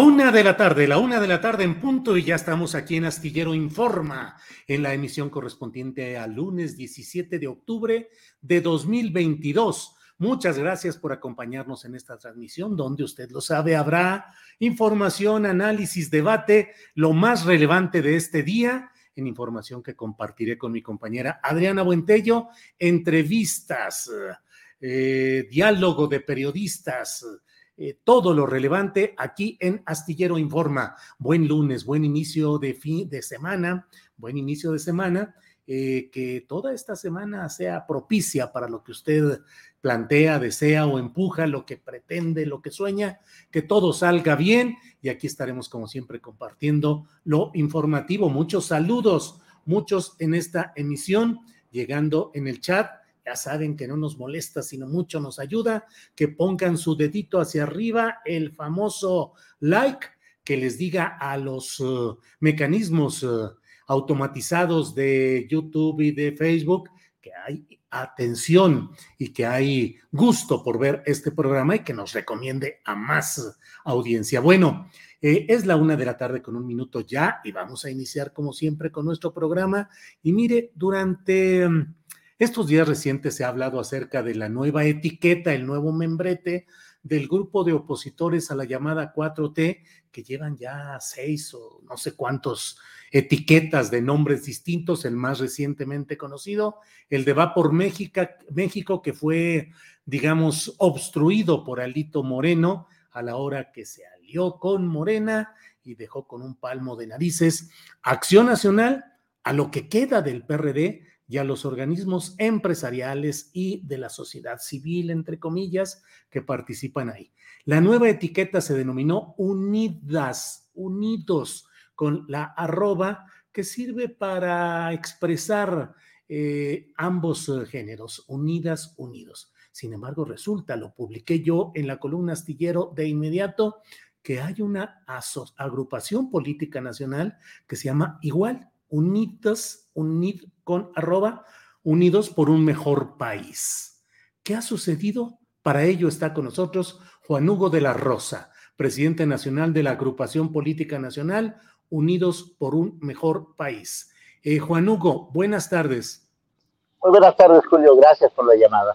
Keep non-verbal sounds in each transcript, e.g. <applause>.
Una de la tarde, la una de la tarde en punto y ya estamos aquí en Astillero Informa, en la emisión correspondiente al lunes 17 de octubre de 2022. Muchas gracias por acompañarnos en esta transmisión, donde usted lo sabe, habrá información, análisis, debate, lo más relevante de este día, en información que compartiré con mi compañera Adriana Buentello, entrevistas, eh, diálogo de periodistas, eh, todo lo relevante aquí en Astillero Informa. Buen lunes, buen inicio de fin de semana, buen inicio de semana. Eh, que toda esta semana sea propicia para lo que usted plantea, desea o empuja, lo que pretende, lo que sueña, que todo salga bien y aquí estaremos como siempre compartiendo lo informativo. Muchos saludos, muchos en esta emisión, llegando en el chat ya saben que no nos molesta, sino mucho nos ayuda, que pongan su dedito hacia arriba, el famoso like, que les diga a los uh, mecanismos uh, automatizados de YouTube y de Facebook que hay atención y que hay gusto por ver este programa y que nos recomiende a más audiencia. Bueno, eh, es la una de la tarde con un minuto ya y vamos a iniciar como siempre con nuestro programa. Y mire, durante... Um, estos días recientes se ha hablado acerca de la nueva etiqueta, el nuevo membrete del grupo de opositores a la llamada 4T, que llevan ya seis o no sé cuántos etiquetas de nombres distintos, el más recientemente conocido, el de Va por México, México que fue, digamos, obstruido por Alito Moreno a la hora que se alió con Morena y dejó con un palmo de narices. Acción Nacional a lo que queda del PRD y a los organismos empresariales y de la sociedad civil, entre comillas, que participan ahí. La nueva etiqueta se denominó Unidas, Unidos, con la arroba que sirve para expresar eh, ambos eh, géneros, unidas, unidos. Sin embargo, resulta, lo publiqué yo en la columna astillero de inmediato, que hay una agrupación política nacional que se llama igual, Unidos, unid con arroba, unidos por un mejor país. ¿Qué ha sucedido? Para ello está con nosotros Juan Hugo de la Rosa, presidente nacional de la Agrupación Política Nacional, Unidos por un Mejor País. Eh, Juan Hugo, buenas tardes. Muy buenas tardes, Julio. Gracias por la llamada.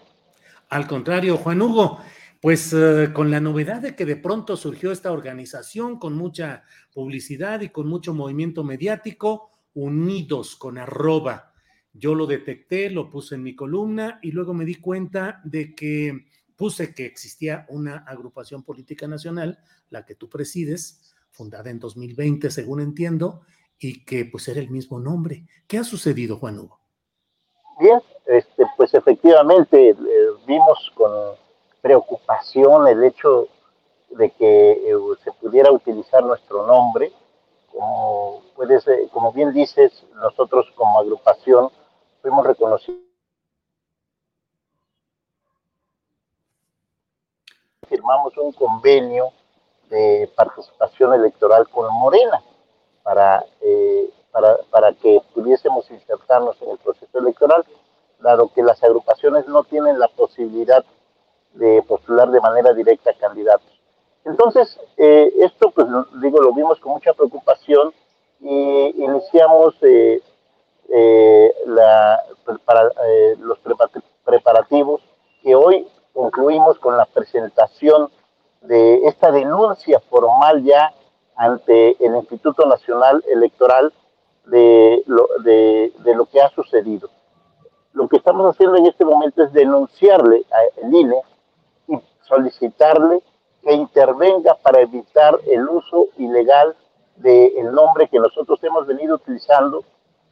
Al contrario, Juan Hugo, pues eh, con la novedad de que de pronto surgió esta organización con mucha publicidad y con mucho movimiento mediático, unidos con arroba. Yo lo detecté, lo puse en mi columna y luego me di cuenta de que puse que existía una agrupación política nacional, la que tú presides, fundada en 2020, según entiendo, y que pues era el mismo nombre. ¿Qué ha sucedido, Juan Hugo? Bien, este, pues efectivamente eh, vimos con preocupación el hecho de que eh, se pudiera utilizar nuestro nombre pues como bien dices, nosotros como agrupación fuimos reconocidos. Firmamos un convenio de participación electoral con Morena para, eh, para, para que pudiésemos insertarnos en el proceso electoral, dado que las agrupaciones no tienen la posibilidad de postular de manera directa a candidatos. Entonces, eh, esto, pues digo, lo vimos con mucha preocupación y iniciamos eh, eh, la, para, los preparativos que hoy concluimos con la presentación de esta denuncia formal ya ante el Instituto Nacional Electoral de lo, de, de lo que ha sucedido. Lo que estamos haciendo en este momento es denunciarle al INE y solicitarle que intervenga para evitar el uso ilegal del nombre que nosotros hemos venido utilizando,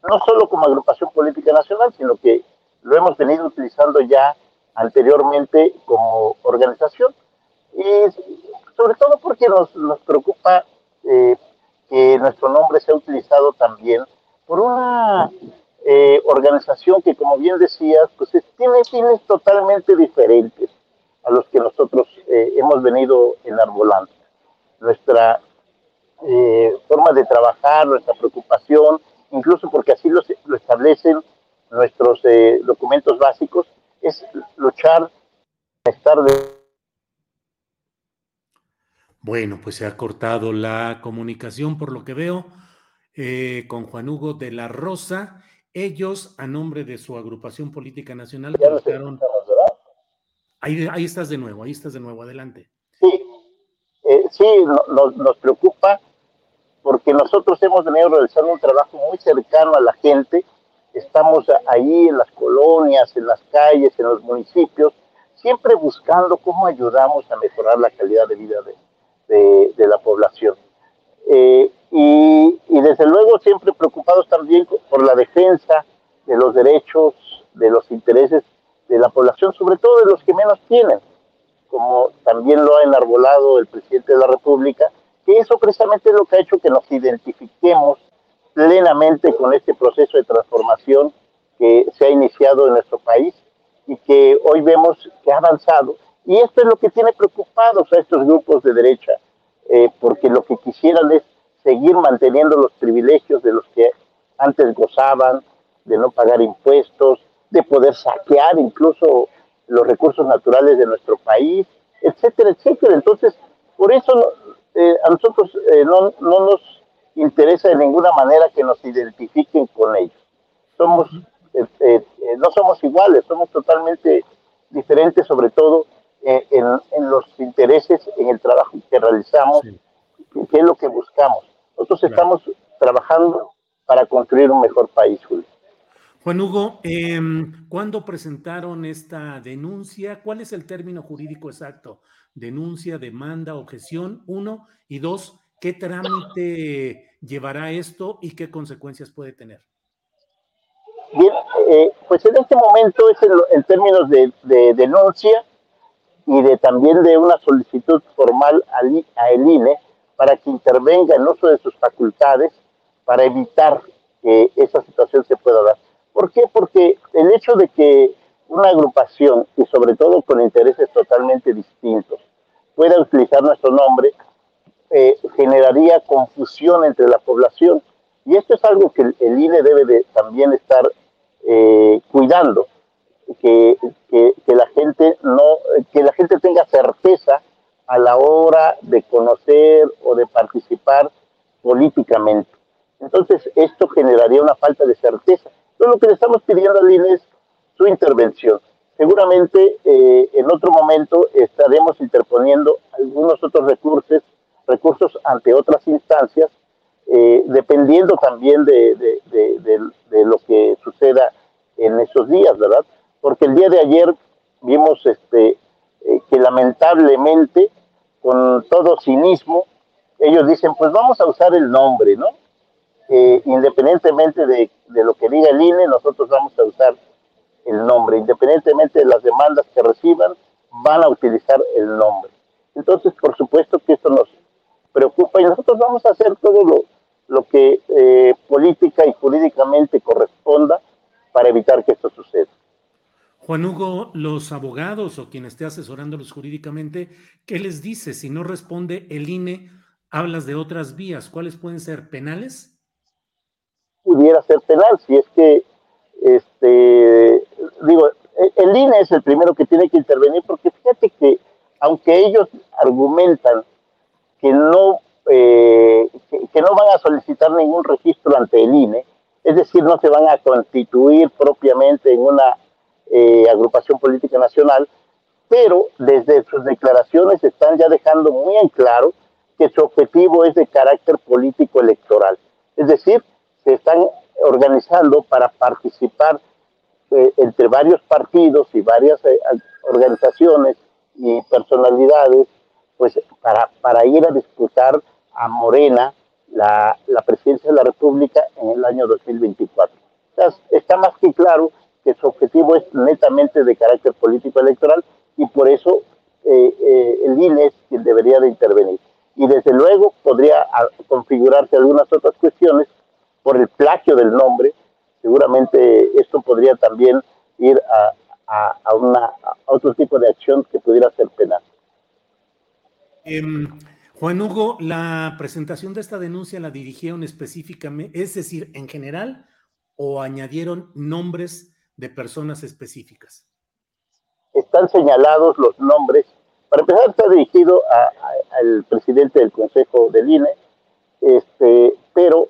no solo como agrupación política nacional, sino que lo hemos venido utilizando ya anteriormente como organización. Y sobre todo porque nos, preocupa eh, que nuestro nombre sea utilizado también por una eh, organización que, como bien decías, pues tiene fines totalmente diferentes a los que nosotros eh, hemos venido enarbolando. Nuestra forma de trabajar, nuestra preocupación, incluso porque así lo, lo establecen nuestros eh, documentos básicos, es luchar, estar de... Bueno, pues se ha cortado la comunicación por lo que veo con Juan Hugo de la Rosa. Ellos, a nombre de su agrupación política nacional, colocaron... Ahí, ahí estás de nuevo, ahí estás de nuevo, adelante. Sí, eh, sí, nos preocupa porque nosotros hemos venido realizando un trabajo muy cercano a la gente, estamos ahí en las colonias, en las calles, en los municipios, siempre buscando cómo ayudamos a mejorar la calidad de vida de, de, la población. Eh, y, y, desde luego siempre preocupados también por la defensa de los derechos, de los intereses de la población, sobre todo de los que menos tienen, como también lo ha enarbolado el presidente de la República, que eso precisamente es lo que ha hecho que nos identifiquemos plenamente con este proceso de transformación que se ha iniciado en nuestro país y que hoy vemos que ha avanzado. Y esto es lo que tiene preocupados a estos grupos de derecha, eh, porque lo que quisieran es seguir manteniendo los privilegios de los que antes gozaban, de no pagar impuestos, de poder saquear incluso los recursos naturales de nuestro país, etcétera, etcétera. Entonces, por eso eh, a nosotros eh, no, no, nos interesa de ninguna manera que nos identifiquen con ellos. Somos, eh, no somos iguales, somos totalmente diferentes, sobre todo en, en, los intereses, en el trabajo que realizamos, que es lo que buscamos. Nosotros estamos trabajando para construir un mejor país, Julio. Juan Hugo, eh, ¿cuándo presentaron esta denuncia? ¿Cuál es el término jurídico exacto? Denuncia, demanda, objeción, uno, y dos, ¿qué trámite llevará esto y qué consecuencias puede tener? Bien, eh, pues en este momento es en, en términos de, de, denuncia y de también de una solicitud formal al, a el INE para que intervenga en uso de sus facultades para evitar que esa situación se pueda dar. ¿Por qué? Porque el hecho de que una agrupación, y sobre todo con intereses totalmente distintos, pueda utilizar nuestro nombre, eh, generaría confusión entre la población. Y esto es algo que el, INE debe de también estar eh, cuidando, que, que, la gente no, que la gente tenga certeza a la hora de conocer o de participar políticamente. Entonces, esto generaría una falta de certeza lo que le estamos pidiendo a INE es su intervención. Seguramente eh, en otro momento estaremos interponiendo algunos otros recursos, recursos ante otras instancias, eh, dependiendo también de, de, lo que suceda en esos días, ¿verdad? Porque el día de ayer vimos este, eh, que lamentablemente, con todo cinismo, ellos dicen, pues vamos a usar el nombre, ¿no? independientemente de, de, lo que diga el INE, nosotros vamos a usar el nombre, independientemente de las demandas que reciban, van a utilizar el nombre. Entonces, por supuesto que esto nos preocupa y nosotros vamos a hacer todo lo, lo que eh, política y jurídicamente corresponda para evitar que esto suceda. Juan Hugo, los abogados o quien esté asesorándolos jurídicamente, ¿qué les dice? Si no responde el INE, hablas de otras vías. ¿Cuáles pueden ser penales? Pudiera ser penal, si es que, este, digo, el INE es el primero que tiene que intervenir, porque fíjate que, aunque ellos argumentan que no, eh, que no van a solicitar ningún registro ante el INE, es decir, no se van a constituir propiamente en una eh, agrupación política nacional, pero desde sus declaraciones están ya dejando muy en claro que su objetivo es de carácter político electoral. Es decir, se están organizando para participar eh, entre varios partidos y varias eh, organizaciones y personalidades, pues para, para ir a disputar a Morena la, la presidencia de la República en el año 2024. está más que claro que su objetivo es netamente de carácter político electoral y por eso eh, el INE es quien debería de intervenir. Y desde luego podría ah, configurarse algunas otras cuestiones por el plagio del nombre. Seguramente esto podría también ir a, a, una, a otro tipo de acción que pudiera ser penal. Em, Juan Hugo, la presentación de esta denuncia la dirigieron específicamente, es decir, en general, o añadieron nombres de personas específicas? Están señalados los nombres. Para empezar, está dirigido al presidente del Consejo del INE, este, pero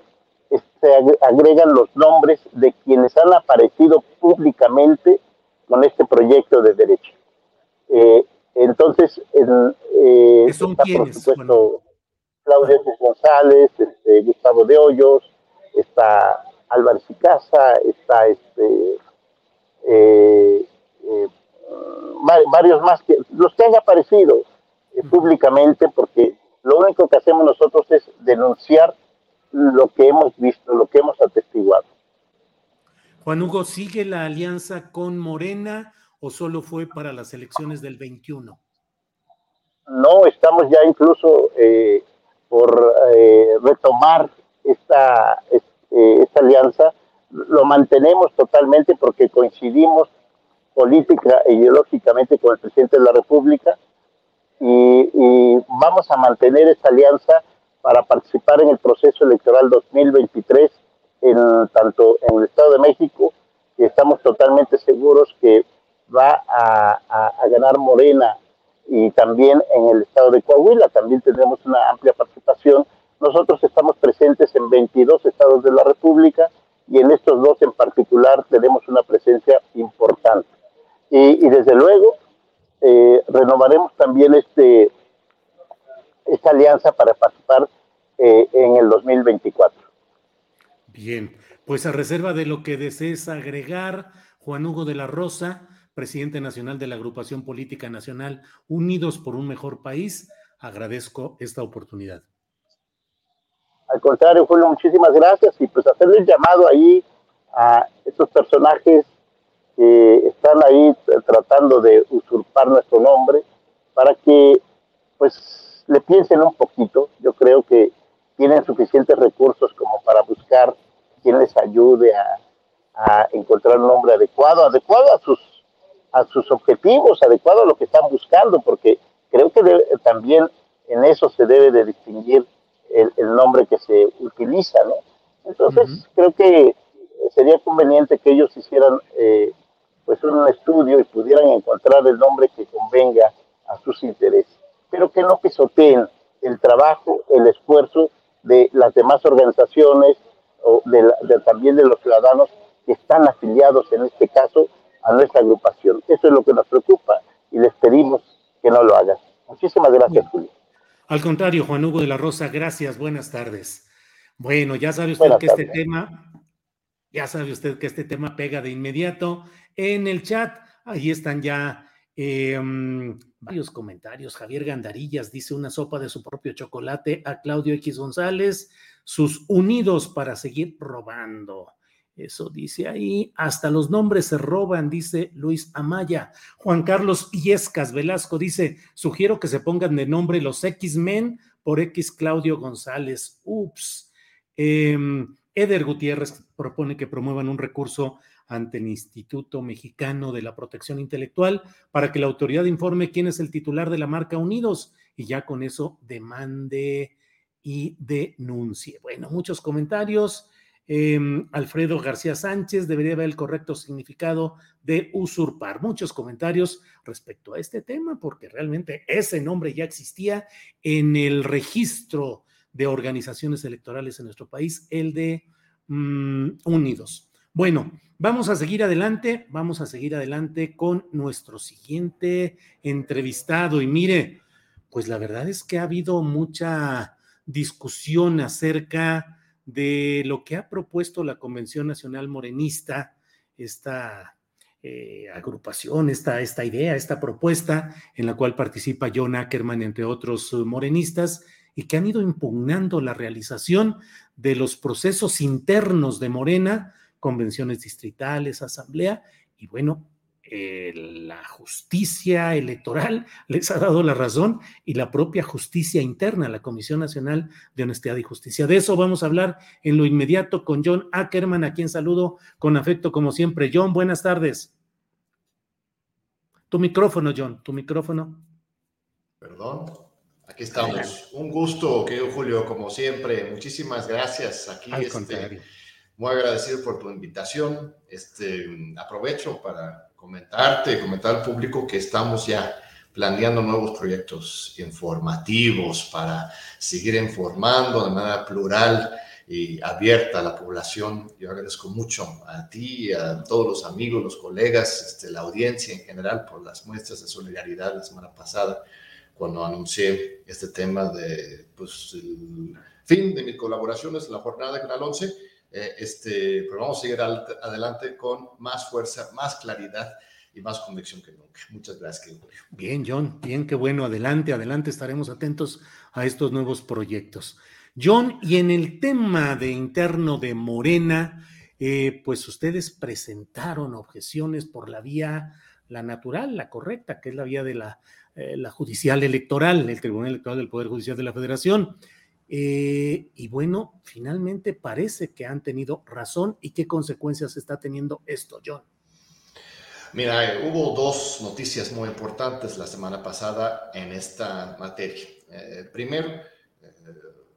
se agregan los nombres de quienes han aparecido públicamente con este proyecto de derecho. Eh, entonces, eh, son está, por supuesto, Claudia González, este, Gustavo de Hoyos, está Álvarez y Casa, está este eh, eh, varios más, que los que han aparecido eh, públicamente, porque lo único que hacemos nosotros es denunciar lo que hemos visto, lo que hemos atestiguado. Juan Hugo, ¿sigue la alianza con Morena o solo fue para las elecciones del 21? No, estamos ya incluso por retomar esta, esta alianza lo mantenemos totalmente porque coincidimos política e ideológicamente con el presidente de la República y, vamos a mantener esta alianza para participar en el proceso electoral 2023 en tanto en el Estado de México y estamos totalmente seguros que va a, a ganar Morena y también en el Estado de Coahuila también tendremos una amplia participación. Nosotros estamos presentes en 22 estados de la República y en estos dos en particular tenemos una presencia importante. Y, desde luego eh, renovaremos también este esta alianza para participar eh, en el 2024. Bien, pues a reserva de lo que desees agregar, Juan Hugo de la Rosa, presidente nacional de la Agrupación Política Nacional Unidos por un Mejor País, agradezco esta oportunidad. Al contrario, Julio, muchísimas gracias y pues hacerle un llamado ahí a estos personajes que están ahí tratando de usurpar nuestro nombre para que pues le piensen un poquito. Yo creo que tienen suficientes recursos como para buscar quien les ayude a, encontrar un nombre adecuado, adecuado a sus a sus objetivos, adecuado a lo que están buscando, porque creo que también en eso se debe de distinguir el, nombre que se utiliza, ¿no? Entonces, creo que sería conveniente que ellos hicieran eh, pues un estudio y pudieran encontrar el nombre que convenga a sus intereses, pero que no pisoteen el trabajo, el esfuerzo de las demás organizaciones o de, también de los ciudadanos que están afiliados en este caso a nuestra agrupación. Eso es lo que nos preocupa y les pedimos que no lo hagan. Muchísimas gracias, Julio. Al contrario, Juan Hugo de la Rosa, gracias, buenas tardes. Bueno, ya sabe usted que este tema, ya sabe usted que este tema pega de inmediato en el chat. Ahí están ya em, varios comentarios. Javier Gandarillas dice una sopa de su propio chocolate a Claudio X González, sus unidos para seguir robando. Eso dice ahí. Hasta los nombres se roban, dice Luis Amaya. Juan Carlos Iescas Velasco dice: sugiero que se pongan de nombre los X-Men por X Claudio González. Ups. Em, Eder Gutiérrez propone que promuevan un recurso ante el Instituto Mexicano de la Protección Intelectual para que la autoridad informe quién es el titular de la marca Unidos y ya con eso demande y denuncie. Bueno, muchos comentarios. Em, Alfredo García Sánchez debería ver el correcto significado de usurpar. Muchos comentarios respecto a este tema, porque realmente ese nombre ya existía en el registro de organizaciones electorales en nuestro país, el de mm, Unidos. Bueno, vamos a seguir adelante, vamos a seguir adelante con nuestro siguiente entrevistado. Y mire, pues la verdad es que ha habido mucha discusión acerca de lo que ha propuesto la Convención Nacional Morenista, esta eh, agrupación, esta, esta idea, esta propuesta en la cual participa John Ackerman, entre otros morenistas, y que han ido impugnando la realización de los procesos internos de Morena convenciones distritales, asamblea, y bueno, eh, la justicia electoral <laughs> les ha dado la razón y la propia justicia interna, la Comisión Nacional de Honestidad y Justicia. De eso vamos a hablar en lo inmediato con John Ackerman, a quien saludo con afecto como siempre. John, buenas tardes. Tu micrófono, John, tu micrófono. Perdón, aquí estamos. Un gusto, querido Julio, como siempre. Muchísimas gracias. Aquí Al este, muy agradecido por tu invitación. Este, aprovecho para comentarte, comentar al público que estamos ya planeando nuevos proyectos informativos para seguir informando de manera plural y abierta a la población. Yo agradezco mucho a ti, a todos los amigos, los colegas, este, la audiencia en general por las muestras de solidaridad la semana pasada cuando anuncié este tema de pues, el fin de mis colaboraciones en la jornada Canal 11 eh, este, pero vamos a seguir adelante con más fuerza, más claridad y más convicción que nunca. Muchas gracias, Bien, John, bien, qué bueno. Adelante, adelante, estaremos atentos a estos nuevos proyectos. John, y en el tema de interno de Morena, eh, pues ustedes presentaron objeciones por la vía, la natural, la correcta, que es la vía de la, eh, la judicial electoral, el Tribunal Electoral del Poder Judicial de la Federación. Eh, y bueno, finalmente parece que han tenido razón y qué consecuencias está teniendo esto, John. Mira, eh, hubo dos noticias muy importantes la semana pasada en esta materia. Eh, primero,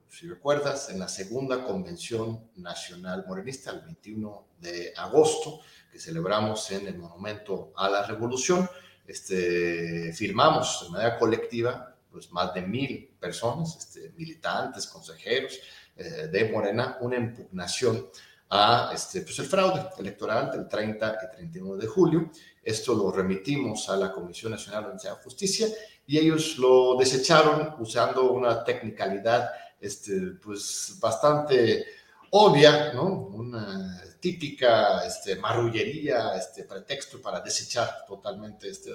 si recuerdas, en la segunda convención nacional morenista, el 21 de agosto, que celebramos en el Monumento a la Revolución, este, firmamos de manera colectiva pues más de mil personas, este, militantes, consejeros eh, de Morena, una impugnación a este, pues el fraude electoral del 30 y 31 de julio. Esto lo remitimos a la Comisión Nacional de Justicia y ellos lo desecharon usando una tecnicalidad este, pues bastante obvia, ¿no? Una típica este, marrullería, este pretexto para desechar totalmente este,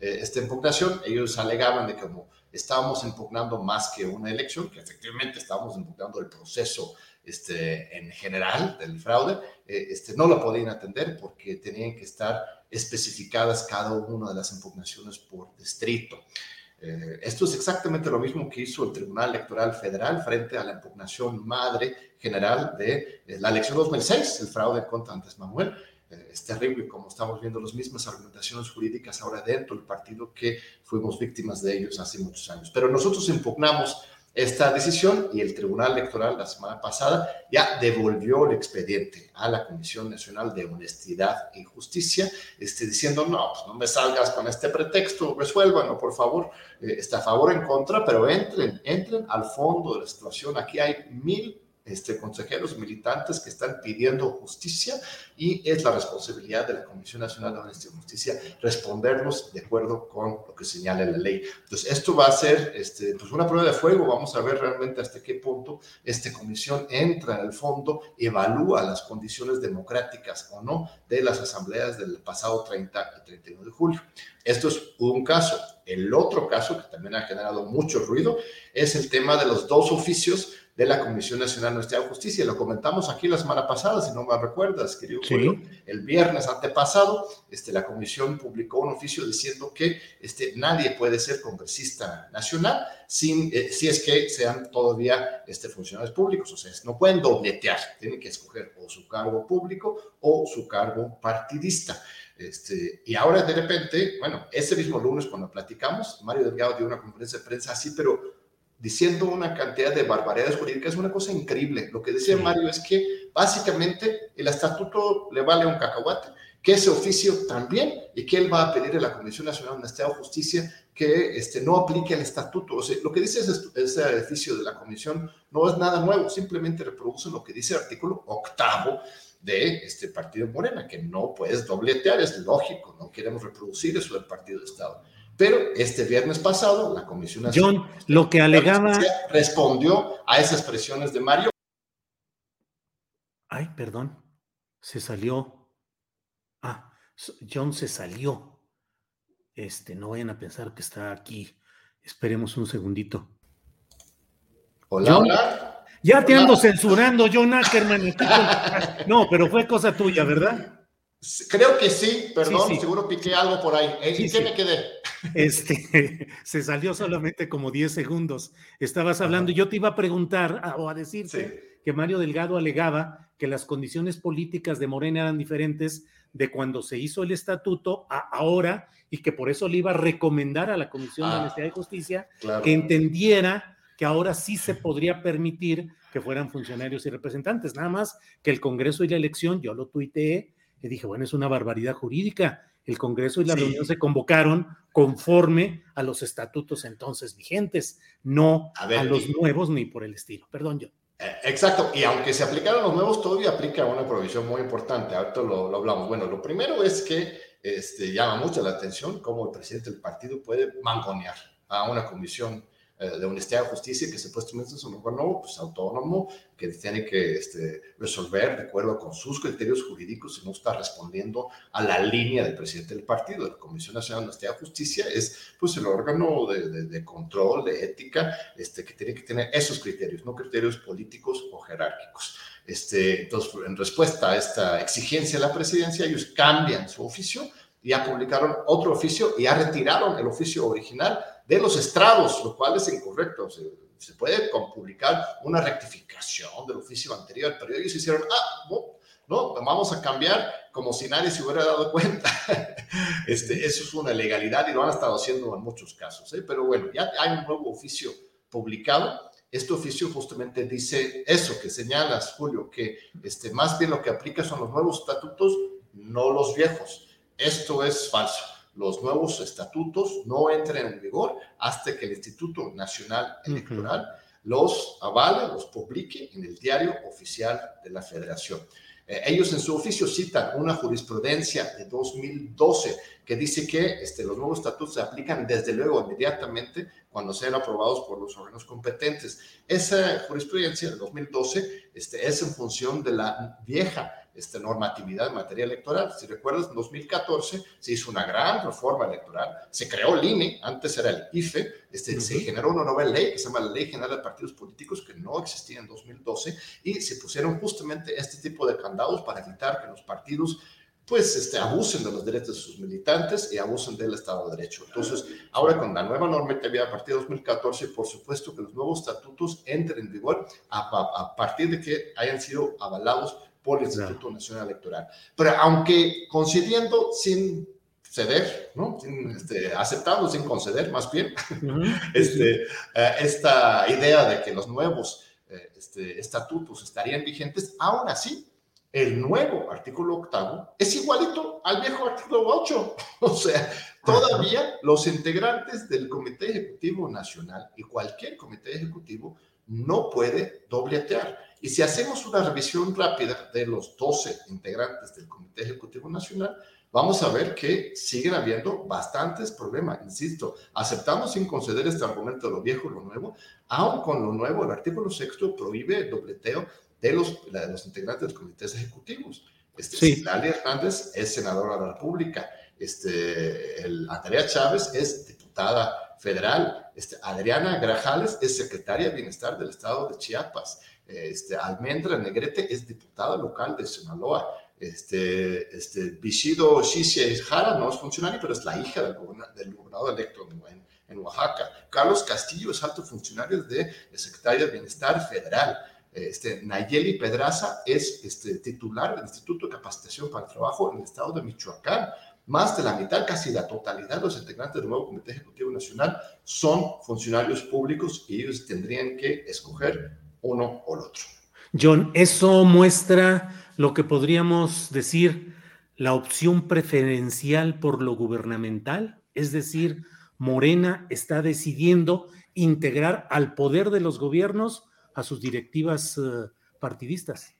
eh, esta impugnación. Ellos alegaban de que como estábamos impugnando más que una elección, que efectivamente estábamos impugnando el proceso este, en general del fraude, eh, este, no lo podían atender porque tenían que estar especificadas cada una de las impugnaciones por distrito. Eh, esto es exactamente lo mismo que hizo el Tribunal Electoral Federal frente a la impugnación madre general de la elección 2006, el fraude contra Andrés Manuel, es terrible como estamos viendo las mismas argumentaciones jurídicas ahora dentro del partido que fuimos víctimas de ellos hace muchos años. Pero nosotros impugnamos esta decisión y el Tribunal Electoral la semana pasada ya devolvió el expediente a la Comisión Nacional de Honestidad y Justicia, este, diciendo, no, pues no me salgas con este pretexto, resuélvanlo, por favor, eh, está a favor o en contra, pero entren, entren al fondo de la situación. Aquí hay mil este, consejeros militantes que están pidiendo justicia y es la responsabilidad de la Comisión Nacional de Justicia respondernos de acuerdo con lo que señala la ley. Entonces, esto va a ser este, pues una prueba de fuego. Vamos a ver realmente hasta qué punto esta comisión entra en el fondo, evalúa las condiciones democráticas o no de las asambleas del pasado 30 y 31 de julio. Esto es un caso. El otro caso que también ha generado mucho ruido es el tema de los dos oficios de la Comisión Nacional de Nuestra Justicia. Lo comentamos aquí la semana pasada, si no me recuerdas, querido Julio. El viernes antepasado, este, la Comisión publicó un oficio diciendo que este, nadie puede ser congresista nacional sin, eh, si es que sean todavía este, funcionarios públicos. O sea, no pueden dobletear, tienen que escoger o su cargo público o su cargo partidista. Este, y ahora de repente, bueno, ese mismo lunes cuando platicamos, Mario Delgado dio una conferencia de prensa así, pero diciendo una cantidad de barbaridades jurídicas, es una cosa increíble. Lo que decía Mario es que básicamente el estatuto le vale un cacahuate, que ese oficio también, y que él va a pedir a la Comisión Nacional de de Justicia que este, no aplique el estatuto. O sea, lo que dice ese, ese edificio de la Comisión no es nada nuevo, simplemente reproduce lo que dice el artículo octavo de este partido Morena, que no puedes dobletear, es lógico, no queremos reproducir eso del partido de Estado. Pero este viernes pasado, la Comisión Nacional John, lo que alegaba. Respondió a esas presiones de Mario. Ay, perdón, se salió. Ah, John se salió. Este, no vayan a pensar que está aquí. Esperemos un segundito. Hola, hola. Ya te ando censurando, John Ackerman. <laughs> No, pero fue cosa tuya, ¿verdad? Creo que sí, perdón, seguro piqué algo por ahí. ¿En qué me quedé? Este, <laughs> se salió solamente como 10 segundos. Estabas hablando, y yo te iba a preguntar o a decirte que Mario Delgado alegaba que las condiciones políticas de Morena eran diferentes de cuando se hizo el estatuto a ahora y que por eso le iba a recomendar a la Comisión de ah, Honestidad y Justicia que entendiera que ahora sí se podría permitir que fueran funcionarios y representantes, nada más que el Congreso y la elección, yo lo tuiteé, y dije, bueno, es una barbaridad jurídica. El Congreso y la reunión se convocaron conforme a los estatutos entonces vigentes, no a, los nuevos ni por el estilo. Perdón, yo. Eh, exacto, y aunque se aplicaron los nuevos, todavía aplica una provisión muy importante. Ahorita lo, lo hablamos. Bueno, lo primero es que este, llama mucho la atención cómo el presidente del partido puede mangonear a una comisión eh, de honestidad y justicia que supuestamente es un órgano pues, autónomo que tiene que este, resolver de acuerdo con sus criterios jurídicos y no está respondiendo a la línea del presidente del partido. La Comisión Nacional de Honestidad y Justicia es pues, el órgano de, de, control, de ética, este, que tiene que tener esos criterios, no criterios políticos o jerárquicos. Este, entonces, en respuesta a esta exigencia de la presidencia, ellos cambian su oficio ya publicaron otro oficio y ya retiraron el oficio original de los estrados, lo cual es incorrecto. Se, puede publicar una rectificación del oficio anterior, pero ellos hicieron, ah, no, vamos a cambiar como si nadie se hubiera dado cuenta. <laughs> Este, eso es una legalidad y lo han estado haciendo en muchos casos. ¿eh? Pero bueno, ya hay un nuevo oficio publicado. Este oficio justamente dice eso que señalas, Julio, que este, más bien lo que aplica son los nuevos estatutos, no los viejos. Esto es falso los nuevos estatutos no entren en vigor hasta que el Instituto Nacional Electoral los avale, los publique en el diario oficial de la Federación. Eh, ellos en su oficio citan una jurisprudencia de 2012 que dice que este, los nuevos estatutos se aplican desde luego inmediatamente cuando sean aprobados por los órganos competentes. Esa jurisprudencia de 2012 este, es en función de la vieja esta normatividad en materia electoral. Si recuerdas, en 2014 se hizo una gran reforma electoral, se creó el INE, antes era el IFE, este, se generó una nueva ley que se llama la Ley General de Partidos Políticos, que no existía en 2012, y se pusieron justamente este tipo de candados para evitar que los partidos pues este, abusen de los derechos de sus militantes y abusen del Estado de Derecho. Entonces, ahora con la nueva normatividad a partir de 2014, por supuesto que los nuevos estatutos entren en vigor a, a partir de que hayan sido avalados por el Instituto Nacional Electoral. Pero aunque concediendo sin ceder, ¿no? Este, aceptando sin conceder, más bien, <laughs> este, eh, esta idea de que los nuevos eh, este, estatutos estarían vigentes, aún así, el nuevo artículo octavo es igualito al viejo artículo 8. <laughs> O sea, todavía los integrantes del Comité Ejecutivo Nacional y cualquier comité ejecutivo no puede dobletear. Y si hacemos una revisión rápida de los 12 integrantes del Comité Ejecutivo Nacional, vamos a ver que siguen habiendo bastantes problemas. Insisto, aceptamos sin conceder este argumento de lo viejo y lo nuevo, aun con lo nuevo, el artículo sexto prohíbe el dobleteo de los, de los integrantes de los comités ejecutivos. Este, sí. Hernández es senadora de la República, este, el, Andrea Chávez es diputada federal, Este, Adriana Grajales es secretaria de Bienestar del Estado de Chiapas. Este, Almendra Negrete es diputada local de Sinaloa. Este, este, Bishido Jara no es funcionario, pero es la hija del, gobernador, electo en, Oaxaca. Carlos Castillo es alto funcionario de, Secretaría de Bienestar Federal. Este, Nayeli Pedraza es este, titular del Instituto de Capacitación para el Trabajo en el estado de Michoacán. Más de la mitad, casi la totalidad de los integrantes del nuevo Comité Ejecutivo Nacional son funcionarios públicos y ellos tendrían que escoger uno o el otro. John, eso muestra lo que podríamos decir la opción preferencial por lo gubernamental, es decir, Morena está decidiendo integrar al poder de los gobiernos a sus directivas eh, partidistas.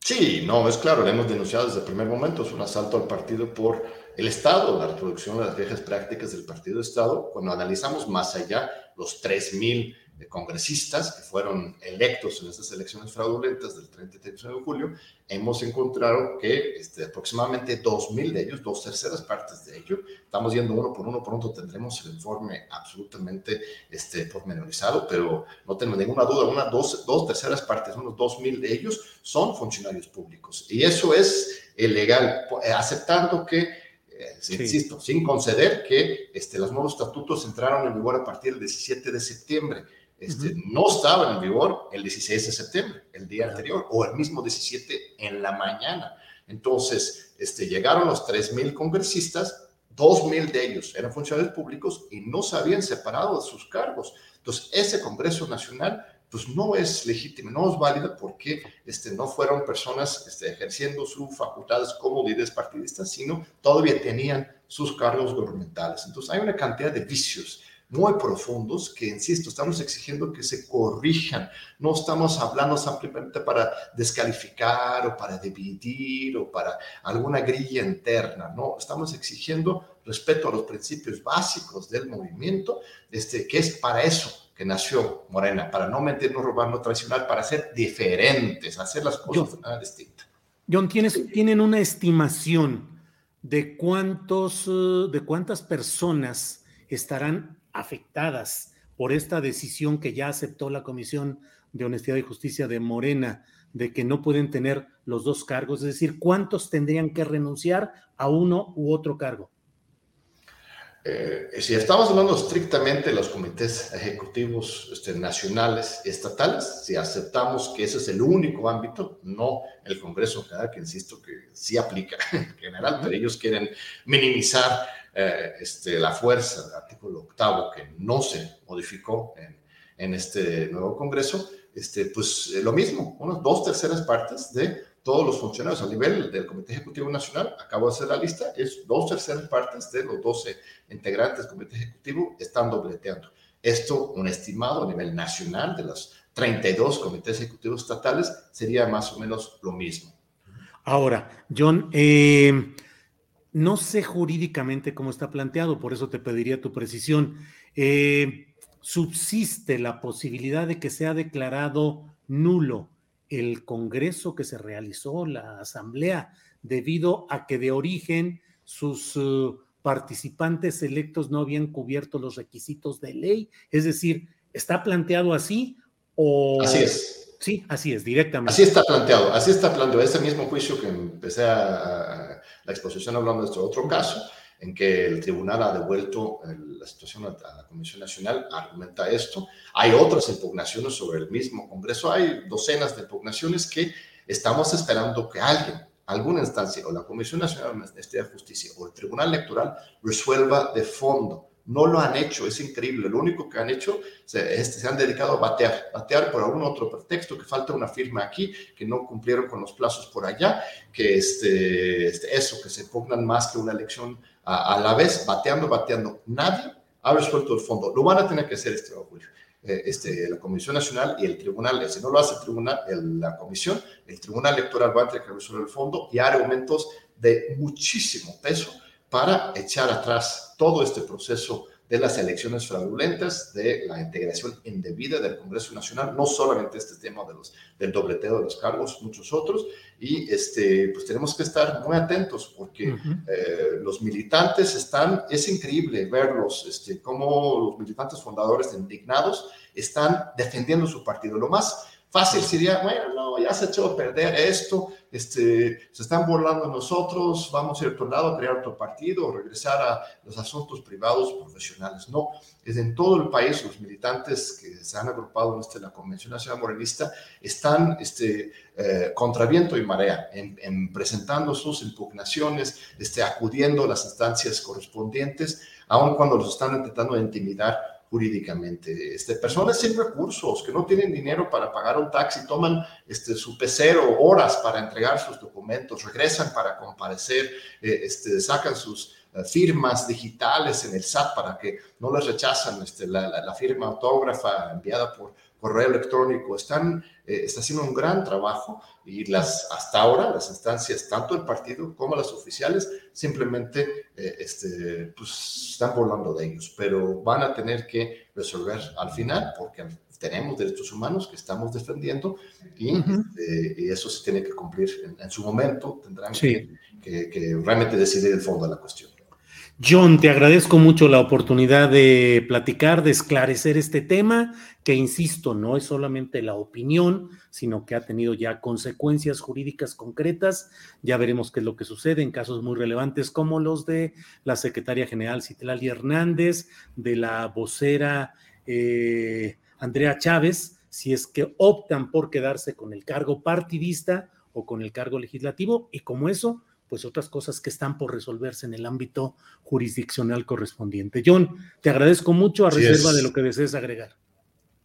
Sí, no, es claro, lo hemos denunciado desde el primer momento, es un asalto al partido por el Estado, la reproducción de las viejas prácticas del partido de Estado. Cuando analizamos más allá los 3.000 de congresistas que fueron electos en estas elecciones fraudulentas del 30 y 31 de julio, hemos encontrado que este, aproximadamente 2.000 de ellos, dos terceras partes de ellos, estamos yendo uno por uno, pronto tendremos el informe absolutamente este, pormenorizado, pero no tenemos ninguna duda, una, dos, dos terceras partes, unos 2.000 de ellos son funcionarios públicos. Y eso es ilegal, aceptando que eh, insisto, sin conceder que este, los nuevos estatutos entraron en vigor a partir del 17 de septiembre. Este, no estaba en vigor el 16 de septiembre, el día anterior, o el mismo 17 en la mañana. Entonces, este, llegaron los 3.000 congresistas, 2.000 de ellos eran funcionarios públicos y no se habían separado de sus cargos. Entonces, ese Congreso Nacional pues no es legítimo, no es válido porque este, no fueron personas este, ejerciendo sus facultades como líderes partidistas, sino todavía tenían sus cargos gubernamentales. Entonces hay una cantidad de vicios muy profundos que, insisto, estamos exigiendo que se corrijan. No estamos hablando simplemente para descalificar o para dividir o para alguna grilla interna, no, estamos exigiendo respeto a los principios básicos del movimiento, este, que es para eso que nació Morena, para no mentirnos, robar, no traicionar, para ser diferentes, hacer las cosas de manera distinta. John, ¿tienes, ¿tienen una estimación de cuántos, eh, de cuántas personas estarán afectadas por esta decisión que ya aceptó la Comisión de Honestidad y Justicia de Morena de que no pueden tener los dos cargos, es decir, cuántos tendrían que renunciar a uno u otro cargo. Eh, si estamos hablando estrictamente de los comités ejecutivos este, nacionales y estatales, si aceptamos que ese es el único ámbito, no el Congreso General, que insisto que sí aplica <laughs> en general, pero ellos quieren minimizar eh, este, la fuerza del artículo octavo que no se modificó en, en este nuevo Congreso, este, pues eh, lo mismo, unas dos terceras partes de todos los funcionarios a nivel del Comité Ejecutivo Nacional, acabo de hacer la lista, es dos terceras partes de los 12 integrantes del Comité Ejecutivo están dobleteando. Esto, un estimado a nivel nacional de los 32 comités ejecutivos estatales, sería más o menos lo mismo. Ahora, John, eh, no sé jurídicamente cómo está planteado, por eso te pediría tu precisión. Eh, ¿Subsiste la posibilidad de que sea declarado nulo el Congreso que se realizó, la Asamblea, debido a que de origen sus uh, participantes electos no habían cubierto los requisitos de ley? Es decir, ¿está planteado así o... Así es. Sí, así es, directamente. Así está planteado, así está planteado. Ese mismo juicio que empecé a, la exposición hablando de este otro caso, en que el tribunal ha devuelto la situación a, la Comisión Nacional, argumenta esto. Hay otras impugnaciones sobre el mismo Congreso, hay docenas de impugnaciones que estamos esperando que alguien, alguna instancia, o la Comisión Nacional de Justicia o el Tribunal Electoral resuelva de fondo no lo han hecho, es increíble. Lo único que han hecho se, se han dedicado a batear, batear por algún otro pretexto, que falta una firma aquí, que no cumplieron con los plazos por allá, que este, este eso, que se pongan más que una elección a, la vez, bateando, bateando. Nadie ha resuelto el fondo. Lo van a tener que hacer este Julio. Eh, este, la Comisión Nacional y el Tribunal, si no lo hace el Tribunal, la Comisión, el Tribunal Electoral va a tener que resolver el fondo y hay argumentos de muchísimo peso para echar atrás todo este proceso de las elecciones fraudulentas, de la integración indebida del Congreso Nacional, no solamente este tema de los, del dobleteo de los cargos, muchos otros, y este, pues tenemos que estar muy atentos porque eh, los militantes están, es increíble verlos, este, como los militantes fundadores indignados están defendiendo su partido. Lo más Fácil sería, bueno, no, ya se echó a perder esto, este, se están burlando nosotros, vamos a ir a otro lado, a crear otro partido, regresar a los asuntos privados profesionales. No, es en todo el país los militantes que se han agrupado en este, la Convención Nacional Morenista están este, eh, contra viento y marea, en, presentando sus impugnaciones, este, acudiendo a las instancias correspondientes, aun cuando los están intentando intimidar jurídicamente. Este, personas sin recursos, que no tienen dinero para pagar un taxi, toman este, su pecero horas para entregar sus documentos, regresan para comparecer, eh, este, sacan sus eh, firmas digitales en el SAT para que no les rechazan este, la, la, firma autógrafa enviada por correo electrónico. Están, eh, está haciendo un gran trabajo y las, hasta ahora las instancias, tanto el partido como las oficiales, simplemente eh, este, pues, están burlando de ellos, pero van a tener que resolver al final porque tenemos derechos humanos que estamos defendiendo y, este, y eso se tiene que cumplir en, su momento, tendrán que, que realmente decidir el fondo de la cuestión. John, te agradezco mucho la oportunidad de platicar, de esclarecer este tema, que insisto, no es solamente la opinión, sino que ha tenido ya consecuencias jurídicas concretas. Ya veremos qué es lo que sucede en casos muy relevantes como los de la secretaria general Citlali Hernández, de la vocera eh, Andrea Chávez, si es que optan por quedarse con el cargo partidista o con el cargo legislativo, y como eso pues otras cosas que están por resolverse en el ámbito jurisdiccional correspondiente. John, te agradezco mucho a reserva de lo que desees agregar.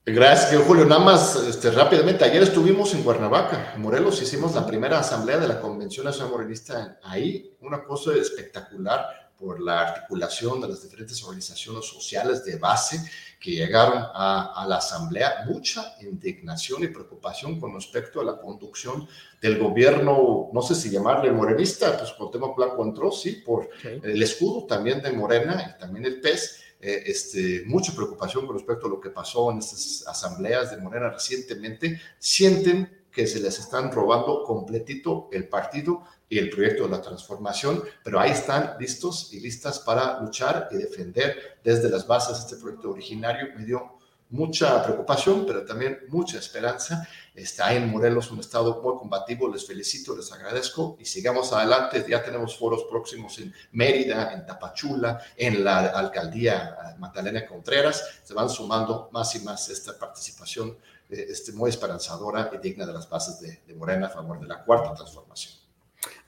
Gracias, Julio. Nada más este, rápidamente, ayer estuvimos en Cuernavaca, en Morelos, hicimos la primera asamblea de la Convención Nacional Morenista ahí, una cosa espectacular por la articulación de las diferentes organizaciones sociales de base que llegaron a, la Asamblea, mucha indignación y preocupación con respecto a la conducción del gobierno, no sé si llamarle morenista, pues por tema Blanco entró, sí, por el escudo también de Morena y también el PES, eh, este, mucha preocupación con respecto a lo que pasó en estas asambleas de Morena recientemente, sienten que se les están robando completito el partido y el proyecto de la transformación, pero ahí están listos y listas para luchar y defender desde las bases este proyecto originario. Me dio mucha preocupación, pero también mucha esperanza. Está en Morelos un estado muy combativo. Les felicito, les agradezco y sigamos adelante. Ya tenemos foros próximos en Mérida, en Tapachula, en la alcaldía eh, Magdalena Contreras. Se van sumando más y más esta participación eh, este, muy esperanzadora y digna de las bases de, de Morena a favor de la cuarta transformación.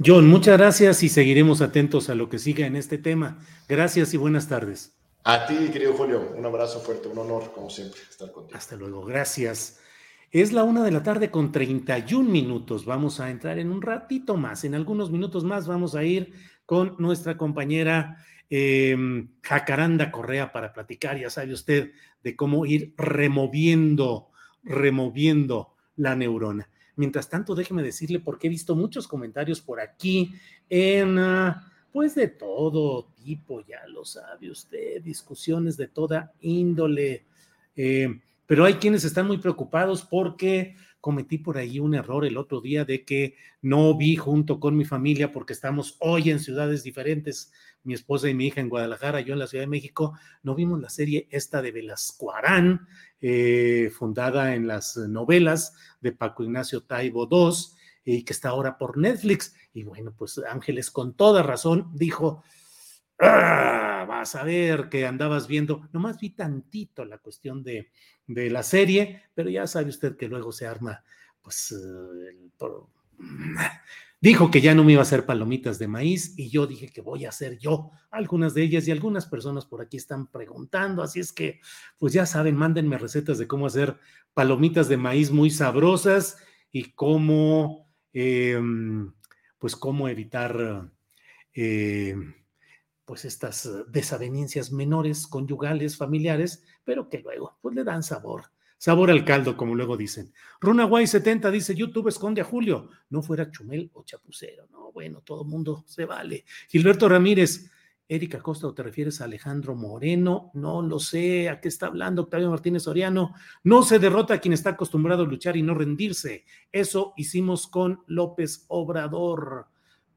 John, muchas gracias y seguiremos atentos a lo que siga en este tema. Gracias y buenas tardes. A ti, querido Julio, un abrazo fuerte, un honor, como siempre, estar contigo. Hasta luego, gracias. Es la una de la tarde con 31 minutos. Vamos a entrar en un ratito más, en algunos minutos más vamos a ir con nuestra compañera em, Jacaranda Correa para platicar, ya sabe usted, de cómo ir removiendo, removiendo la neurona. Mientras tanto, déjeme decirle, porque he visto muchos comentarios por aquí en, ah, pues de todo tipo, ya lo sabe usted, discusiones de toda índole. Eh, pero hay quienes están muy preocupados porque cometí por ahí un error el otro día de que no vi junto con mi familia porque estamos hoy en ciudades diferentes, mi esposa y mi hija en Guadalajara, yo en la Ciudad de México, no vimos la serie esta de Velascuarán, eh, fundada en las novelas de Paco Ignacio Taibo II y que está ahora por Netflix. Y bueno, pues Ángeles con toda razón dijo, ah, vas a ver que andabas viendo, nomás vi tantito la cuestión de, de la serie, pero ya sabe usted que luego se arma, pues, eh, el, dijo que ya no me iba a hacer palomitas de maíz y yo dije que voy a hacer yo algunas de ellas y algunas personas por aquí están preguntando, así es que pues ya saben, mándenme recetas de cómo hacer palomitas de maíz muy sabrosas y cómo, em, pues cómo evitar eh, pues estas desavenencias menores, conyugales, familiares, pero que luego pues le dan sabor Sabor al caldo, como luego dicen. Runaguay 70 dice, YouTube esconde a Julio. No fuera Chumel o Chapucero. No, bueno, todo mundo se vale. Gilberto Ramírez, Erika Costa o te refieres a Alejandro Moreno, no lo sé, ¿a qué está hablando Octavio Martínez Soriano? No se derrota a quien está acostumbrado a luchar y no rendirse. Eso hicimos con López Obrador.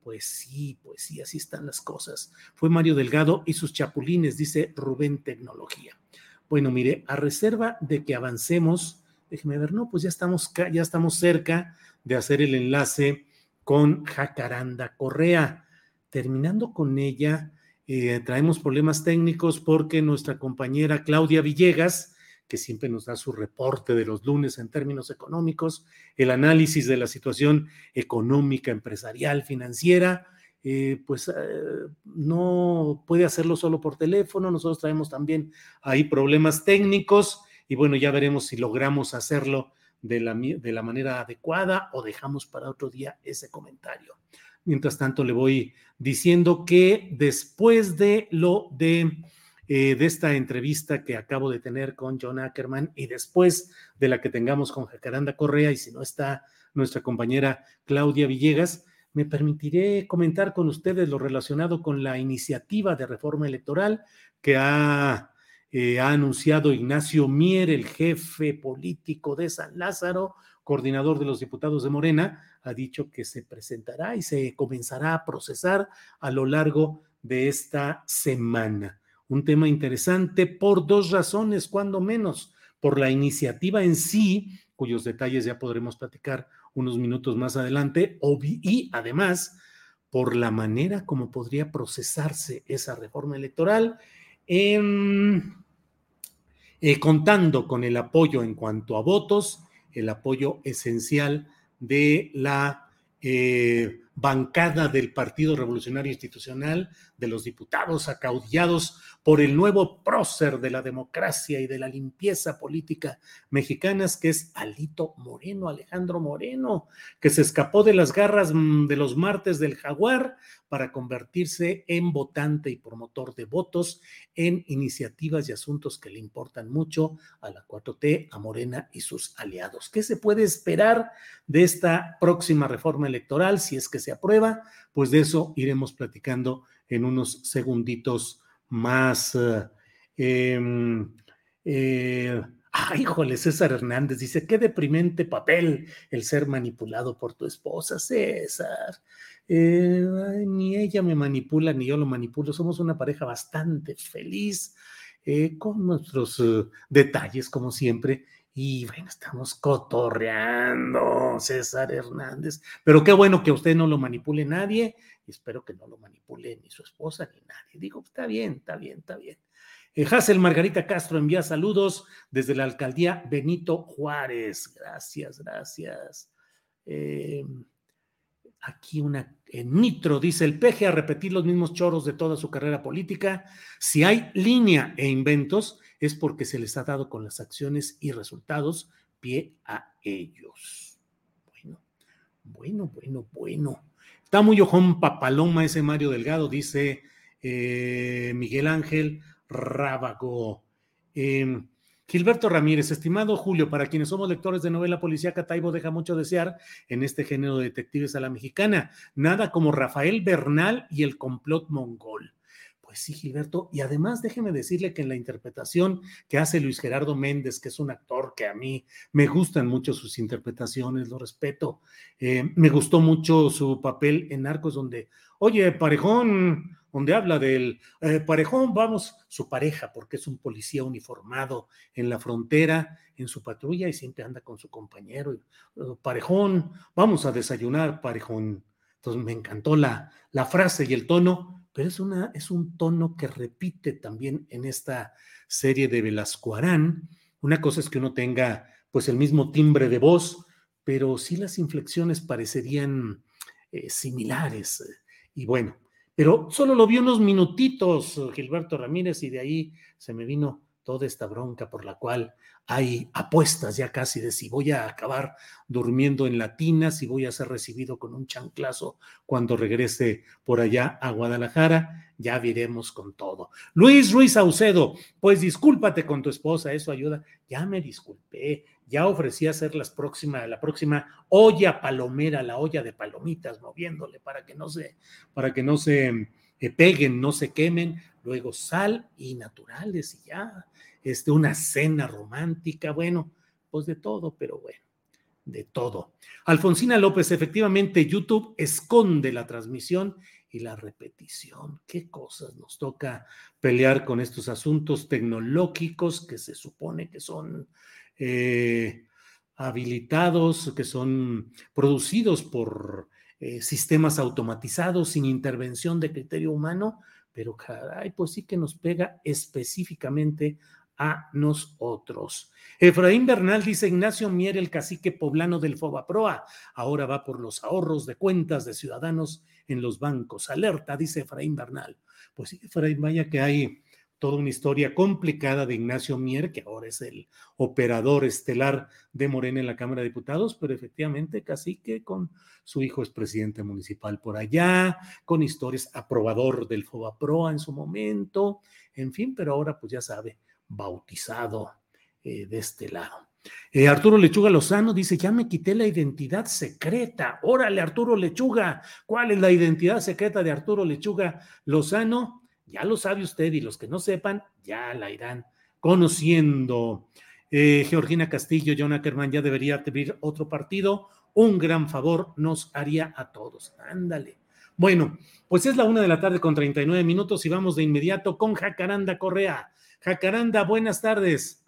Pues sí, pues sí, así están las cosas. Fue Mario Delgado y sus chapulines, dice Rubén Tecnología. Bueno, mire, a reserva de que avancemos, déjeme ver, no, pues ya estamos, ya estamos cerca de hacer el enlace con Jacaranda Correa. Terminando con ella, eh, traemos problemas técnicos porque nuestra compañera Claudia Villegas, que siempre nos da su reporte de los lunes en términos económicos, el análisis de la situación económica, empresarial, financiera, eh, pues eh, no puede hacerlo solo por teléfono. Nosotros traemos también ahí problemas técnicos y bueno, ya veremos si logramos hacerlo de la, de la manera adecuada o dejamos para otro día ese comentario. Mientras tanto, le voy diciendo que después de lo de, eh, de esta entrevista que acabo de tener con John Ackerman y después de la que tengamos con Jacaranda Correa, y si no está nuestra compañera Claudia Villegas, me permitiré comentar con ustedes lo relacionado con la iniciativa de reforma electoral que ha eh, ha anunciado Ignacio Mier, el jefe político de San Lázaro, coordinador de los diputados de Morena, ha dicho que se presentará y se comenzará a procesar a lo largo de esta semana. Un tema interesante por dos razones, cuando menos, por la iniciativa en sí, cuyos detalles ya podremos platicar unos minutos más adelante, y además por la manera como podría procesarse esa reforma electoral, eh, contando con el apoyo en cuanto a votos el apoyo esencial de la eh, bancada del Partido Revolucionario Institucional, de los diputados acaudillados por el nuevo prócer de la democracia y de la limpieza política mexicanas, que es Alito Moreno, Alejandro Moreno, que se escapó de las garras mm, de los martes del jaguar para convertirse en votante y promotor de votos en iniciativas y asuntos que le importan mucho a la 4T, a Morena y sus aliados. ¿Qué se puede esperar de esta próxima reforma electoral si es que se aprueba? Pues de eso iremos platicando en unos segunditos más. Eh, em, eh, Ay, híjole, César Hernández dice, qué deprimente papel el ser manipulado por tu esposa, César. Eh, ni ella me manipula, ni yo lo manipulo. Somos una pareja bastante feliz, eh, con nuestros eh, detalles, como siempre. Y bueno, estamos cotorreando, César Hernández. Pero qué bueno que usted no lo manipule nadie. Espero que no lo manipule ni su esposa ni nadie. Digo, está bien, está bien, está bien. Eh, Margarita Castro envía saludos desde la alcaldía Benito Juárez. Gracias, gracias. Eh, aquí una en Nitro dice el peje a repetir los mismos choros de toda su carrera política. Si hay línea e inventos, es porque se les ha dado con las acciones y resultados pie a ellos. Bueno, bueno, bueno, bueno. Está muy ojón papaloma ese Mario Delgado, dice eh, Miguel Ángel. Rábago. Em, Gilberto Ramírez, estimado Julio, para quienes somos lectores de novela policíaca, Taibo deja mucho desear en este género de detectives a la mexicana. Nada como Rafael Bernal y el complot mongol. Pues sí, Gilberto. Y además déjeme decirle que en la interpretación que hace Luis Gerardo Méndez, que es un actor que a mí me gustan mucho sus interpretaciones, lo respeto. Eh, me gustó mucho su papel en Arcos, donde, oye, parejón, donde habla del eh, parejón, vamos, su pareja, porque es un policía uniformado en la frontera, en su patrulla y siempre anda con su compañero. Oh, parejón, vamos a desayunar, parejón. Entonces me encantó la, la frase y el tono, pero es, una, es un tono que repite también en esta serie de Velasco Arán. Una cosa es que uno tenga pues el mismo timbre de voz, pero sí las inflexiones parecerían eh, similares. Y bueno, pero solo lo vi unos minutitos, Gilberto Ramírez, y de ahí se me vino toda esta bronca por la cual hay apuestas ya casi de si voy a acabar durmiendo en Latina, si voy a ser recibido con un chanclazo cuando regrese por allá a Guadalajara, ya veremos con todo. Luis Ruiz Saucedo, pues discúlpate con tu esposa, eso ayuda. Ya me disculpé, ya ofrecí hacer las próxima, la próxima olla palomera, la olla de palomitas, moviéndole para que no se, para que no se eh, peguen, no se quemen, luego sal y naturales y ya, este, una cena romántica, bueno, pues de todo, pero bueno, de todo. Alfonsina López, efectivamente, YouTube esconde la transmisión y la repetición. ¿Qué cosas nos toca pelear con estos asuntos tecnológicos que se supone que son eh, habilitados, que son producidos por eh, sistemas automatizados sin intervención de criterio humano? Pero caray, pues sí que nos pega específicamente a nosotros. Efraín Bernal dice Ignacio Mier, el cacique poblano del Fobaproa, ahora va por los ahorros de cuentas de ciudadanos en los bancos. Alerta, dice Efraín Bernal. Pues sí, Efraín, vaya que hay toda una historia complicada de Ignacio Mier, que ahora es el operador estelar de Morena en la Cámara de Diputados, pero efectivamente cacique con su hijo es presidente municipal por allá, con historias, aprobador del Fobaproa en su momento, en fin, pero ahora pues ya sabe, bautizado eh, de este lado. Eh, Arturo Lechuga Lozano dice, ya me quité la identidad secreta. Órale, Arturo Lechuga, ¿cuál es la identidad secreta de Arturo Lechuga Lozano? Ya lo sabe usted y los que no sepan, ya la irán conociendo. Eh, Georgina Castillo, John Ackerman, ya debería abrir otro partido. Un gran favor nos haría a todos. Ándale. Bueno, pues es la una de la tarde con 39 minutos y vamos de inmediato con Jacaranda Correa. Jacaranda, buenas tardes.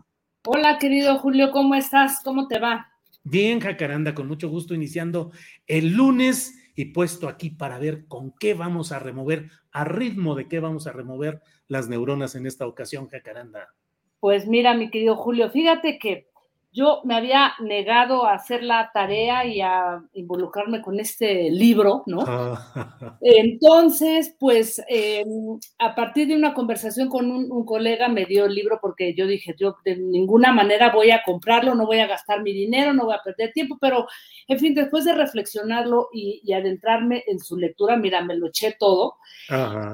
Hola, querido Julio, ¿cómo estás? ¿Cómo te va? Bien, Jacaranda, con mucho gusto iniciando el lunes y puesto aquí para ver con qué vamos a remover, a ritmo de qué vamos a remover las neuronas en esta ocasión, Jacaranda. Pues mira, mi querido Julio, fíjate que yo me había negado a hacer la tarea y a involucrarme con este libro, ¿no? Ah. Entonces, pues em, a partir de una conversación con un, colega me dio el libro porque yo dije, yo de ninguna manera voy a comprarlo, no voy a gastar mi dinero, no voy a perder tiempo, pero en fin, después de reflexionarlo y, adentrarme en su lectura, mira, me lo eché todo,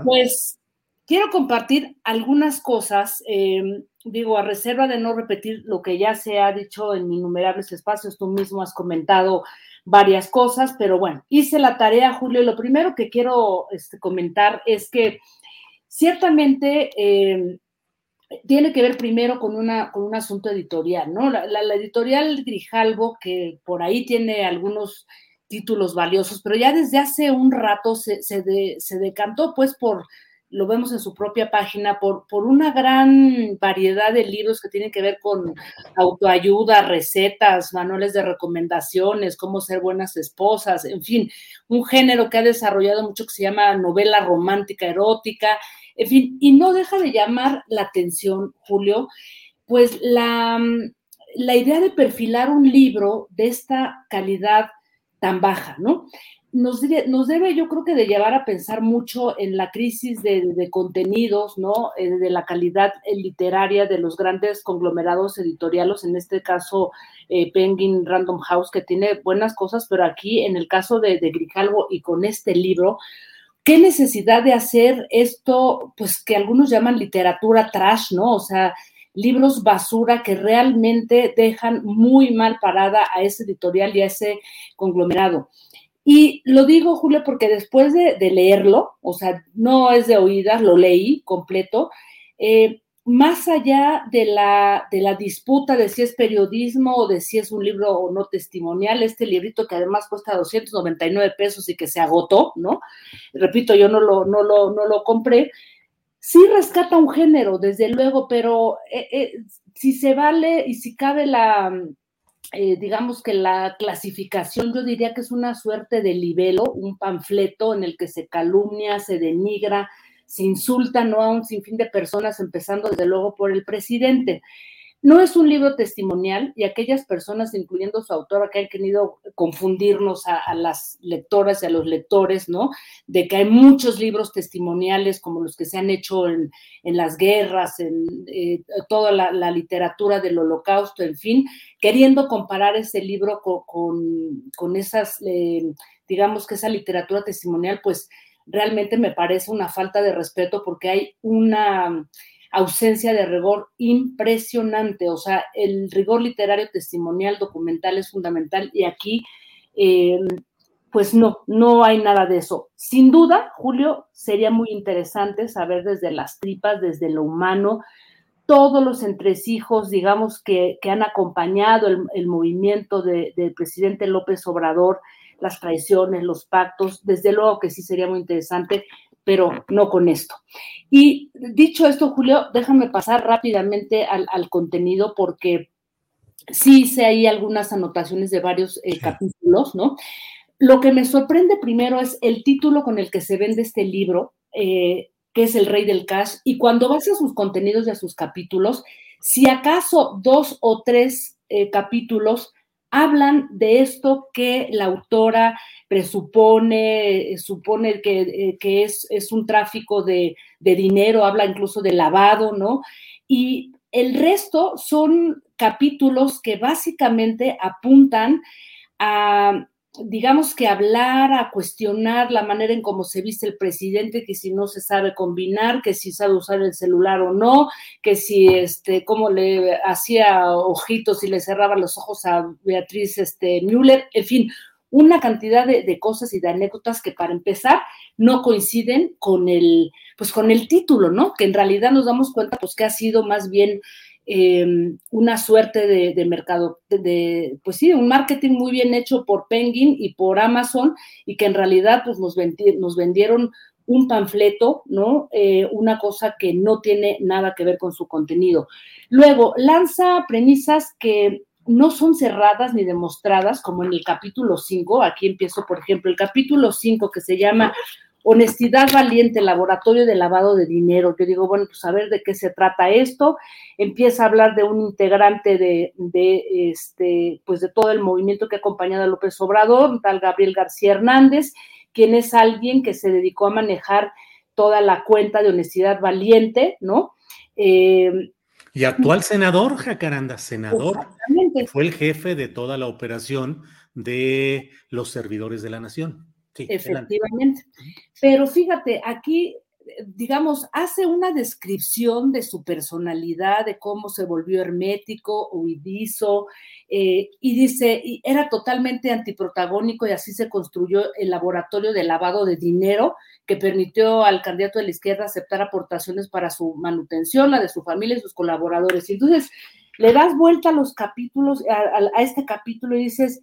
pues quiero compartir algunas cosas. Eh, digo, a reserva de no repetir lo que ya se ha dicho en innumerables espacios, tú mismo has comentado varias cosas, pero bueno, hice la tarea, Julio. Lo primero que quiero este, comentar es que ciertamente eh, tiene que ver primero con, una, con un asunto editorial, ¿no? La, editorial Grijalvo, que por ahí tiene algunos títulos valiosos, pero ya desde hace un rato se, se decantó pues por lo vemos en su propia página, por, por una gran variedad de libros que tienen que ver con autoayuda, recetas, manuales de recomendaciones, cómo ser buenas esposas, en fin, un género que ha desarrollado mucho que se llama novela romántica erótica, en fin, y no deja de llamar la atención, Julio, pues la, la idea de perfilar un libro de esta calidad tan baja, ¿no? Nos, debe, yo creo que de llevar a pensar mucho en la crisis de, contenidos, ¿no? Eh, de la calidad eh, literaria de los grandes conglomerados editoriales, en este caso eh, Penguin Random House, que tiene buenas cosas, pero aquí en el caso de, de Grijalvo y con este libro, ¿qué necesidad de hacer esto, pues que algunos llaman literatura trash, ¿no? O sea, libros basura que realmente dejan muy mal parada a ese editorial y a ese conglomerado. Y lo digo, Julio, porque después de, leerlo, o sea, no es de oídas, lo leí completo, eh, más allá de la, de la disputa de si es periodismo o de si es un libro o no testimonial, este librito que además cuesta 299 pesos y que se agotó, ¿no? Repito, yo no lo, no lo, no lo compré. Sí rescata un género, desde luego, pero eh, eh, si se vale y si cabe la, eh, digamos que la clasificación yo diría que es una suerte de libelo, un panfleto en el que se calumnia, se denigra, se insulta ¿no? a un sinfín de personas, empezando desde luego por el presidente. No es un libro testimonial y aquellas personas, incluyendo su autora, que han querido confundirnos a, las lectoras y a los lectores, ¿no? De que hay muchos libros testimoniales como los que se han hecho en, las guerras, en eh, toda la, literatura del holocausto, en fin, queriendo comparar ese libro con, esas, eh, digamos que esa literatura testimonial, pues realmente me parece una falta de respeto porque hay una ausencia de rigor impresionante. O sea, el rigor literario, testimonial, documental es fundamental y aquí, em, pues no, no hay nada de eso. Sin duda, Julio, sería muy interesante saber desde las tripas, desde lo humano, todos los entresijos, digamos, que, han acompañado el, movimiento del presidente López Obrador, las traiciones, los pactos, desde luego que sí sería muy interesante, pero no con esto. Y dicho esto, Julio, déjame pasar rápidamente al, contenido porque sí hice ahí algunas anotaciones de varios eh, capítulos, ¿no? Lo que me sorprende primero es el título con el que se vende este libro, eh, que es El Rey del Cash, y cuando vas a sus contenidos y a sus capítulos, si acaso dos o tres eh, capítulos hablan de esto que la autora presupone, supone que, eh, que es, es, un tráfico de, de, dinero, habla incluso de lavado, ¿no? Y el resto son capítulos que básicamente apuntan a digamos que hablar, a cuestionar la manera en cómo se viste el presidente, que si no se sabe combinar, que si sabe usar el celular o no, que si este, cómo le hacía ojitos y le cerraba los ojos a Beatriz este, Müller, en fin, una cantidad de, de, cosas y de anécdotas que para empezar no coinciden con el, pues con el título, ¿no? Que en realidad nos damos cuenta pues que ha sido más bien Em, una suerte de, mercado, de, pues sí, un marketing muy bien hecho por Penguin y por Amazon y que en realidad pues nos, vendieron un panfleto, ¿no? Eh, una cosa que no tiene nada que ver con su contenido. Luego, lanza premisas que no son cerradas ni demostradas, como en el capítulo 5, aquí empiezo, por ejemplo, el capítulo 5 que se llama Honestidad Valiente, Laboratorio de Lavado de Dinero. Yo digo, bueno, pues a ver de qué se trata esto. Empieza a hablar de un integrante de, este, pues de todo el movimiento que ha acompañado a López Obrador, tal Gabriel García Hernández, quien es alguien que se dedicó a manejar toda la cuenta de Honestidad Valiente, ¿no? Eh, y actual senador, Jacaranda, senador, fue el jefe de toda la operación de los servidores de la nación. Efectivamente. Pero fíjate, aquí, digamos, hace una descripción de su personalidad, de cómo se volvió hermético, huidizo, eh, y dice, era totalmente antiprotagónico y así se construyó el laboratorio de lavado de dinero que permitió al candidato de la izquierda aceptar aportaciones para su manutención, la de su familia y sus colaboradores. Y entonces le das vuelta a los capítulos, a este capítulo y dices,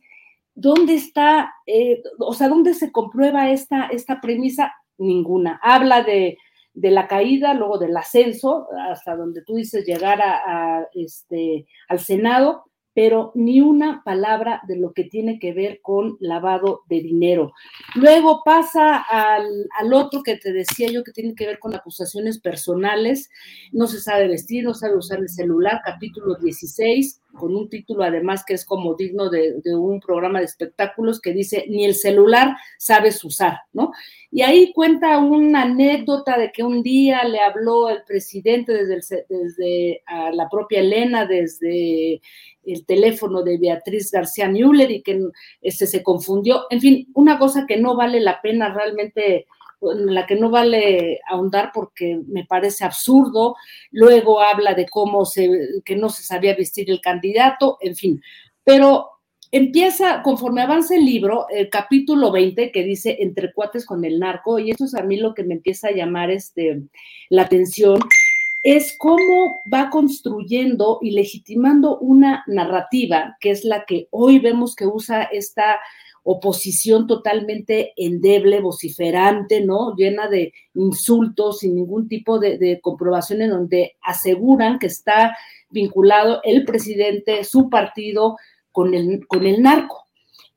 ¿Dónde está, eh, o sea, dónde se comprueba esta, esta premisa? Ninguna. Habla de, la caída, luego del ascenso, hasta donde tú dices llegar a, este, al Senado, pero ni una palabra de lo que tiene que ver con lavado de dinero. Luego pasa al, al, otro que te decía yo que tiene que ver con acusaciones personales, no se sabe vestir, no sabe usar el celular, capítulo 16, con un título además que es como digno de, un programa de espectáculos que dice, ni el celular sabes usar, ¿no? Y ahí cuenta una anécdota de que un día le habló el presidente desde, desde a la propia Elena, desde el teléfono de Beatriz García Müller y que este, se confundió. En fin, una cosa que no vale la pena realmente en la que no vale ahondar porque me parece absurdo. Luego habla de cómo se, que no se sabía vestir el candidato, en fin. Pero empieza, conforme avanza el libro, el capítulo 20 que dice entre cuates con el narco, y eso es a mí lo que me empieza a llamar este, la atención, es cómo va construyendo y legitimando una narrativa, que es la que hoy vemos que usa esta oposición totalmente endeble, vociferante, ¿no? Llena de insultos, sin ningún tipo de, comprobación en donde aseguran que está vinculado el presidente, su partido, con el, con el narco.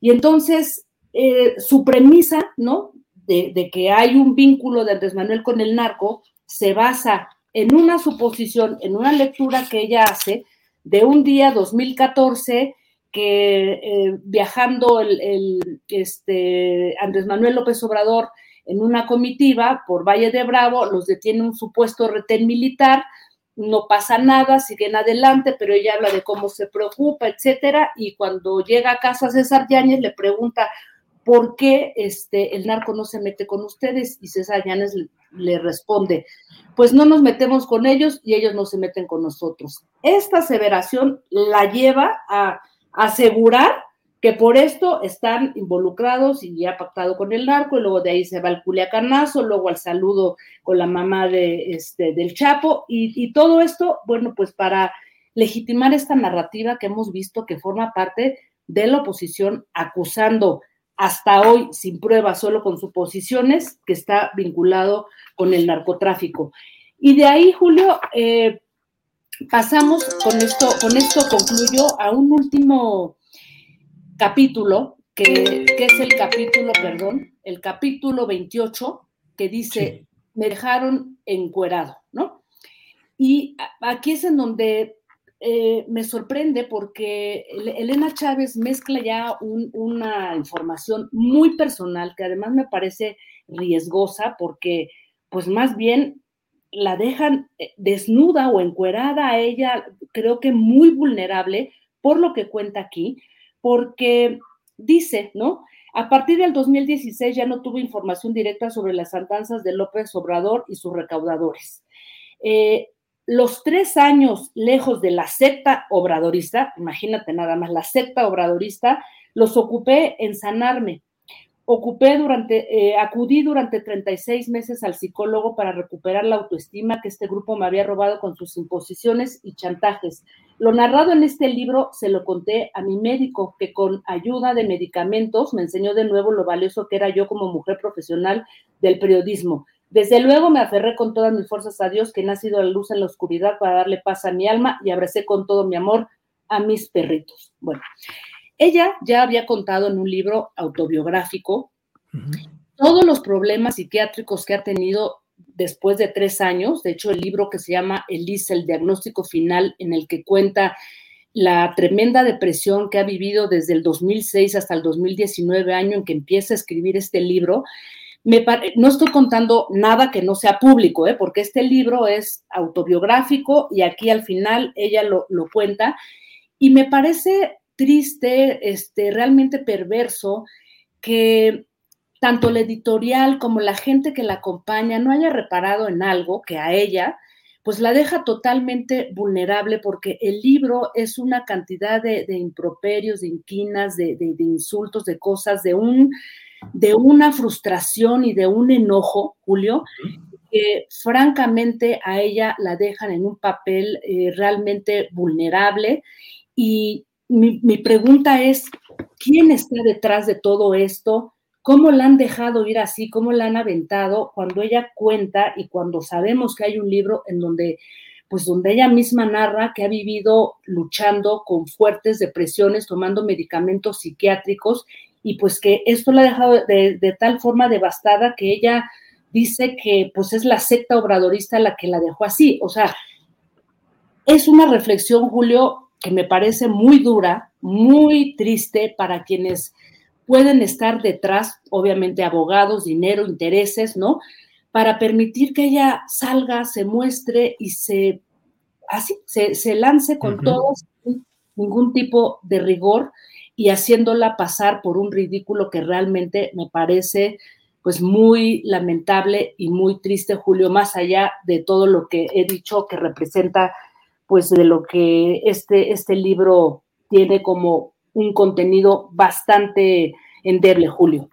Y entonces, eh, su premisa, ¿no? De, de, que hay un vínculo de Andrés Manuel con el narco se basa en una suposición, en una lectura que ella hace de un día 2014 que eh, viajando el, este, Andrés Manuel López Obrador en una comitiva por Valle de Bravo, los detiene un supuesto retén militar, no pasa nada, siguen adelante, pero ella habla de cómo se preocupa, etcétera, y cuando llega a casa César Yáñez le pregunta por qué este, el narco no se mete con ustedes, y César Yáñez le, responde, pues no nos metemos con ellos y ellos no se meten con nosotros. Esta aseveración la lleva a asegurar que por esto están involucrados y ya pactado con el narco, y luego de ahí se va al culiacanazo, luego al saludo con la mamá de, este, del Chapo, y todo esto, bueno, pues para legitimar esta narrativa que hemos visto que forma parte de la oposición acusando hasta hoy sin pruebas, solo con suposiciones, que está vinculado con el narcotráfico. Y de ahí, Julio, eh, pasamos con esto, con esto concluyo a un último capítulo, que, es el capítulo, perdón, el capítulo 28, que dice, me dejaron encuerado, ¿no? Y aquí es en donde eh, me sorprende porque Elena Chávez mezcla ya una información muy personal que además me parece riesgosa porque pues más bien la dejan eh, desnuda o encuerada a ella, creo que muy vulnerable por lo que cuenta aquí, porque dice, ¿no? A partir del 2016 ya no tuvo información directa sobre las andanzas de López Obrador y sus recaudadores. Eh, los tres años lejos de la secta obradorista, imagínate nada más, la secta obradorista, los ocupé en sanarme. Ocupé durante, eh, acudí durante 36 meses al psicólogo para recuperar la autoestima que este grupo me había robado con sus imposiciones y chantajes. Lo narrado en este libro se lo conté a mi médico, que con ayuda de medicamentos me enseñó de nuevo lo valioso que era yo como mujer profesional del periodismo. Desde luego me aferré con todas mis fuerzas a Dios, que ha sido la luz en la oscuridad para darle paz a mi alma y abracé con todo mi amor a mis perritos. Bueno, ella ya había contado en un libro autobiográfico todos los problemas psiquiátricos que ha tenido después de tres años. De hecho, el libro que se llama Elisa, el diagnóstico final, en el que cuenta la tremenda depresión que ha vivido desde el 2006 hasta el 2019 año en que empieza a escribir este libro, no estoy contando nada que no sea público, ¿eh? porque este libro es autobiográfico y aquí al final ella lo, cuenta. Y me parece triste, este, realmente perverso, que tanto la editorial como la gente que la acompaña no haya reparado en algo que a ella, pues la deja totalmente vulnerable porque el libro es una cantidad de, improperios, de inquinas, de, de, insultos, de cosas, de un de una frustración y de un enojo, Julio, que francamente a ella la dejan en un papel eh, realmente vulnerable. Y mi, pregunta es, ¿quién está detrás de todo esto? ¿Cómo la han dejado ir así? ¿Cómo la han aventado cuando ella cuenta y cuando sabemos que hay un libro en donde pues donde ella misma narra que ha vivido luchando con fuertes depresiones, tomando medicamentos psiquiátricos y pues que esto la ha dejado de, tal forma devastada que ella dice que pues es la secta obradorista la que la dejó así. O sea, es una reflexión, Julio, que me parece muy dura, muy triste para quienes pueden estar detrás, obviamente abogados, dinero, intereses, ¿no? Para permitir que ella salga, se muestre y se así se, lance con todos ningún tipo de rigor y haciéndola pasar por un ridículo que realmente me parece pues muy lamentable y muy triste, Julio, más allá de todo lo que he dicho que representa pues de lo que este, este libro tiene como un contenido bastante endeble, Julio.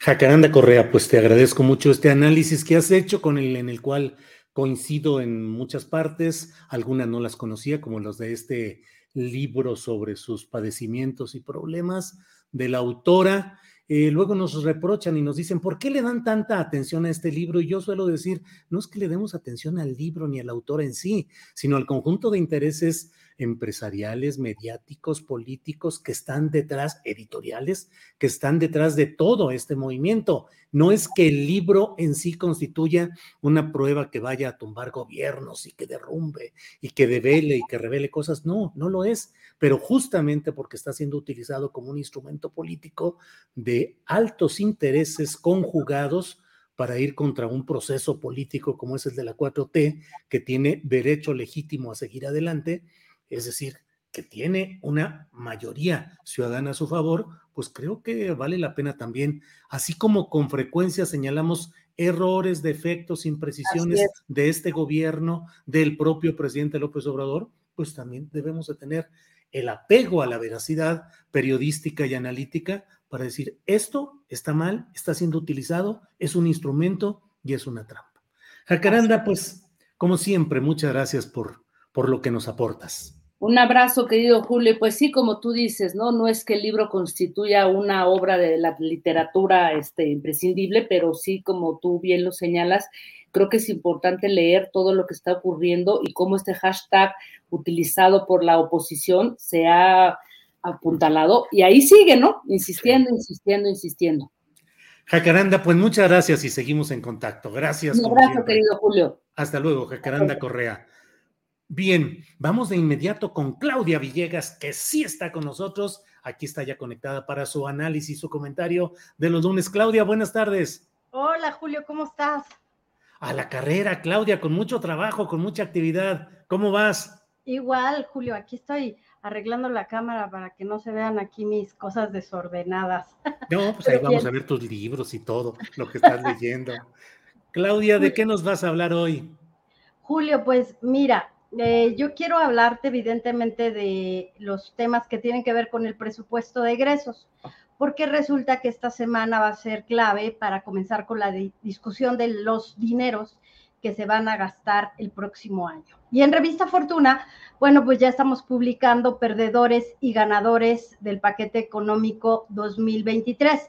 Jacaranda Correa, pues te agradezco mucho este análisis que has hecho con el en el cual coincido en muchas partes, algunas no las conocía, como los de este libro sobre sus padecimientos y problemas de la autora. Eh, luego nos reprochan y nos dicen, ¿por qué le dan tanta atención a este libro? Y yo suelo decir, no es que le demos atención al libro ni al autor en sí, sino al conjunto de intereses empresariales, mediáticos, políticos que están detrás, editoriales, que están detrás de todo este movimiento. No es que el libro en sí constituya una prueba que vaya a tumbar gobiernos y que derrumbe y que devele y que revele cosas. No, no lo es. Pero justamente porque está siendo utilizado como un instrumento político de altos intereses conjugados para ir contra un proceso político como es el de la 4T, que tiene derecho legítimo a seguir adelante, es decir, que tiene una mayoría ciudadana a su favor, pues creo que vale la pena también, así como con frecuencia señalamos errores, defectos, imprecisiones de este gobierno, del propio presidente López Obrador, pues también debemos de tener el apego a la veracidad periodística y analítica para decir esto está mal, está siendo utilizado, es un instrumento y es una trampa. Jacaranda, pues como siempre, muchas gracias por, por lo que nos aportas. Un abrazo, querido Julio. Pues sí, como tú dices, ¿no? No es que el libro constituya una obra de la literatura este, imprescindible, pero sí, como tú bien lo señalas, creo que es importante leer todo lo que está ocurriendo y cómo este hashtag utilizado por la oposición se ha apuntalado y ahí sigue, ¿no? Insistiendo, insistiendo, insistiendo. Jacaranda, pues muchas gracias y seguimos en contacto. Gracias. Un abrazo, querido Julio. Hasta luego, Jacaranda Correa. Bien, vamos de inmediato con Claudia Villegas, que sí está con nosotros. Aquí está ya conectada para su análisis, su comentario de los lunes. Claudia, buenas tardes. Hola, Julio, ¿cómo estás? A la carrera, Claudia, con mucho trabajo, con mucha actividad. ¿Cómo vas? Igual, Julio, aquí estoy arreglando la cámara para que no se vean aquí mis cosas desordenadas. No, pues ahí vamos a ver tus libros y todo lo que estás leyendo. Claudia, ¿de qué nos vas a hablar hoy? Julio, pues mira, eh, yo quiero hablarte evidentemente de los temas que tienen que ver con el presupuesto de egresos, porque resulta que esta semana va a ser clave para comenzar con la discusión de los dineros que se van a gastar el próximo año. Y en Revista Fortuna, bueno, pues ya estamos publicando perdedores y ganadores del paquete económico 2023.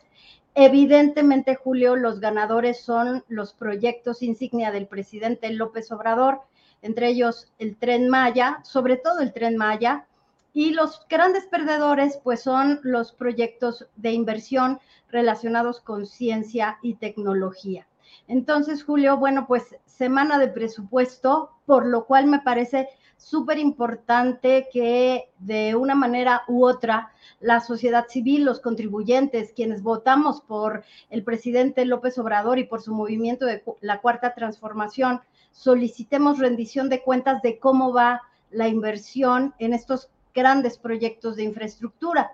Evidentemente, Julio, los ganadores son los proyectos insignia del presidente López Obrador, entre ellos el tren Maya, sobre todo el tren Maya, y los grandes perdedores, pues son los proyectos de inversión relacionados con ciencia y tecnología. Entonces, Julio, bueno, pues semana de presupuesto, por lo cual me parece súper importante que de una manera u otra la sociedad civil, los contribuyentes, quienes votamos por el presidente López Obrador y por su movimiento de la cuarta transformación, solicitemos rendición de cuentas de cómo va la inversión en estos grandes proyectos de infraestructura.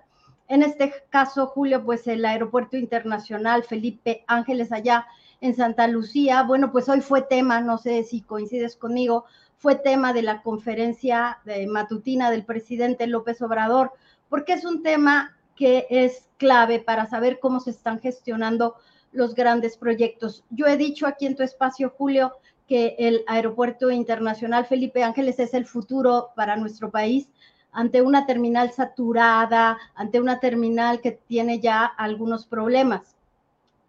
En este caso, Julio, pues el Aeropuerto Internacional Felipe Ángeles allá en Santa Lucía, bueno, pues hoy fue tema, no sé si coincides conmigo, fue tema de la conferencia de matutina del presidente López Obrador, porque es un tema que es clave para saber cómo se están gestionando los grandes proyectos. Yo he dicho aquí en tu espacio, Julio, que el Aeropuerto Internacional Felipe Ángeles es el futuro para nuestro país ante una terminal saturada, ante una terminal que tiene ya algunos problemas.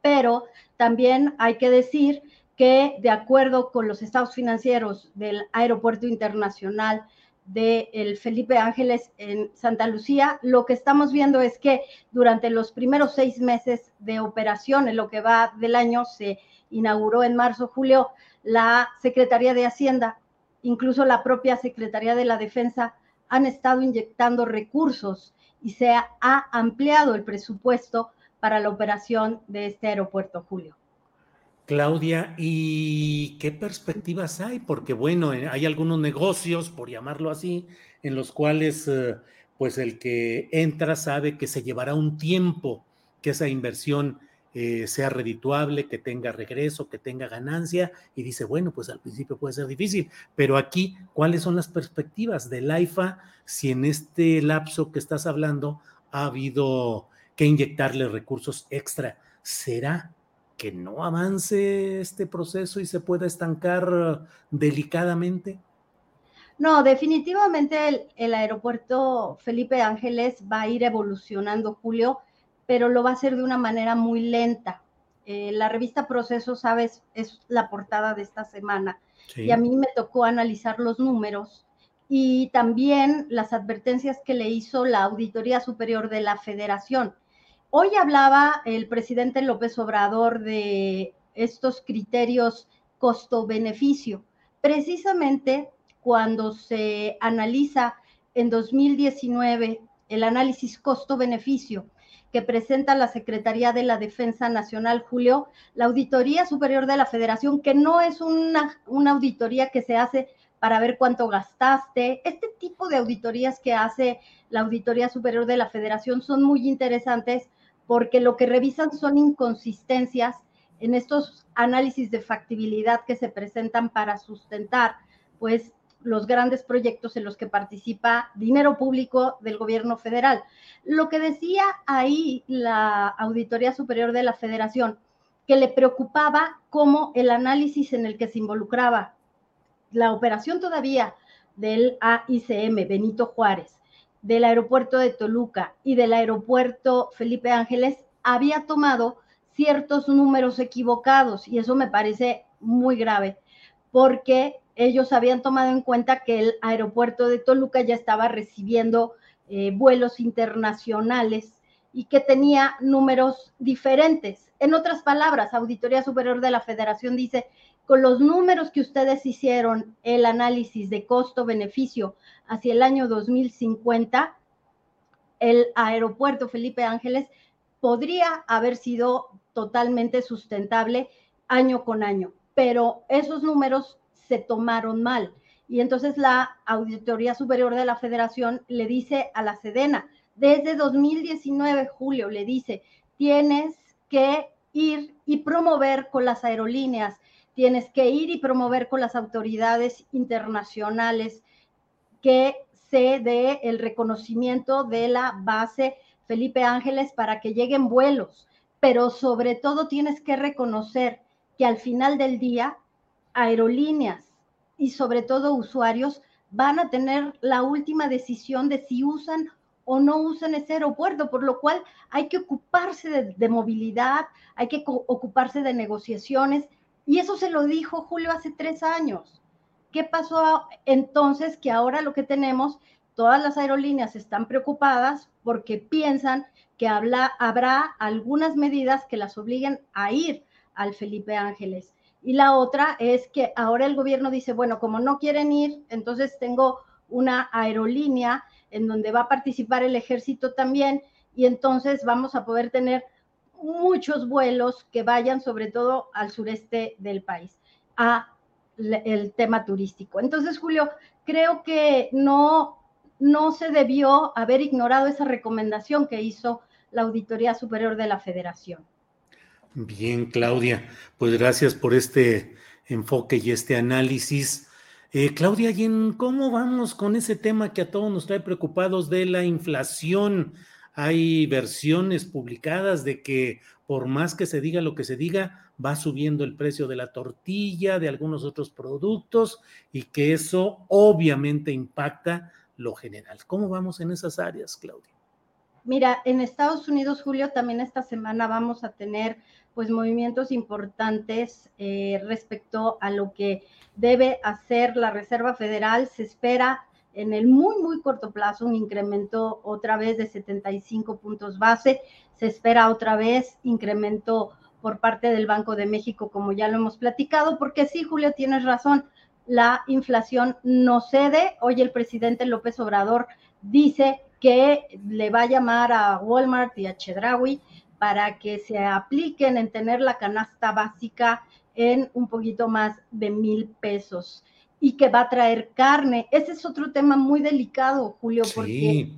Pero también hay que decir que de acuerdo con los estados financieros del Aeropuerto Internacional de el Felipe Ángeles en Santa Lucía, lo que estamos viendo es que durante los primeros seis meses de operación, en lo que va del año, se inauguró en marzo, julio, la Secretaría de Hacienda, incluso la propia Secretaría de la Defensa, han estado inyectando recursos y se ha ampliado el presupuesto para la operación de este aeropuerto, Julio. Claudia, ¿y qué perspectivas hay? Porque bueno, eh, hay algunos negocios, por llamarlo así, en los cuales eh, pues el que entra sabe que se llevará un tiempo que esa inversión eh, sea redituable, que tenga regreso, que tenga ganancia, y dice, bueno, pues al principio puede ser difícil, pero aquí, ¿cuáles son las perspectivas del AIFA si en este lapso que estás hablando ha habido que inyectarle recursos extra? ¿Será que no avance este proceso y se pueda estancar delicadamente? No, definitivamente el, el aeropuerto Felipe Ángeles va a ir evolucionando, Julio pero lo va a hacer de una manera muy lenta. Eh, la revista Proceso, sabes, es la portada de esta semana y a mí me tocó analizar los números y también las advertencias que le hizo la Auditoría Superior de la Federación. Hoy hablaba el presidente López Obrador de estos criterios costo-beneficio. Precisamente cuando se analiza en 2019 el análisis costo-beneficio que presenta la Secretaría de la Defensa Nacional, Julio, la Auditoría Superior de la Federación, que no es una, una auditoría que se hace para ver cuánto gastaste. Este tipo de auditorías que hace la Auditoría Superior de la Federación son muy interesantes porque lo que revisan son inconsistencias en estos análisis de factibilidad que se presentan para sustentar, pues, los grandes proyectos en los que participa dinero público del gobierno federal. Lo que decía ahí la Auditoría Superior de la Federación, que le preocupaba cómo el análisis en el que se involucraba la operación todavía del AICM Benito Juárez, del aeropuerto de Toluca y del aeropuerto Felipe Ángeles había tomado ciertos números equivocados y eso me parece muy grave porque ellos habían tomado en cuenta que el aeropuerto de Toluca ya estaba recibiendo eh, vuelos internacionales y que tenía números diferentes. En otras palabras, Auditoría Superior de la Federación dice, con los números que ustedes hicieron, el análisis de costo-beneficio hacia el año 2050, el aeropuerto Felipe Ángeles podría haber sido totalmente sustentable año con año, pero esos números se tomaron mal. Y entonces la Auditoría Superior de la Federación le dice a la Sedena, desde 2019, Julio, le dice, tienes que ir y promover con las aerolíneas, tienes que ir y promover con las autoridades internacionales que se dé el reconocimiento de la base Felipe Ángeles para que lleguen vuelos, pero sobre todo tienes que reconocer que al final del día aerolíneas y sobre todo usuarios van a tener la última decisión de si usan o no usan ese aeropuerto, por lo cual hay que ocuparse de, movilidad, hay que ocuparse de negociaciones, y eso se lo dijo Julio hace tres años. ¿Qué pasó entonces que ahora lo que tenemos, todas las aerolíneas están preocupadas porque piensan que habrá algunas medidas que las obliguen a ir al Felipe Ángeles? Y la otra es que ahora el gobierno dice, bueno, como no quieren ir, entonces tengo una aerolínea en donde va a participar el ejército también y entonces vamos a poder tener muchos vuelos que vayan sobre todo al sureste del país, a el tema turístico. Entonces, Julio, creo que no, no se debió haber ignorado esa recomendación que hizo la Auditoría Superior de la Federación. Bien, Claudia, pues gracias por este enfoque y este análisis. Eh, Claudia, ¿y en cómo vamos con ese tema que a todos nos trae preocupados de la inflación? Hay versiones publicadas de que por más que se diga lo que se diga, va subiendo el precio de la tortilla, de algunos otros productos y que eso obviamente impacta lo general. ¿Cómo vamos en esas áreas, Claudia? Mira, en Estados Unidos, Julio, también esta semana vamos a tener pues movimientos importantes eh, respecto a lo que debe hacer la Reserva Federal. Se espera en el muy, muy corto plazo un incremento otra vez de 75 puntos base. Se espera otra vez incremento por parte del Banco de México, como ya lo hemos platicado, porque sí, Julio, tienes razón, la inflación no cede. Hoy el presidente López Obrador dice que le va a llamar a Walmart y a Chedraui para que se apliquen en tener la canasta básica en un poquito más de mil pesos y que va a traer carne. Ese es otro tema muy delicado, Julio, porque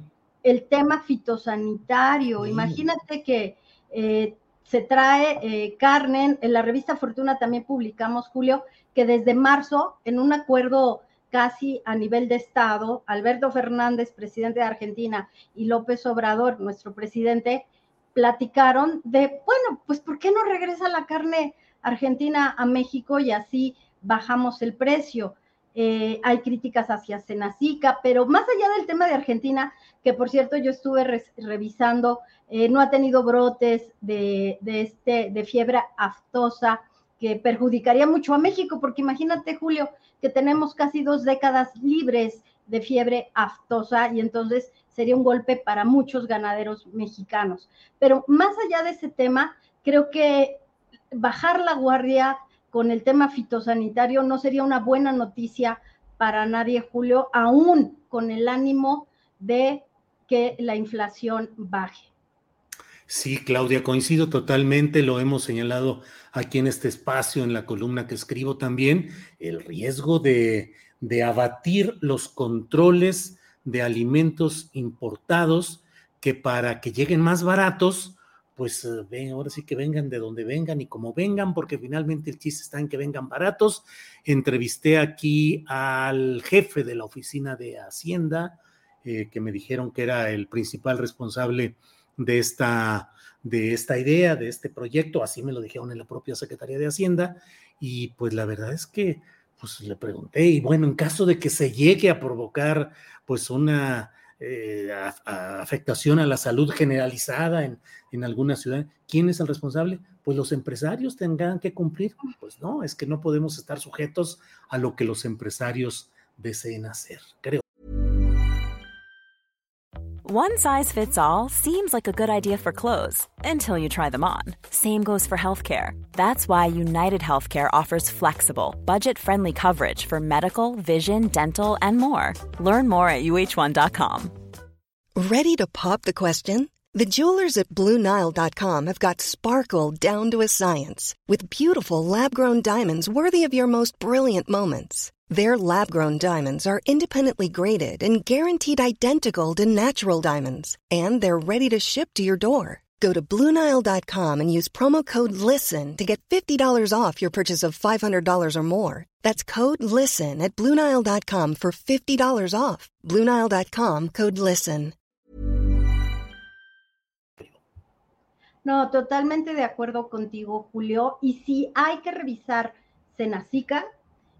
el tema fitosanitario, imagínate que eh, se trae eh, carne, en la revista Fortuna también publicamos, Julio, que desde marzo, en un acuerdo casi a nivel de Estado, Alberto Fernández, presidente de Argentina, y López Obrador, nuestro presidente, platicaron de, bueno, pues ¿por qué no regresa la carne argentina a México y así bajamos el precio? Eh, hay críticas hacia Senacica, pero más allá del tema de Argentina, que por cierto yo estuve revisando, eh, no ha tenido brotes de, de, este, de fiebre aftosa que perjudicaría mucho a México, porque imagínate, Julio, que tenemos casi dos décadas libres de fiebre aftosa y entonces sería un golpe para muchos ganaderos mexicanos. Pero más allá de ese tema, creo que bajar la guardia con el tema fitosanitario no sería una buena noticia para nadie, Julio, aún con el ánimo de que la inflación baje. Sí, Claudia, coincido totalmente, lo hemos señalado aquí en este espacio, en la columna que escribo también, el riesgo de, de abatir los controles de alimentos importados que para que lleguen más baratos, pues eh, ven, ahora sí que vengan de donde vengan y como vengan, porque finalmente el chiste está en que vengan baratos. Entrevisté aquí al jefe de la oficina de Hacienda, eh, que me dijeron que era el principal responsable de esta, de esta idea, de este proyecto, así me lo dijeron en la propia Secretaría de Hacienda, y pues la verdad es que pues le pregunté, y bueno, en caso de que se llegue a provocar pues una eh, afectación a la salud generalizada en, en alguna ciudad, ¿quién es el responsable? Pues los empresarios tendrán que cumplir. Pues no, es que no podemos estar sujetos a lo que los empresarios deseen hacer, creo. One size fits all seems like a good idea for clothes until you try them on. Same goes for healthcare. That's why United Healthcare offers flexible, budget friendly coverage for medical, vision, dental, and more. Learn more at uh1.com. Ready to pop the question? The jewelers at Bluenile.com have got sparkle down to a science with beautiful lab grown diamonds worthy of your most brilliant moments. Their lab grown diamonds are independently graded and guaranteed identical to natural diamonds, and they're ready to ship to your door. Go to Bluenile.com and use promo code LISTEN to get $50 off your purchase of $500 or more. That's code LISTEN at Bluenile.com for $50 off. Bluenile.com code LISTEN. No, totalmente de acuerdo contigo, Julio. Y si hay que revisar Senacica,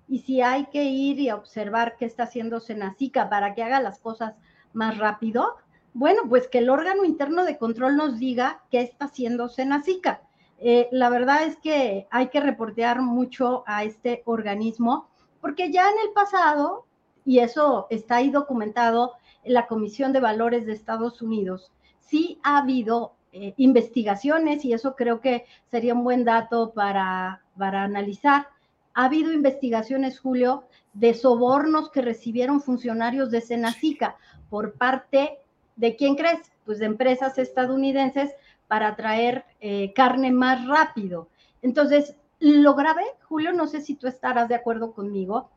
y si hay que ir y observar qué está haciendo Senacica para que haga las cosas más rápido, bueno, pues que el órgano interno de control nos diga qué está haciendo Senacica. Eh, la verdad es que hay que reportear mucho a este organismo, porque ya en el pasado, y eso está ahí documentado en la Comisión de Valores de Estados Unidos, sí ha habido eh, investigaciones, y eso creo que sería un buen dato para, para analizar, ha habido investigaciones, Julio, de sobornos que recibieron funcionarios de Senacica por parte de quién crees? Pues de empresas estadounidenses para traer eh, carne más rápido. Entonces, lo grave, Julio, no sé si tú estarás de acuerdo conmigo,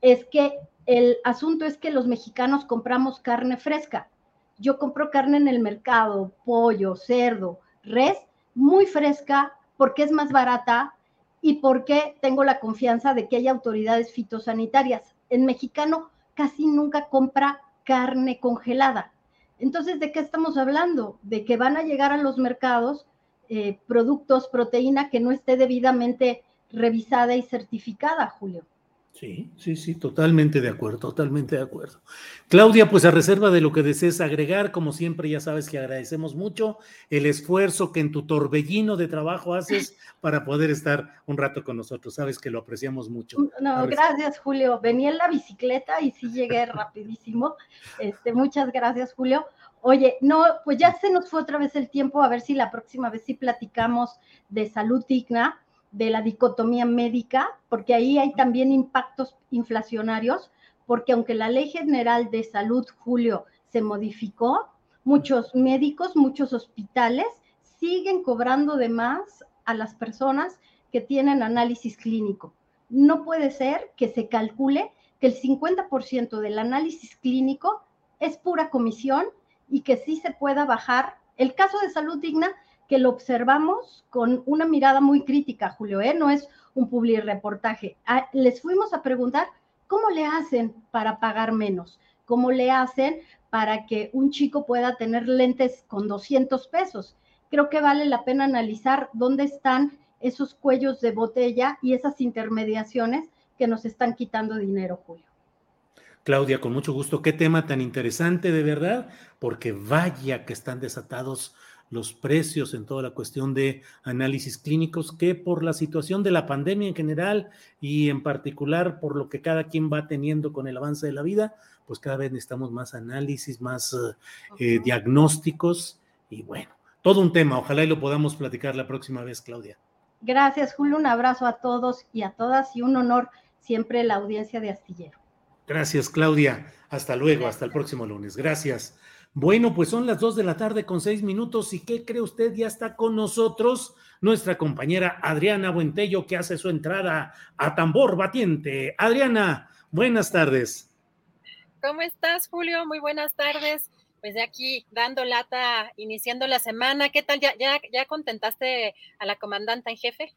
es que el asunto es que los mexicanos compramos carne fresca. Yo compro carne en el mercado, pollo, cerdo, res, muy fresca porque es más barata, y por qué tengo la confianza de que hay autoridades fitosanitarias. En mexicano casi nunca compra carne congelada. Entonces, ¿de qué estamos hablando? De que van a llegar a los mercados eh, productos, proteína que no esté debidamente revisada y certificada, Julio. Sí, sí, sí, totalmente de acuerdo, totalmente de acuerdo. Claudia, pues a reserva de lo que desees agregar, como siempre ya sabes que agradecemos mucho el esfuerzo que en tu torbellino de trabajo haces para poder estar un rato con nosotros. Sabes que lo apreciamos mucho. No, gracias, Julio. Venía en la bicicleta y sí llegué <laughs> rapidísimo. Este, muchas gracias, Julio. Oye, no, pues ya se nos fue otra vez el tiempo, a ver si la próxima vez sí platicamos de salud digna de la dicotomía médica, porque ahí hay también impactos inflacionarios, porque aunque la Ley General de Salud, Julio, se modificó, muchos médicos, muchos hospitales siguen cobrando de más a las personas que tienen análisis clínico. No puede ser que se calcule que el 50% del análisis clínico es pura comisión y que sí se pueda bajar. El caso de salud digna que lo observamos con una mirada muy crítica, Julio, ¿eh? no es un public reportaje. Ah, les fuimos a preguntar cómo le hacen para pagar menos, cómo le hacen para que un chico pueda tener lentes con 200 pesos. Creo que vale la pena analizar dónde están esos cuellos de botella y esas intermediaciones que nos están quitando dinero, Julio. Claudia, con mucho gusto. Qué tema tan interesante, de verdad, porque vaya que están desatados los precios en toda la cuestión de análisis clínicos, que por la situación de la pandemia en general y en particular por lo que cada quien va teniendo con el avance de la vida, pues cada vez necesitamos más análisis, más eh, diagnósticos y bueno, todo un tema. Ojalá y lo podamos platicar la próxima vez, Claudia. Gracias, Julio. Un abrazo a todos y a todas y un honor siempre la audiencia de Astillero. Gracias, Claudia. Hasta luego, hasta el próximo lunes. Gracias. Bueno, pues son las dos de la tarde con seis minutos y ¿qué cree usted? Ya está con nosotros nuestra compañera Adriana Buentello que hace su entrada a tambor batiente. Adriana, buenas tardes. ¿Cómo estás, Julio? Muy buenas tardes. Pues de aquí dando lata, iniciando la semana. ¿Qué tal? ¿Ya, ya, ya contentaste a la comandante en jefe?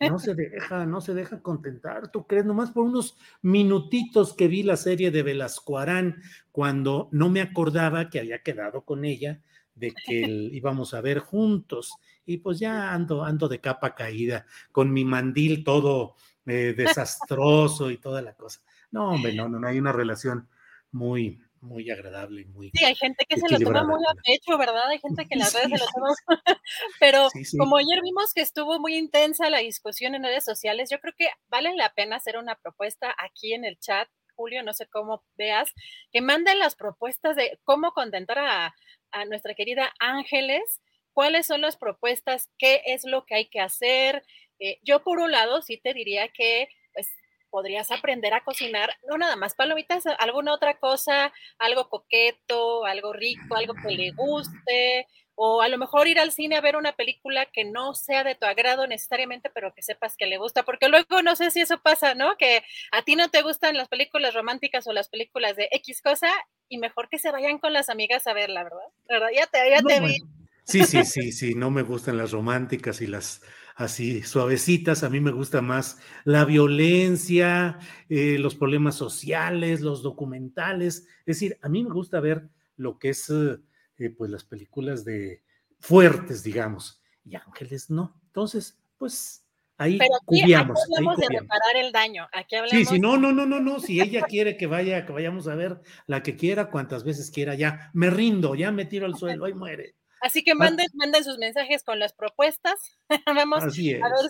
No se deja, no se deja contentar. ¿Tú crees? Nomás por unos minutitos que vi la serie de Velascoarán, cuando no me acordaba que había quedado con ella de que <laughs> íbamos a ver juntos. Y pues ya ando, ando de capa caída, con mi mandil todo eh, <laughs> desastroso y toda la cosa. No, hombre, no, no, no hay una relación muy, muy agradable y muy. Sí, hay gente que se lo toma muy a pecho, ¿verdad? Hay gente que en <laughs> las redes se lo toma. <laughs> Pero como ayer vimos que estuvo muy intensa la discusión en redes sociales, yo creo que vale la pena hacer una propuesta aquí en el chat. Julio, no sé cómo veas, que manden las propuestas de cómo contentar a, a nuestra querida Ángeles, cuáles son las propuestas, qué es lo que hay que hacer. Eh, yo, por un lado, sí te diría que podrías aprender a cocinar, no nada más palomitas, alguna otra cosa, algo coqueto, algo rico, algo que le guste, o a lo mejor ir al cine a ver una película que no sea de tu agrado necesariamente, pero que sepas que le gusta, porque luego no sé si eso pasa, ¿no? Que a ti no te gustan las películas románticas o las películas de X cosa, y mejor que se vayan con las amigas a verla, ¿verdad? ¿Verdad? Ya te, ya te vi. Sí, sí, sí, sí, no me gustan las románticas y las así suavecitas. A mí me gusta más la violencia, eh, los problemas sociales, los documentales. Es decir, a mí me gusta ver lo que es, eh, pues, las películas de fuertes, digamos. Y Ángeles no. Entonces, pues, ahí Pero aquí, hablamos de reparar el daño. Aquí hablamos... Sí, sí, no, no, no, no, no. Si ella quiere que vaya, que vayamos a ver la que quiera, cuantas veces quiera, ya me rindo, ya me tiro al suelo, ahí muere. Así que manden, manden sus mensajes con las propuestas. <laughs> Vamos a ver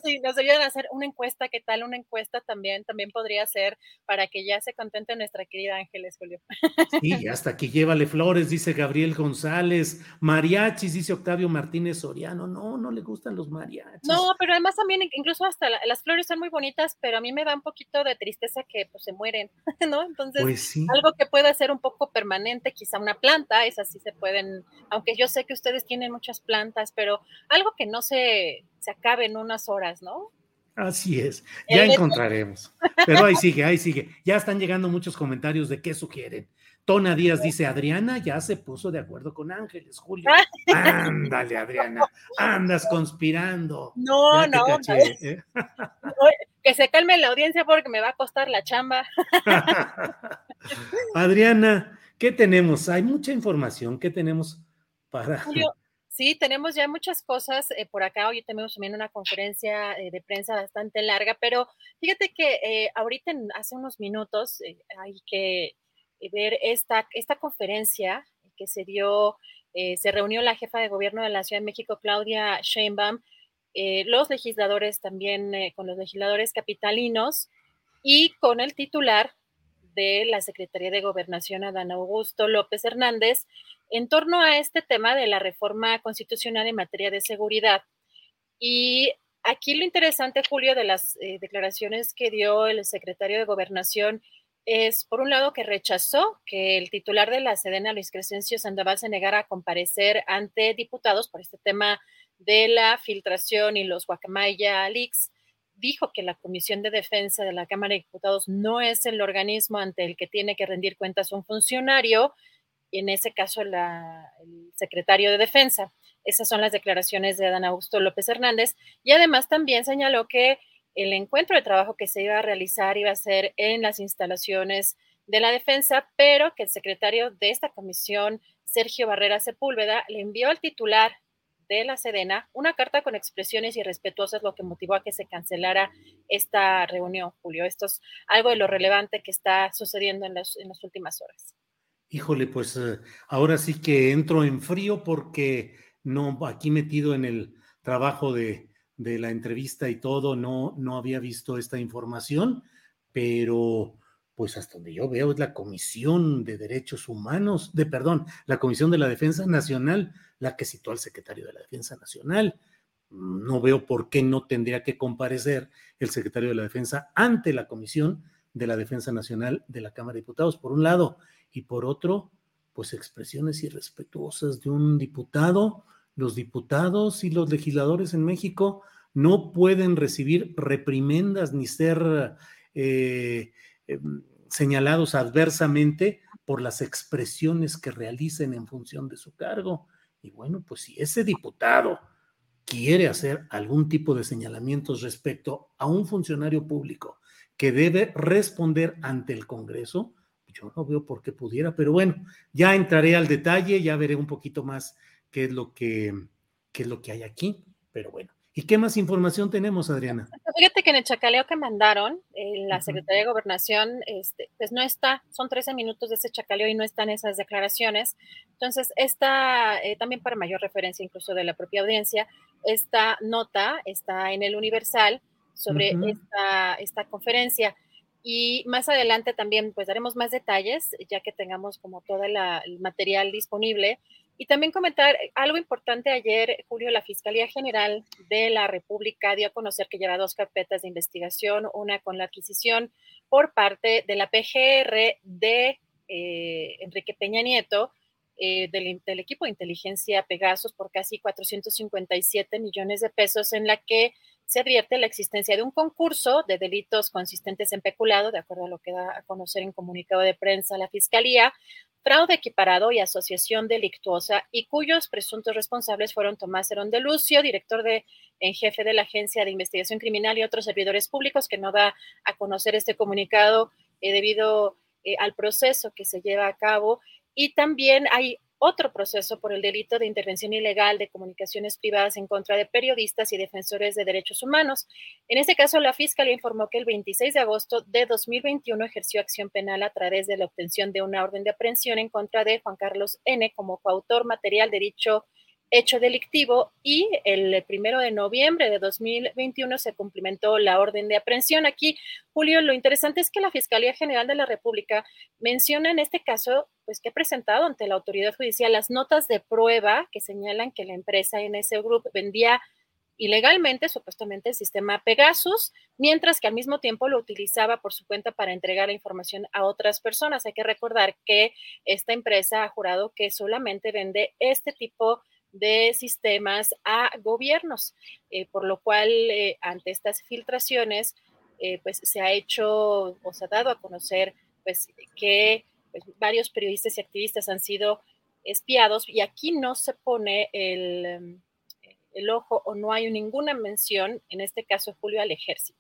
si nos ayudan a hacer una encuesta. ¿Qué tal una encuesta también? También podría ser para que ya se contente nuestra querida Ángeles, Julio. Sí, hasta aquí llévale flores, dice Gabriel González. Mariachis, dice Octavio Martínez Soriano. No, no le gustan los mariachis. No, pero además también, incluso hasta las flores son muy bonitas, pero a mí me da un poquito de tristeza que pues se mueren, <laughs> ¿no? Entonces, pues algo que pueda ser un poco permanente, quizá una planta, esas sí se pueden, aunque yo sé que ustedes tienen muchas plantas, pero algo que no se, se acabe en unas horas, ¿no? Así es, ya encontraremos. Pero ahí sigue, ahí sigue. Ya están llegando muchos comentarios de qué sugieren. Tona Díaz dice, Adriana ya se puso de acuerdo con Ángeles, Julio. Ándale, Adriana, <laughs> andas conspirando. No, no, ¿eh? <laughs> que se calme la audiencia porque me va a costar la chamba. <laughs> Adriana, ¿qué tenemos? Hay mucha información, ¿qué tenemos? Sí, tenemos ya muchas cosas eh, por acá. Hoy tenemos también una conferencia eh, de prensa bastante larga, pero fíjate que eh, ahorita, hace unos minutos, hay que ver esta, esta conferencia que se dio, se reunió la jefa de gobierno de la Ciudad de México, Claudia Sheinbaum, los legisladores también, con los legisladores capitalinos y con el titular de la Secretaría de Gobernación, Adán Augusto López Hernández, en torno a este tema de la reforma constitucional en materia de seguridad. Y aquí lo interesante, Julio, de las eh, declaraciones que dio el secretario de Gobernación es, por un lado, que rechazó que el titular de la Sedena, Luis Crescencio Sandoval, se negara a comparecer ante diputados por este tema de la filtración y los Guacamaya leaks. Dijo que la Comisión de Defensa de la Cámara de Diputados no es el organismo ante el que tiene que rendir cuentas un funcionario en ese caso el secretario de Defensa. Esas son las declaraciones de Adán Augusto López Hernández. Y además también señaló que el encuentro de trabajo que se iba a realizar iba a ser en las instalaciones de la defensa, pero que el secretario de esta comisión, Sergio Barrera Sepúlveda, le envió al titular de la Sedena una carta con expresiones irrespetuosas, lo que motivó a que se cancelara esta reunión, Julio. Esto es algo de lo relevante que está sucediendo en las, en las últimas horas. Híjole, pues eh, ahora sí que entro en frío porque no, aquí metido en el trabajo de, la entrevista y todo, no, no había visto esta información, pero pues hasta donde yo veo es la Comisión de Derechos Humanos, de perdón, la Comisión de la Defensa Nacional, la que citó al secretario de la Defensa Nacional. No veo por qué no tendría que comparecer el secretario de la Defensa ante la Comisión de la Defensa Nacional de la Cámara de Diputados, por un lado, y por otro, pues expresiones irrespetuosas de un diputado. Los diputados y los legisladores en México no pueden recibir reprimendas ni ser eh, em, señalados adversamente por las expresiones que realicen en función de su cargo. Y bueno, pues si ese diputado quiere hacer algún tipo de señalamientos respecto a un funcionario público que debe responder ante el Congreso, yo no veo por qué pudiera, pero bueno, ya entraré al detalle, ya veré un poquito más qué es lo que, qué es lo que hay aquí, pero bueno. ¿Y qué más información tenemos, Adriana? Fíjate que en el chacaleo que mandaron, en la Secretaría de Gobernación, este, pues no está, son 13 minutos de ese chacaleo y no están esas declaraciones. Entonces, esta, eh, también para mayor referencia incluso de la propia audiencia, esta nota está en el Universal sobre esta, esta conferencia. Y más adelante también pues daremos más detalles, ya que tengamos como todo el material disponible. Y también comentar algo importante ayer, Julio, la Fiscalía General de la República dio a conocer que lleva dos carpetas de investigación, una con la adquisición por parte de la PGR de eh, Enrique Peña Nieto, eh, del, del, equipo de inteligencia Pegasus por casi 457 millones de pesos, en la que se advierte la existencia de un concurso de delitos consistentes en peculado, de acuerdo a lo que da a conocer en comunicado de prensa la Fiscalía, fraude equiparado y asociación delictuosa, y cuyos presuntos responsables fueron Tomás Herón de Lucio, director en jefe de la Agencia de Investigación Criminal y otros servidores públicos, que no da a conocer este comunicado eh, debido eh, al proceso que se lleva a cabo. Y también hay otro proceso por el delito de intervención ilegal de comunicaciones privadas en contra de periodistas y defensores de derechos humanos. En este caso, la Fiscalía informó que el 26 de agosto de 2021 ejerció acción penal a través de la obtención de una orden de aprehensión en contra de Juan Carlos N. como coautor material de dicho hecho delictivo y el primero de noviembre de 2021 se cumplimentó la orden de aprehensión. Aquí, Julio, lo interesante es que la Fiscalía General de la República menciona en este caso, pues que ha presentado ante la autoridad judicial las notas de prueba que señalan que la empresa NS Group vendía ilegalmente, supuestamente, el sistema Pegasus, mientras que al mismo tiempo lo utilizaba por su cuenta para entregar la información a otras personas. Hay que recordar que esta empresa ha jurado que solamente vende este tipo de sistemas a gobiernos, eh, por lo cual eh, ante estas filtraciones, eh, pues se ha hecho o se ha dado a conocer pues, que pues, varios periodistas y activistas han sido espiados y aquí no se pone el, el ojo o no hay ninguna mención, en este caso Julio, al ejército.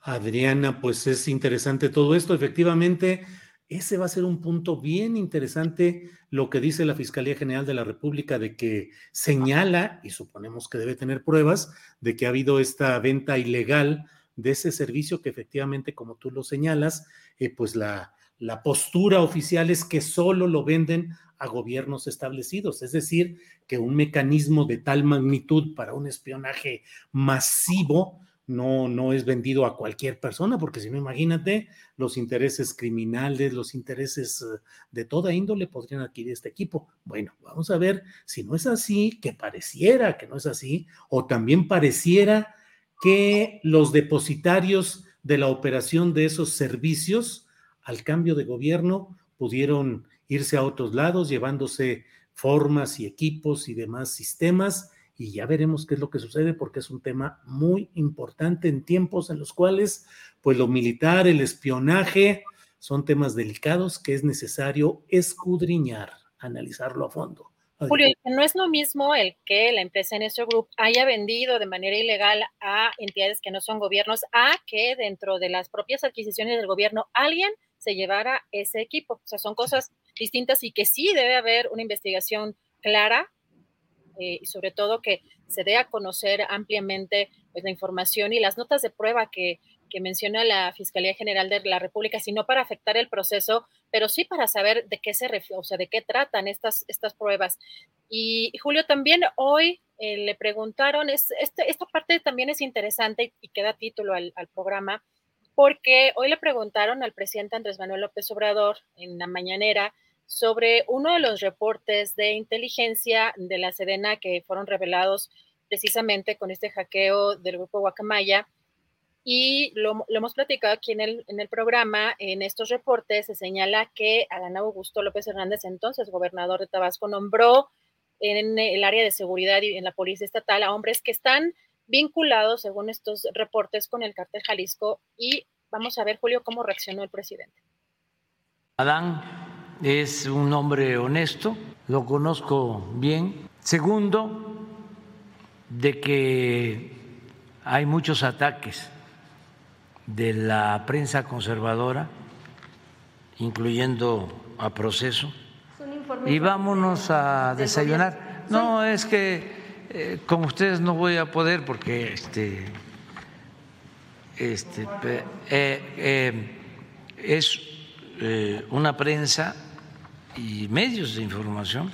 Adriana, pues es interesante todo esto. Efectivamente, ese va a ser un punto bien interesante, lo que dice la Fiscalía General de la República, de que señala, y suponemos que debe tener pruebas, de que ha habido esta venta ilegal de ese servicio que efectivamente, como tú lo señalas, eh, pues la, la postura oficial es que solo lo venden a gobiernos establecidos, es decir, que un mecanismo de tal magnitud para un espionaje masivo no, no es vendido a cualquier persona, porque si no, imagínate, los intereses criminales, los intereses eh, de toda índole podrían adquirir este equipo. Bueno, vamos a ver si no es así, que pareciera que no es así, o también pareciera que los depositarios de la operación de esos servicios al cambio de gobierno pudieron irse a otros lados llevándose formas y equipos y demás sistemas y ya veremos qué es lo que sucede porque es un tema muy importante en tiempos en los cuales pues lo militar, el espionaje son temas delicados que es necesario escudriñar, analizarlo a fondo. Julio, no es lo mismo el que la empresa nuestro Group haya vendido de manera ilegal a entidades que no son gobiernos, a que dentro de las propias adquisiciones del gobierno alguien se llevara ese equipo. O sea, son cosas distintas y que sí debe haber una investigación clara eh, y sobre todo que se dé a conocer ampliamente pues, la información y las notas de prueba que, que menciona la Fiscalía General de la República, sino para afectar el proceso, pero sí para saber de qué se o sea, de qué tratan estas, estas pruebas. Y Julio, también hoy eh, le preguntaron, es, este, esta parte también es interesante y, queda título al, al, programa, porque hoy le preguntaron al presidente Andrés Manuel López Obrador en la mañanera sobre uno de los reportes de inteligencia de la Sedena que fueron revelados precisamente con este hackeo del grupo Guacamaya. Y lo, hemos platicado aquí en el, en el, programa, en estos reportes se señala que Adán Augusto López Hernández, entonces gobernador de Tabasco, nombró en el área de seguridad y en la policía estatal a hombres que están vinculados, según estos reportes, con el cártel Jalisco. Y vamos a ver, Julio, cómo reaccionó el presidente. Adán es un hombre honesto, lo conozco bien. Segundo, de que hay muchos ataques de la prensa conservadora, incluyendo a proceso. Y vámonos a desayunar. No, es que eh, con ustedes no voy a poder porque este, este eh, eh, es una prensa y medios de información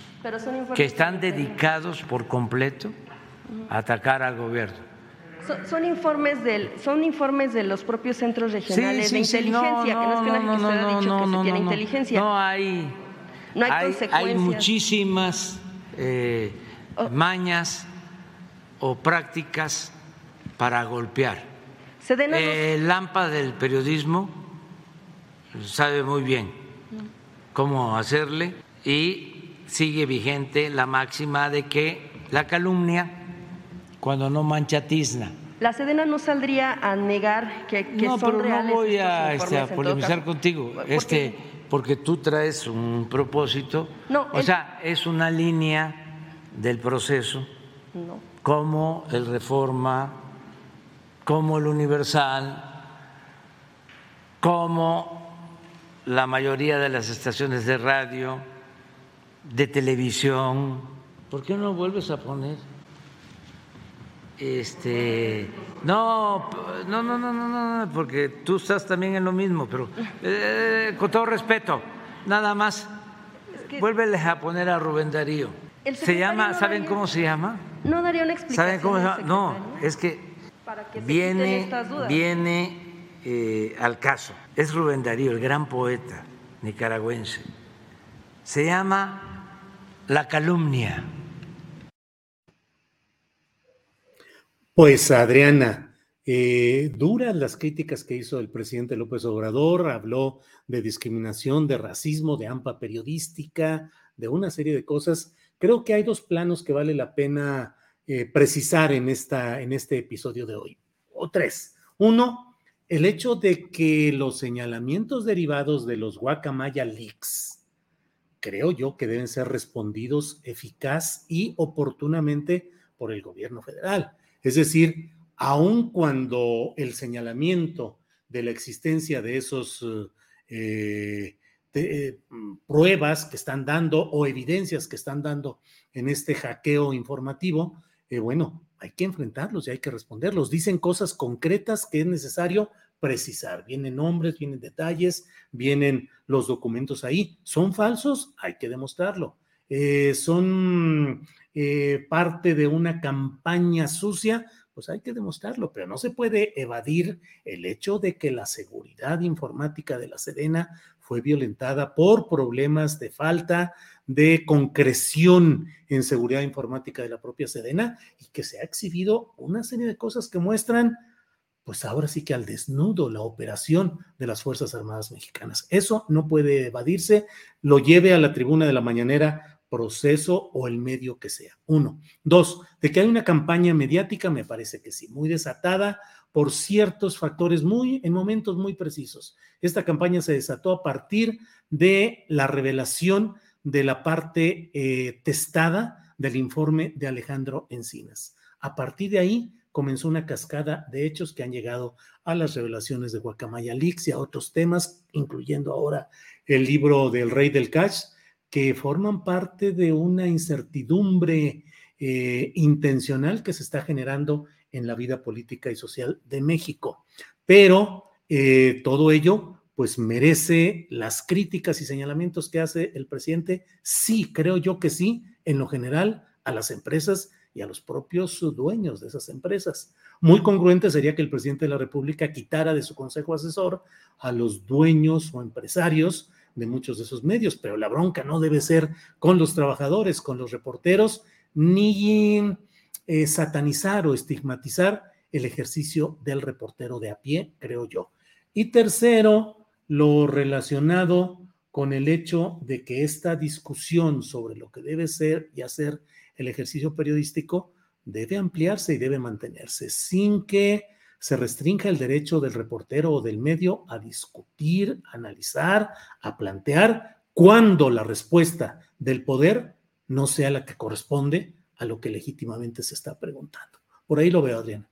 que están dedicados por completo a atacar al gobierno. Son, informes del, son informes de los propios centros regionales de inteligencia, que no es que nadie que ha dicho que se tiene inteligencia. No hay, no hay, hay muchísimas eh, oh. mañas o prácticas para golpear. El lámpara del periodismo sabe muy bien cómo hacerle y sigue vigente la máxima de que la calumnia, cuando no mancha tizna. La Sedena no saldría a negar que, que no, son pero No voy a, este, polemizar contigo, este, porque tú traes un propósito. No, o sea, es una línea del proceso, como el Reforma, como el Universal, como la mayoría de las estaciones de radio, de televisión. ¿Por qué no vuelves a poner? Este, no, no, no, no, no, no, porque tú estás también en lo mismo, pero eh, con todo respeto, nada más, vuélveles a poner a Rubén Darío. Se llama, ¿saben cómo se llama? No daría una explicación. ¿Saben cómo se llama? No, es que, viene, viene eh, al caso. Es Rubén Darío, el gran poeta nicaragüense. Se llama La calumnia. Pues Adriana, eh, duras las críticas que hizo el presidente López Obrador, habló de discriminación, de racismo, de AMPA periodística, de una serie de cosas Creo que hay dos planos que vale la pena eh, precisar en, esta, en este episodio de hoy, o tres. Uno, el hecho de que los señalamientos derivados de los Guacamaya Leaks, creo yo que deben ser respondidos eficaz y oportunamente por el gobierno federal. Es decir, aun cuando el señalamiento de la existencia de esos eh, eh, pruebas que están dando o evidencias que están dando en este hackeo informativo, eh, bueno, hay que enfrentarlos y hay que responderlos. Dicen cosas concretas que es necesario precisar. Vienen nombres, vienen detalles, vienen los documentos ahí. ¿Son falsos? Hay que demostrarlo. Eh, ¿Son parte de una campaña sucia? Pues hay que demostrarlo, pero no se puede evadir el hecho de que la seguridad informática de la Sedena fue violentada por problemas de falta de concreción en seguridad informática de la propia Sedena y que se ha exhibido una serie de cosas que muestran, pues ahora sí que al desnudo la operación de las Fuerzas Armadas Mexicanas. Eso no puede evadirse, lo lleve a la tribuna de la mañanera proceso o el medio que sea. Uno. Dos, de que hay una campaña mediática, me parece que sí, muy desatada, por ciertos factores muy en momentos muy precisos. Esta campaña se desató a partir de la revelación de la parte eh, testada del informe de Alejandro Encinas. A partir de ahí comenzó una cascada de hechos que han llegado a las revelaciones de Guacamaya Leaks y a otros temas, incluyendo ahora el libro del Rey del Cash, que forman parte de una incertidumbre eh, intencional que se está generando en la vida política y social de México. Pero eh, todo ello, pues merece las críticas y señalamientos que hace el presidente. Sí, creo yo que sí, en lo general, a las empresas y a los propios dueños de esas empresas. Muy congruente sería que el presidente de la República quitara de su consejo asesor a los dueños o empresarios de muchos de esos medios, pero la bronca no debe ser con los trabajadores, con los reporteros, ni eh, satanizar o estigmatizar el ejercicio del reportero de a pie, creo yo. Y tercero, lo relacionado con el hecho de que esta discusión sobre lo que debe ser y hacer el ejercicio periodístico debe ampliarse y debe mantenerse sin que se restrinja el derecho del reportero o del medio a discutir, analizar, a plantear cuando la respuesta del poder no sea la que corresponde a lo que legítimamente se está preguntando. Por ahí lo veo, Adriana.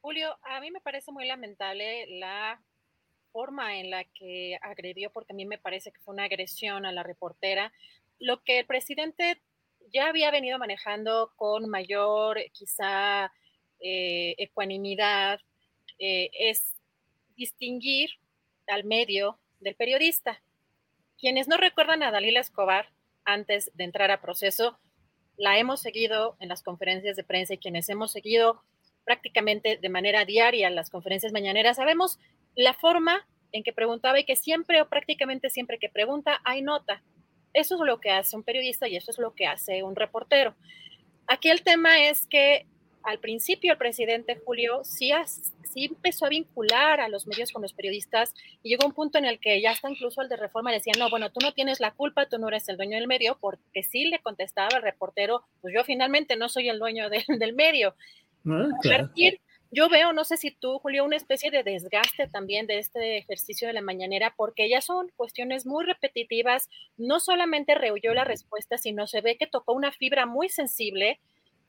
Julio, a mí me parece muy lamentable la forma en la que agredió, porque a mí me parece que fue una agresión a la reportera, lo que el presidente ya había venido manejando con mayor quizá eh, ecuanimidad, eh, es distinguir al medio del periodista. Quienes no recuerdan a Dalila Escobar antes de entrar a proceso, la hemos seguido en las conferencias de prensa y quienes hemos seguido prácticamente de manera diaria las conferencias mañaneras, sabemos la forma en que preguntaba y que siempre o prácticamente siempre que pregunta hay nota. Eso es lo que hace un periodista y eso es lo que hace un reportero. Aquí el tema es que al principio el presidente Julio sí, sí, empezó a vincular a los medios con los periodistas y llegó un punto en el que ya hasta incluso el de reforma decía, no, bueno, tú no tienes la culpa, tú no eres el dueño del medio, porque sí le contestaba el reportero, pues yo finalmente no soy el dueño del medio. Ah, yo veo, no sé si tú, Julio, una especie de desgaste también de este ejercicio de la mañanera, porque ya son cuestiones muy repetitivas, no solamente rehuyó la respuesta, sino se ve que tocó una fibra muy sensible,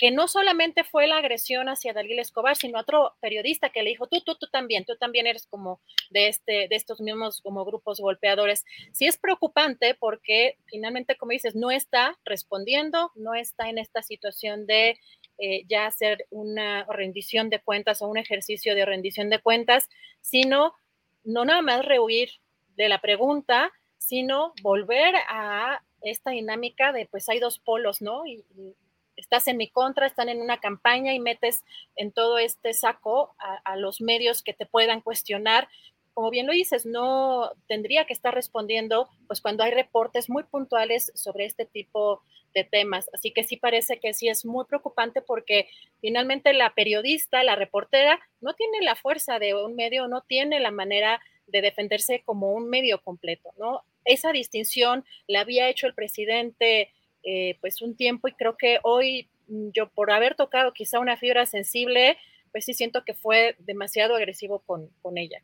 que no solamente fue la agresión hacia Dalila Escobar, sino otro periodista que le dijo, tú, tú, tú también, tú también eres como de, este, de estos mismos como grupos golpeadores. Sí es preocupante porque finalmente, como dices, no está respondiendo, no está en esta situación de eh, ya hacer una rendición de cuentas o un ejercicio de rendición de cuentas, sino no nada más rehuir de la pregunta, sino volver a esta dinámica de pues hay dos polos, ¿no? Estás en mi contra, están en una campaña y metes en todo este saco a, los medios que te puedan cuestionar como bien lo dices, no tendría que estar respondiendo, pues cuando hay reportes muy puntuales sobre este tipo de temas. Así que sí parece que sí es muy preocupante porque finalmente la periodista, la reportera, no tiene la fuerza de un medio, no tiene la manera de defenderse como un medio completo, ¿no? Esa distinción la había hecho el presidente eh, pues un tiempo y creo que hoy mm, yo por haber tocado quizá una fibra sensible, pues sí siento que fue demasiado agresivo con, con ella.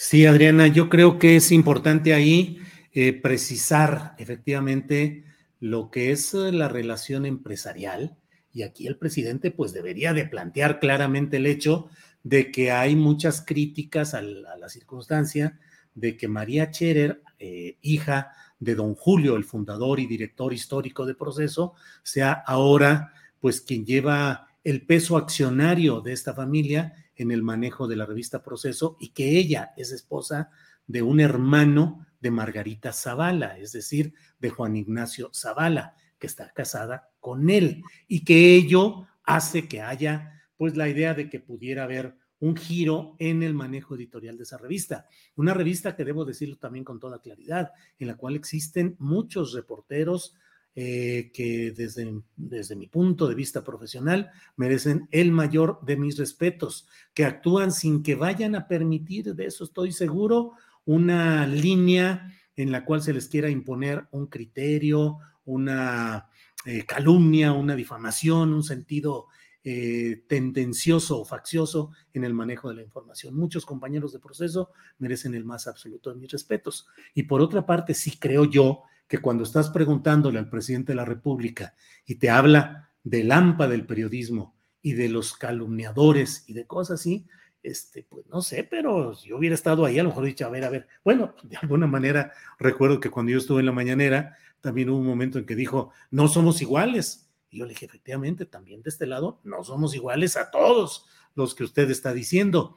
Sí, Adriana, yo creo que es importante ahí eh, precisar efectivamente lo que es la relación empresarial. Y aquí el presidente pues debería de plantear claramente el hecho de que hay muchas críticas a la, circunstancia de que María Cherer, eh, hija de don Julio, el fundador y director histórico de Proceso, sea ahora pues quien lleva el peso accionario de esta familia en el manejo de la revista Proceso y que ella es esposa de un hermano de Margarita Zavala, es decir, de Juan Ignacio Zavala, que está casada con él y que ello hace que haya pues la idea de que pudiera haber un giro en el manejo editorial de esa revista. Una revista que debo decirlo también con toda claridad, en la cual existen muchos reporteros eh, que desde, desde mi punto de vista profesional merecen el mayor de mis respetos, que actúan sin que vayan a permitir, de eso estoy seguro, una línea en la cual se les quiera imponer un criterio, una eh, calumnia, una difamación, un sentido eh, tendencioso o faccioso en el manejo de la información. Muchos compañeros de proceso merecen el más absoluto de mis respetos. Y por otra parte, sí creo yo que cuando estás preguntándole al presidente de la República y te habla del AMPA del periodismo y de los calumniadores y de cosas así, este, pues no sé, pero si yo hubiera estado ahí, a lo mejor he dicho, a ver, a ver, bueno, de alguna manera recuerdo que cuando yo estuve en la mañanera, también hubo un momento en que dijo, no somos iguales. Y yo le dije, efectivamente, también de este lado, no somos iguales a todos los que usted está diciendo.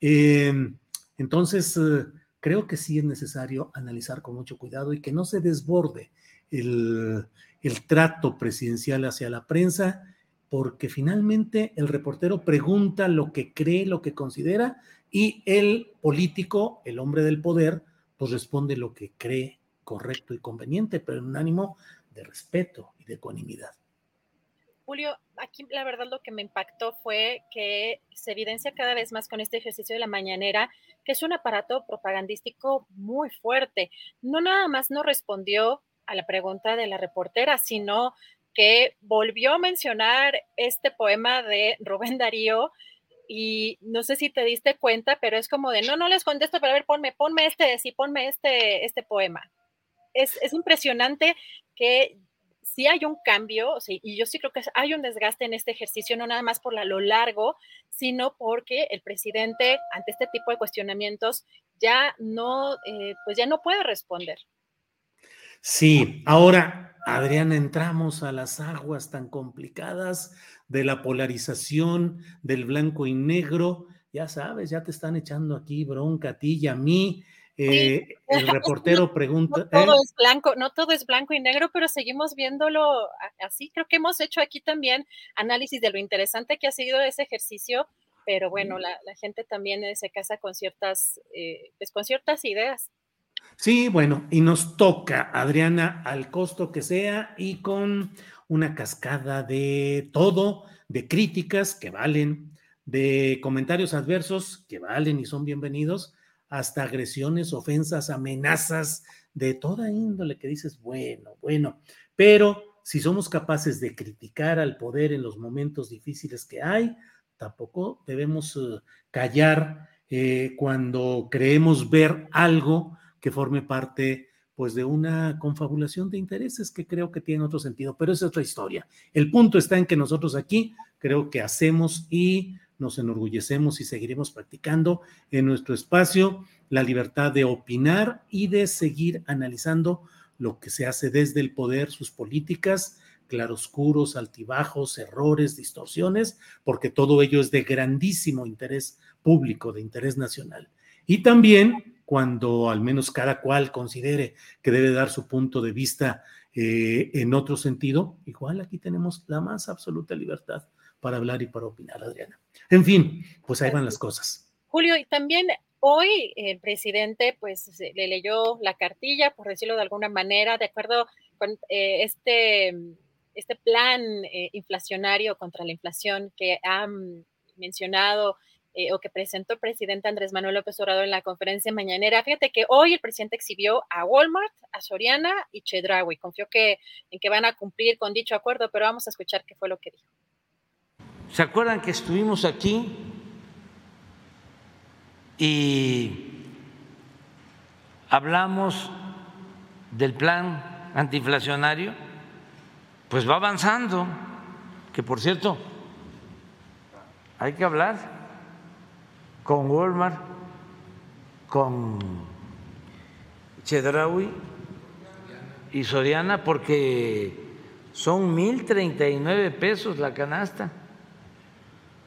Em, entonces, eh, creo que sí es necesario analizar con mucho cuidado y que no se desborde el, trato presidencial hacia la prensa, porque finalmente el reportero pregunta lo que cree, lo que considera, y el político, el hombre del poder, pues responde lo que cree correcto y conveniente, pero en un ánimo de respeto y de ecuanimidad. Julio, aquí la verdad lo que me impactó fue que se evidencia cada vez más con este ejercicio de la mañanera que es un aparato propagandístico muy fuerte. No nada más no respondió a la pregunta de la reportera, sino que volvió a mencionar este poema de Rubén Darío y no sé si te diste cuenta, pero es como de, no, no les contesto, pero a ver, ponme, ponme este, sí, ponme este, este poema. Es, es impresionante que sí hay un cambio, y yo sí creo que hay un desgaste en este ejercicio, no nada más por lo largo, sino porque el presidente ante este tipo de cuestionamientos ya no, eh, pues ya no puede responder. Sí, ahora, Adriana, entramos a las aguas tan complicadas de la polarización del blanco y negro. Ya sabes, ya te están echando aquí bronca a ti y a mí. Eh, el <laughs> reportero pregunta. No todo es blanco, no todo es blanco y negro, pero seguimos viéndolo así. Creo que hemos hecho aquí también análisis de lo interesante que ha sido ese ejercicio, pero bueno, la, gente también se casa con ciertas, eh, pues con ciertas ideas. Sí, bueno, y nos toca, Adriana, al costo que sea y con una cascada de todo, de críticas que valen, de comentarios adversos que valen y son bienvenidos, hasta agresiones, ofensas, amenazas de toda índole que dices, bueno, bueno, pero si somos capaces de criticar al poder en los momentos difíciles que hay, tampoco debemos eh, callar eh, cuando creemos ver algo que forme parte pues de una confabulación de intereses que creo que tiene otro sentido, pero es otra historia. El punto está en que nosotros aquí creo que hacemos y nos enorgullecemos y seguiremos practicando en nuestro espacio la libertad de opinar y de seguir analizando lo que se hace desde el poder, sus políticas, claroscuros, altibajos, errores, distorsiones, porque todo ello es de grandísimo interés público, de interés nacional. Y también cuando al menos cada cual considere que debe dar su punto de vista eh, en otro sentido, igual aquí tenemos la más absoluta libertad para hablar y para opinar, Adriana. En fin, pues ahí van las cosas. Julio, y también hoy el presidente pues le leyó la cartilla, por decirlo de alguna manera, de acuerdo con eh, este, este plan eh, inflacionario contra la inflación que han mencionado eh, o que presentó el presidente Andrés Manuel López Obrador en la conferencia mañanera. Fíjate que hoy el presidente exhibió a Walmart, a Soriana y Chedraui. Confió que, en que van a cumplir con dicho acuerdo, pero vamos a escuchar qué fue lo que dijo. ¿Se acuerdan que estuvimos aquí y hablamos del plan antiinflacionario? Pues va avanzando, que por cierto, hay que hablar con Walmart, con Chedraui y Soriana porque son mil treinta y nueve pesos la canasta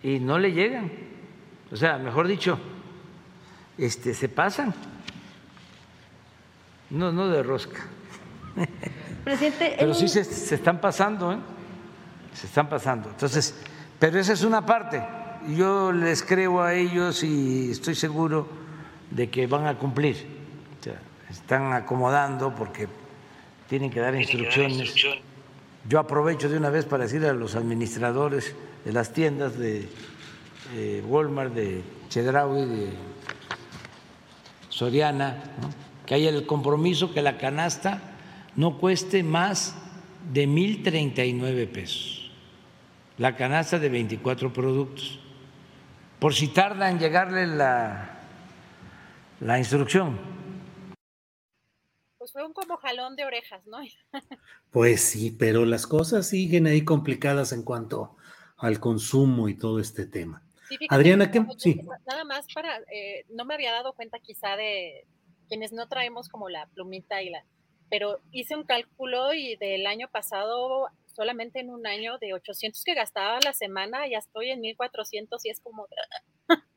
y no le llegan. O sea, mejor dicho, este, se pasan. No, no de rosca. Presidente, pero sí se, se están pasando, ¿eh? Se están pasando. Entonces, pero esa es una parte yo les creo a ellos y estoy seguro de que van a cumplir. están acomodando porque tienen que dar instrucciones. Yo aprovecho de una vez para decir a los administradores de las tiendas de Walmart, de Chedraui, de Soriana, que haya el compromiso que la canasta no cueste más de mil treinta y nueve pesos. La canasta de 24 productos por si tarda en llegarle la, la instrucción. Pues fue un como jalón de orejas, ¿no? <laughs> pues sí, pero las cosas siguen ahí complicadas en cuanto al consumo y todo este tema. Adriana, ¿qué? Sí. Nada más para, eh, no me había dado cuenta quizá de quienes no traemos como la plumita y la, pero hice un cálculo y del año pasado solamente en un año de 800 que gastaba la semana, ya estoy en 1400 y es como... <laughs>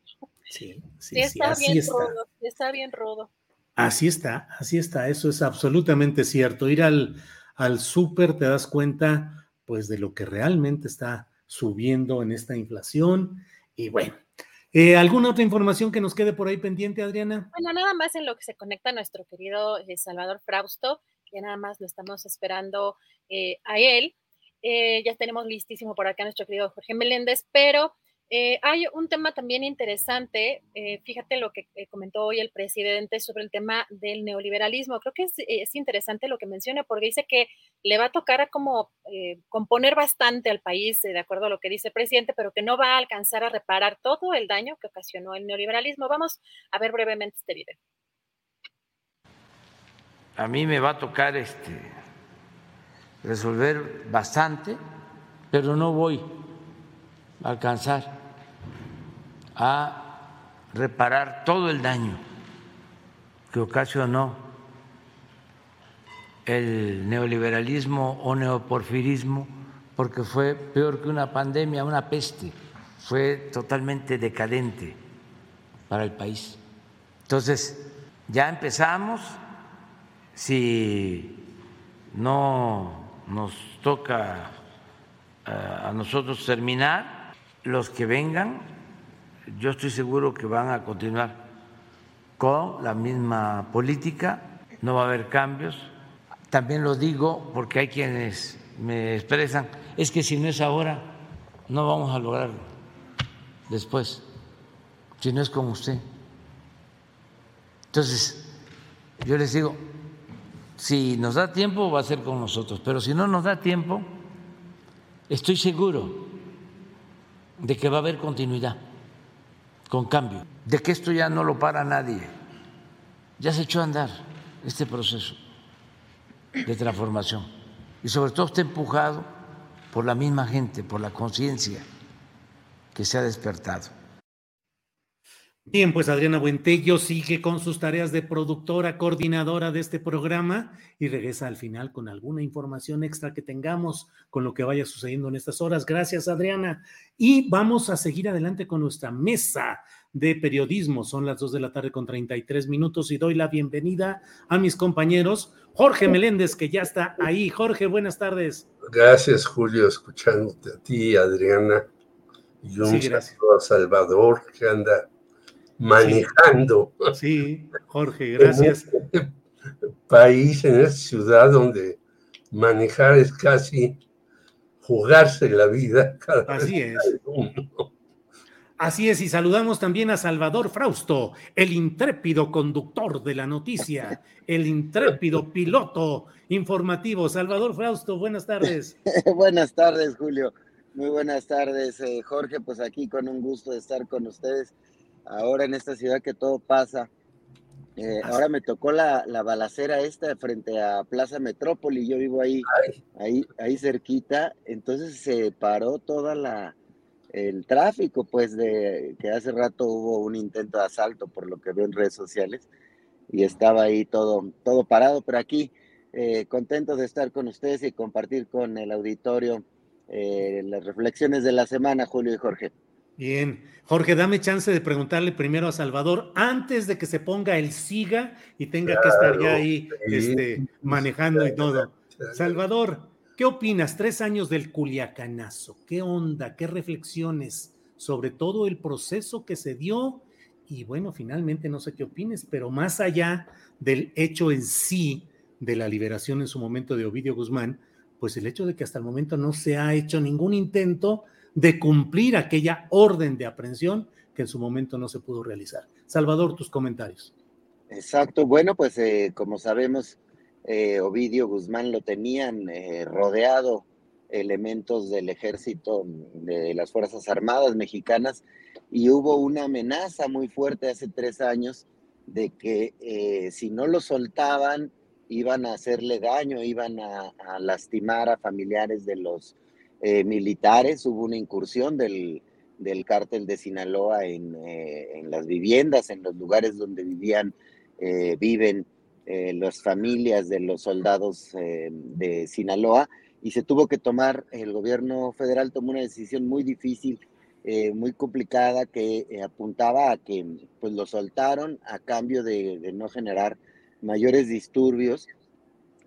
Sí, sí, está bien está. Rodo, está bien rodo. Así está, así está, eso es absolutamente cierto. Ir al, al súper te das cuenta pues de lo que realmente está subiendo en esta inflación y bueno. Eh, ¿Alguna otra información que nos quede por ahí pendiente, Adriana? Bueno, nada más en lo que se conecta nuestro querido eh, Salvador Frausto, que nada más lo estamos esperando eh, a él. Ya tenemos listísimo por acá nuestro querido Jorge Meléndez, pero Eh, hay un tema también interesante, eh, fíjate lo que eh, comentó hoy el presidente sobre el tema del neoliberalismo. Creo que es, interesante lo que menciona porque dice que le va a tocar a como componer bastante al país, de acuerdo a lo que dice el presidente, pero que no va a alcanzar a reparar todo el daño que ocasionó el neoliberalismo. Vamos a ver brevemente este video. A mí me va a tocar este, resolver bastante, pero no voy a alcanzar a reparar todo el daño que ocasionó el neoliberalismo o neoporfirismo, porque fue peor que una pandemia, una peste, fue totalmente decadente para el país. Entonces, ya empezamos, si no nos toca eh, a nosotros terminar, los que vengan yo estoy seguro que van a continuar con la misma política, no va a haber cambios. También lo digo porque hay quienes me expresan, es que si no es ahora, no vamos a lograrlo después, si no es con usted. Entonces, yo les digo, si nos da tiempo va a ser con nosotros, pero si no nos da tiempo, estoy seguro de que va a haber continuidad con cambio, de que esto ya no lo para nadie. Ya se echó a andar este proceso de transformación y sobre todo está empujado por la misma gente, por la conciencia que se ha despertado. Bien, pues Adriana Buentello sigue con sus tareas de productora, coordinadora de este programa y regresa al final con alguna información extra que tengamos con lo que vaya sucediendo en estas horas. Gracias, Adriana. Y vamos a seguir adelante con nuestra mesa de periodismo. Son las dos de la tarde con 33 minutos y doy la bienvenida a mis compañeros. Jorge Meléndez, que ya está ahí. Jorge, buenas tardes. Gracias, Julio, escuchándote a ti, Adriana. Y un saludo a Salvador, que anda manejando. Sí, Jorge, gracias. En este país, en esta ciudad donde manejar es casi jugarse la vida cada Así es. Así es, y saludamos también a Salvador Frausto, el intrépido conductor de la noticia, el intrépido piloto informativo. Salvador Frausto, buenas tardes. <laughs> buenas tardes, Julio. Muy buenas tardes, eh, Jorge. Pues aquí con un gusto de estar con ustedes ahora en esta ciudad que todo pasa. Eh, ahora me tocó la, la, balacera esta frente a Plaza Metrópoli, yo vivo ahí, ahí, ahí cerquita, entonces se paró toda la el tráfico, pues de que hace rato hubo un intento de asalto, por lo que veo en redes sociales, y estaba ahí todo, todo parado, pero aquí eh, contento de estar con ustedes y compartir con el auditorio eh, las reflexiones de la semana, Julio y Jorge. Bien, Jorge, dame chance de preguntarle primero a Salvador, antes de que se ponga el SIGA y tenga que estar ya ahí este, manejando y todo. Salvador, ¿qué opinas? Tres años del Culiacanazo, ¿qué onda? ¿Qué reflexiones sobre todo el proceso que se dio? Y bueno, finalmente no sé qué opines, pero más allá del hecho en sí de la liberación en su momento de Ovidio Guzmán, pues el hecho de que hasta el momento no se ha hecho ningún intento de cumplir aquella orden de aprehensión que en su momento no se pudo realizar. Salvador, tus comentarios. Exacto, bueno, pues eh, como sabemos, eh, Ovidio Guzmán lo tenían eh, rodeado elementos del ejército de las Fuerzas Armadas mexicanas y hubo una amenaza muy fuerte hace tres años de que si no lo soltaban iban a hacerle daño, iban a lastimar a familiares de los eh, militares, hubo una incursión del, del cártel de Sinaloa en, eh, en, las viviendas, en los lugares donde vivían, eh, viven las familias de los soldados de Sinaloa, y se tuvo que tomar, el gobierno federal tomó una decisión muy difícil, muy complicada, que apuntaba a que pues lo soltaron a cambio de, de no generar mayores disturbios,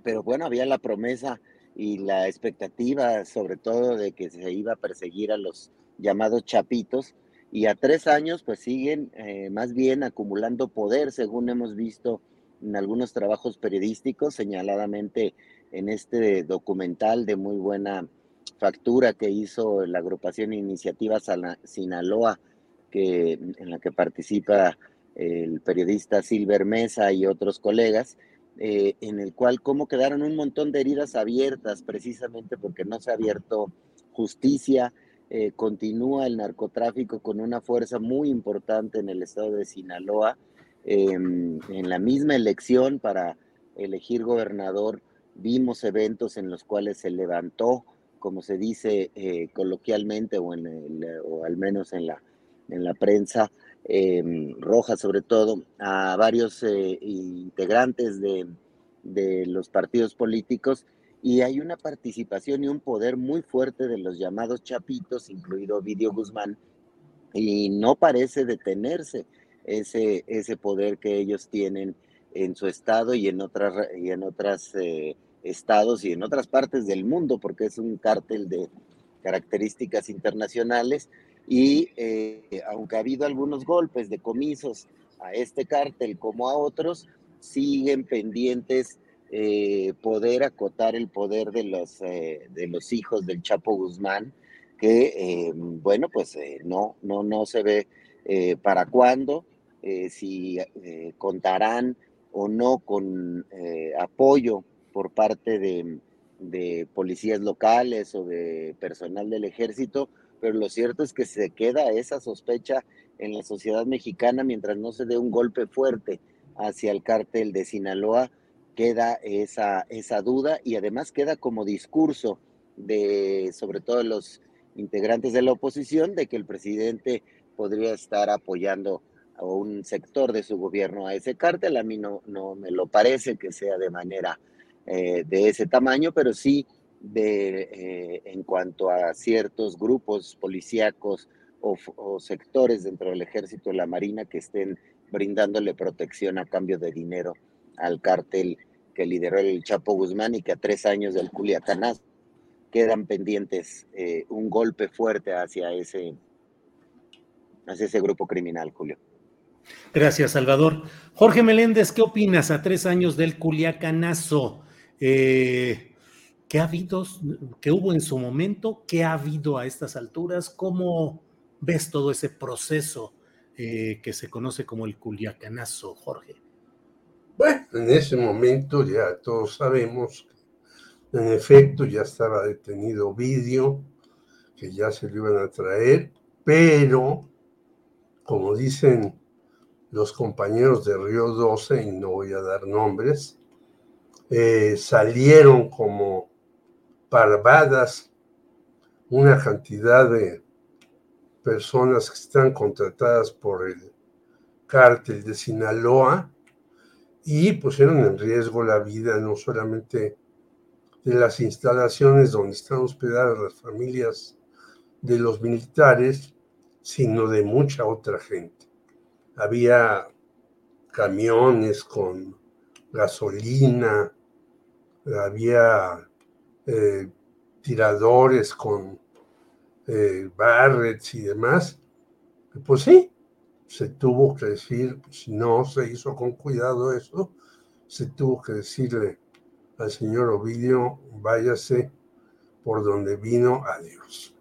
pero bueno, había la promesa y la expectativa sobre todo de que se iba a perseguir a los llamados chapitos y a tres años pues siguen eh, más bien acumulando poder según hemos visto en algunos trabajos periodísticos señaladamente en este documental de muy buena factura que hizo la agrupación Iniciativa Sinaloa, que, en la que participa el periodista Silver Mesa y otros colegas, eh, en el cual cómo quedaron un montón de heridas abiertas precisamente porque no se ha abierto justicia, eh, continúa el narcotráfico con una fuerza muy importante en el estado de Sinaloa. Em, en la misma elección para elegir gobernador vimos eventos en los cuales se levantó, como se dice eh, coloquialmente o, o al menos en la, en la prensa, Em, roja sobre todo, a varios eh, integrantes de, los partidos políticos y hay una participación y un poder muy fuerte de los llamados chapitos, incluido Vidio Guzmán, y no parece detenerse ese, ese poder que ellos tienen en su estado y en otras y en otras eh, estados y en otras partes del mundo, porque es un cártel de características internacionales y eh, aunque ha habido algunos golpes de comisos a este cártel como a otros, siguen pendientes eh, poder acotar el poder de los, eh, de los hijos del Chapo Guzmán, que bueno, pues no, no, no se ve para cuándo, si contarán o no con apoyo por parte de, de policías locales o de personal del ejército pero lo cierto es que se queda esa sospecha en la sociedad mexicana mientras no se dé un golpe fuerte hacia el cártel de Sinaloa, queda esa, esa duda y además queda como discurso de sobre todo los integrantes de la oposición de que el presidente podría estar apoyando a un sector de su gobierno a ese cártel. A mí no, no me lo parece que sea de manera eh, de ese tamaño, pero sí de, eh, en cuanto a ciertos grupos policíacos o, sectores dentro del ejército y la marina que estén brindándole protección a cambio de dinero al cártel que lideró el Chapo Guzmán y que a tres años del Culiacanazo quedan pendientes eh, un golpe fuerte hacia ese, hacia ese grupo criminal, Julio. Gracias, Salvador. Jorge Meléndez, ¿qué opinas a tres años del Culiacanazo? Eh, ¿Qué ha habido, qué hubo en su momento? ¿Qué ha habido a estas alturas? ¿Cómo ves todo ese proceso eh, que se conoce como el culiacanazo, Jorge? Bueno, en ese momento ya todos sabemos, en efecto ya estaba detenido vídeo, que ya se lo iban a traer, pero como dicen los compañeros de Río 12, y no voy a dar nombres, eh, salieron como parvadas una cantidad de personas que están contratadas por el cártel de Sinaloa y pusieron en riesgo la vida no solamente de las instalaciones donde están hospedadas las familias de los militares, sino de mucha otra gente. Había camiones con gasolina, había eh, tiradores con eh, barrets y demás, pues sí, se tuvo que decir, si no se hizo con cuidado eso, se tuvo que decirle al señor Ovidio, váyase por donde vino, adiós.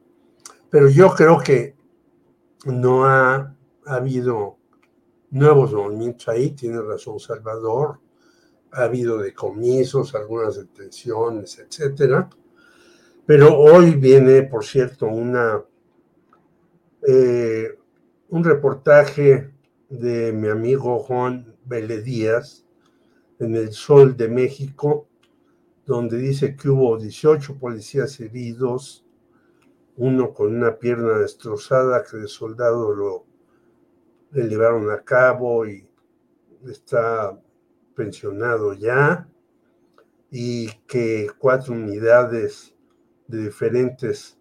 Pero yo creo que no ha, ha habido nuevos movimientos ahí, tiene razón Salvador, ha habido decomisos, algunas detenciones, etcétera. Pero hoy viene, por cierto, una, eh, un reportaje de mi amigo Juan Vélez Díaz en El Sol de México, donde dice que hubo 18 policías heridos, uno con una pierna destrozada que el soldado lo le llevaron a cabo y está pensionado ya y que cuatro unidades de diferentes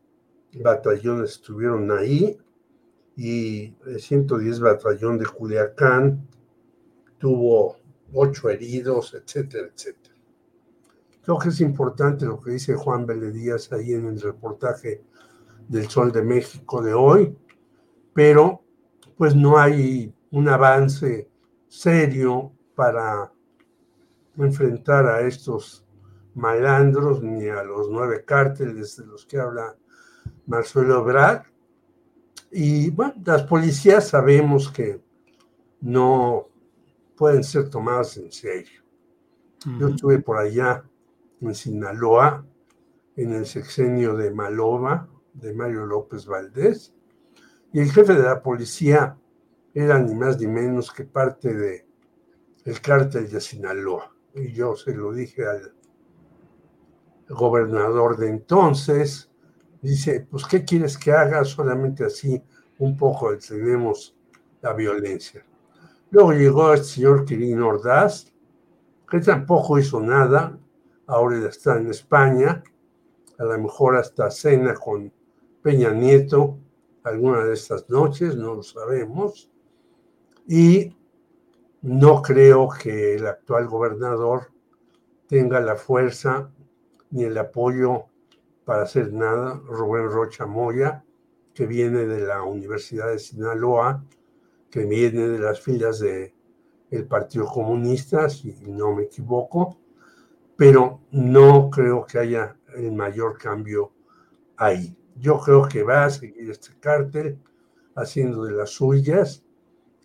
batallones estuvieron ahí y el 110 batallón de Culiacán tuvo ocho heridos, etcétera, etcétera. Creo que es importante lo que dice Juan Díaz ahí en el reportaje del Sol de México de hoy, pero pues no hay un avance serio para enfrentar a estos malandros ni a los nueve cárteles de los que habla Marcelo Ebrard. Y bueno, las policías sabemos que no pueden ser tomadas en serio. Yo estuve por allá en Sinaloa, en el sexenio de Malova, de Mario López Valdés, y el jefe de la policía era ni más ni menos que parte de el cártel de Sinaloa. Y yo se lo dije al gobernador de entonces, dice, pues ¿qué quieres que haga? Solamente así un poco detenemos la violencia. Luego llegó el señor Quirino Ordaz, que tampoco hizo nada, ahora está en España, a lo mejor hasta cena con Peña Nieto alguna de estas noches, no lo sabemos, y no creo que el actual gobernador tenga la fuerza ni el apoyo para hacer nada. Rubén Rocha Moya, que viene de la Universidad de Sinaloa, que viene de las filas del el Partido Comunista, si no me equivoco, pero no creo que haya el mayor cambio ahí. Yo creo que va a seguir este cártel haciendo de las suyas.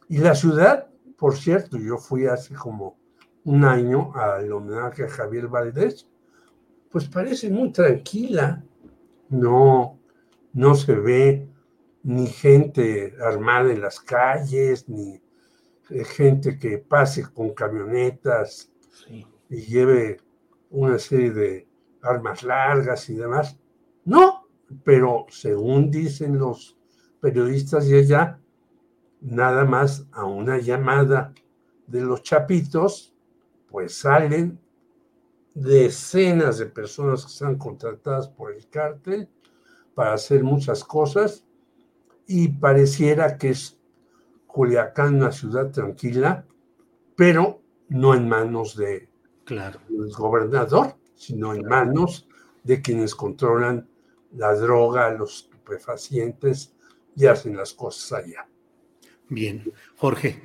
Y la ciudad, por cierto, yo fui hace como un año al homenaje a Javier Valdés, pues parece muy tranquila. No, no se ve ni gente armada en las calles, ni eh, gente que pase con camionetas y lleve una serie de armas largas y demás. No, pero según dicen los periodistas de allá, nada más a una llamada de los chapitos, pues salen decenas de personas que están contratadas por el cártel para hacer muchas cosas y pareciera que es Culiacán una ciudad tranquila, pero no en manos de claro. del gobernador, sino en manos de quienes controlan la droga, los estupefacientes y hacen las cosas allá. Bien, Jorge.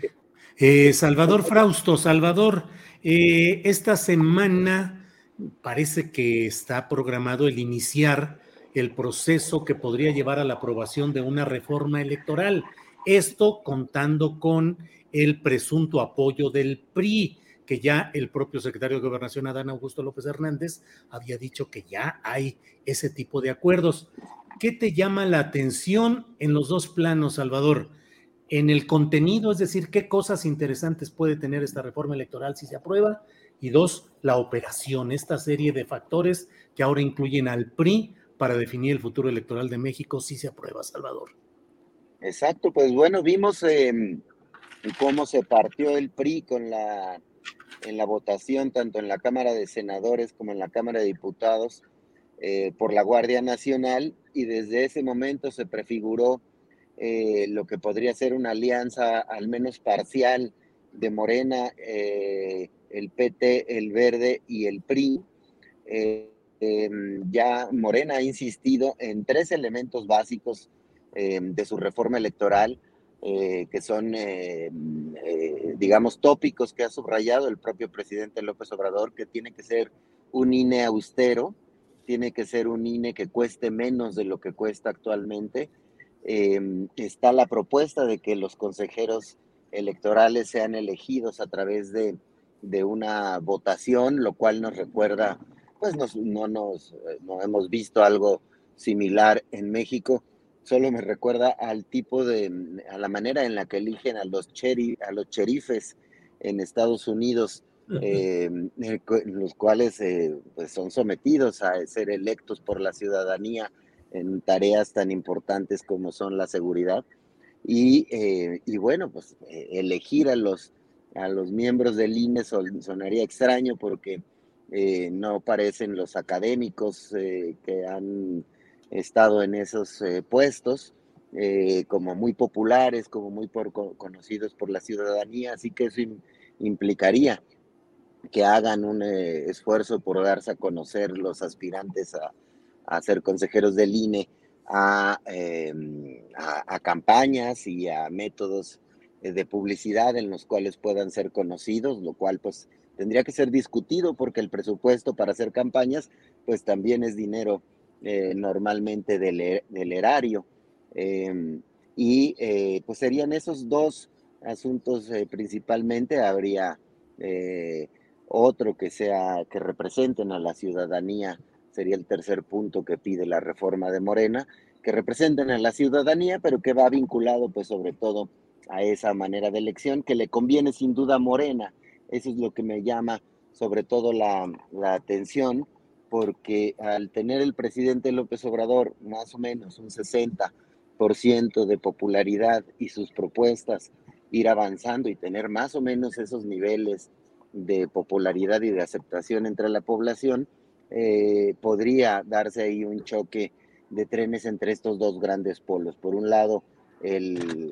Eh, Salvador Frausto, Salvador, eh, esta semana parece que está programado el iniciar el proceso que podría llevar a la aprobación de una reforma electoral. Esto contando con el presunto apoyo del PRI que ya el propio secretario de Gobernación, Adán Augusto López Hernández, había dicho que ya hay ese tipo de acuerdos. ¿Qué te llama la atención en los dos planos, Salvador? En el contenido, es decir, qué cosas interesantes puede tener esta reforma electoral si se aprueba, y dos, la operación, esta serie de factores que ahora incluyen al PRI para definir el futuro electoral de México si se aprueba, Salvador. Exacto, pues bueno, vimos em, cómo se partió el PRI con la en la votación, tanto en la Cámara de Senadores como en la Cámara de Diputados, eh, por la Guardia Nacional, y desde ese momento se prefiguró eh, lo que podría ser una alianza al menos parcial de Morena, eh, el PT, el Verde y el PRI. Em, ya Morena ha insistido en tres elementos básicos em, de su reforma electoral eh, que son, eh, eh, digamos, tópicos que ha subrayado el propio presidente López Obrador, que tiene que ser un INE austero, tiene que ser un INE que cueste menos de lo que cuesta actualmente. Em, está la propuesta de que los consejeros electorales sean elegidos a través de, de una votación, lo cual nos recuerda, pues no, nos, no hemos visto algo similar en México. Solo me recuerda al tipo de, a la manera en la que eligen a los, cheri, a los cherifes en Estados Unidos, eh, los cuales eh, pues son sometidos a ser electos por la ciudadanía en tareas tan importantes como son la seguridad. Y, eh, y bueno, pues elegir a los, a los miembros del INE sonaría extraño porque no parecen los académicos que han estado en esos eh, puestos, eh, como muy populares, como muy por, conocidos por la ciudadanía, así que eso implicaría que hagan un eh, esfuerzo por darse a conocer los aspirantes a, ser consejeros del INE em, a, a, campañas y a métodos de publicidad en los cuales puedan ser conocidos, lo cual pues tendría que ser discutido porque el presupuesto para hacer campañas, pues también es dinero eh, normalmente del, e, del erario. Em, y eh, pues serían esos dos asuntos eh, principalmente. Habría otro que sea que representen a la ciudadanía, sería el tercer punto que pide la reforma de Morena, que representen a la ciudadanía, pero que va vinculado pues sobre todo a esa manera de elección que le conviene sin duda a Morena. Eso es lo que me llama sobre todo la, la atención, porque al tener el presidente López Obrador más o menos un 60% de popularidad y sus propuestas ir avanzando y tener más o menos esos niveles de popularidad y de aceptación entre la población, eh, podría darse ahí un choque de trenes entre estos dos grandes polos. Por un lado, el,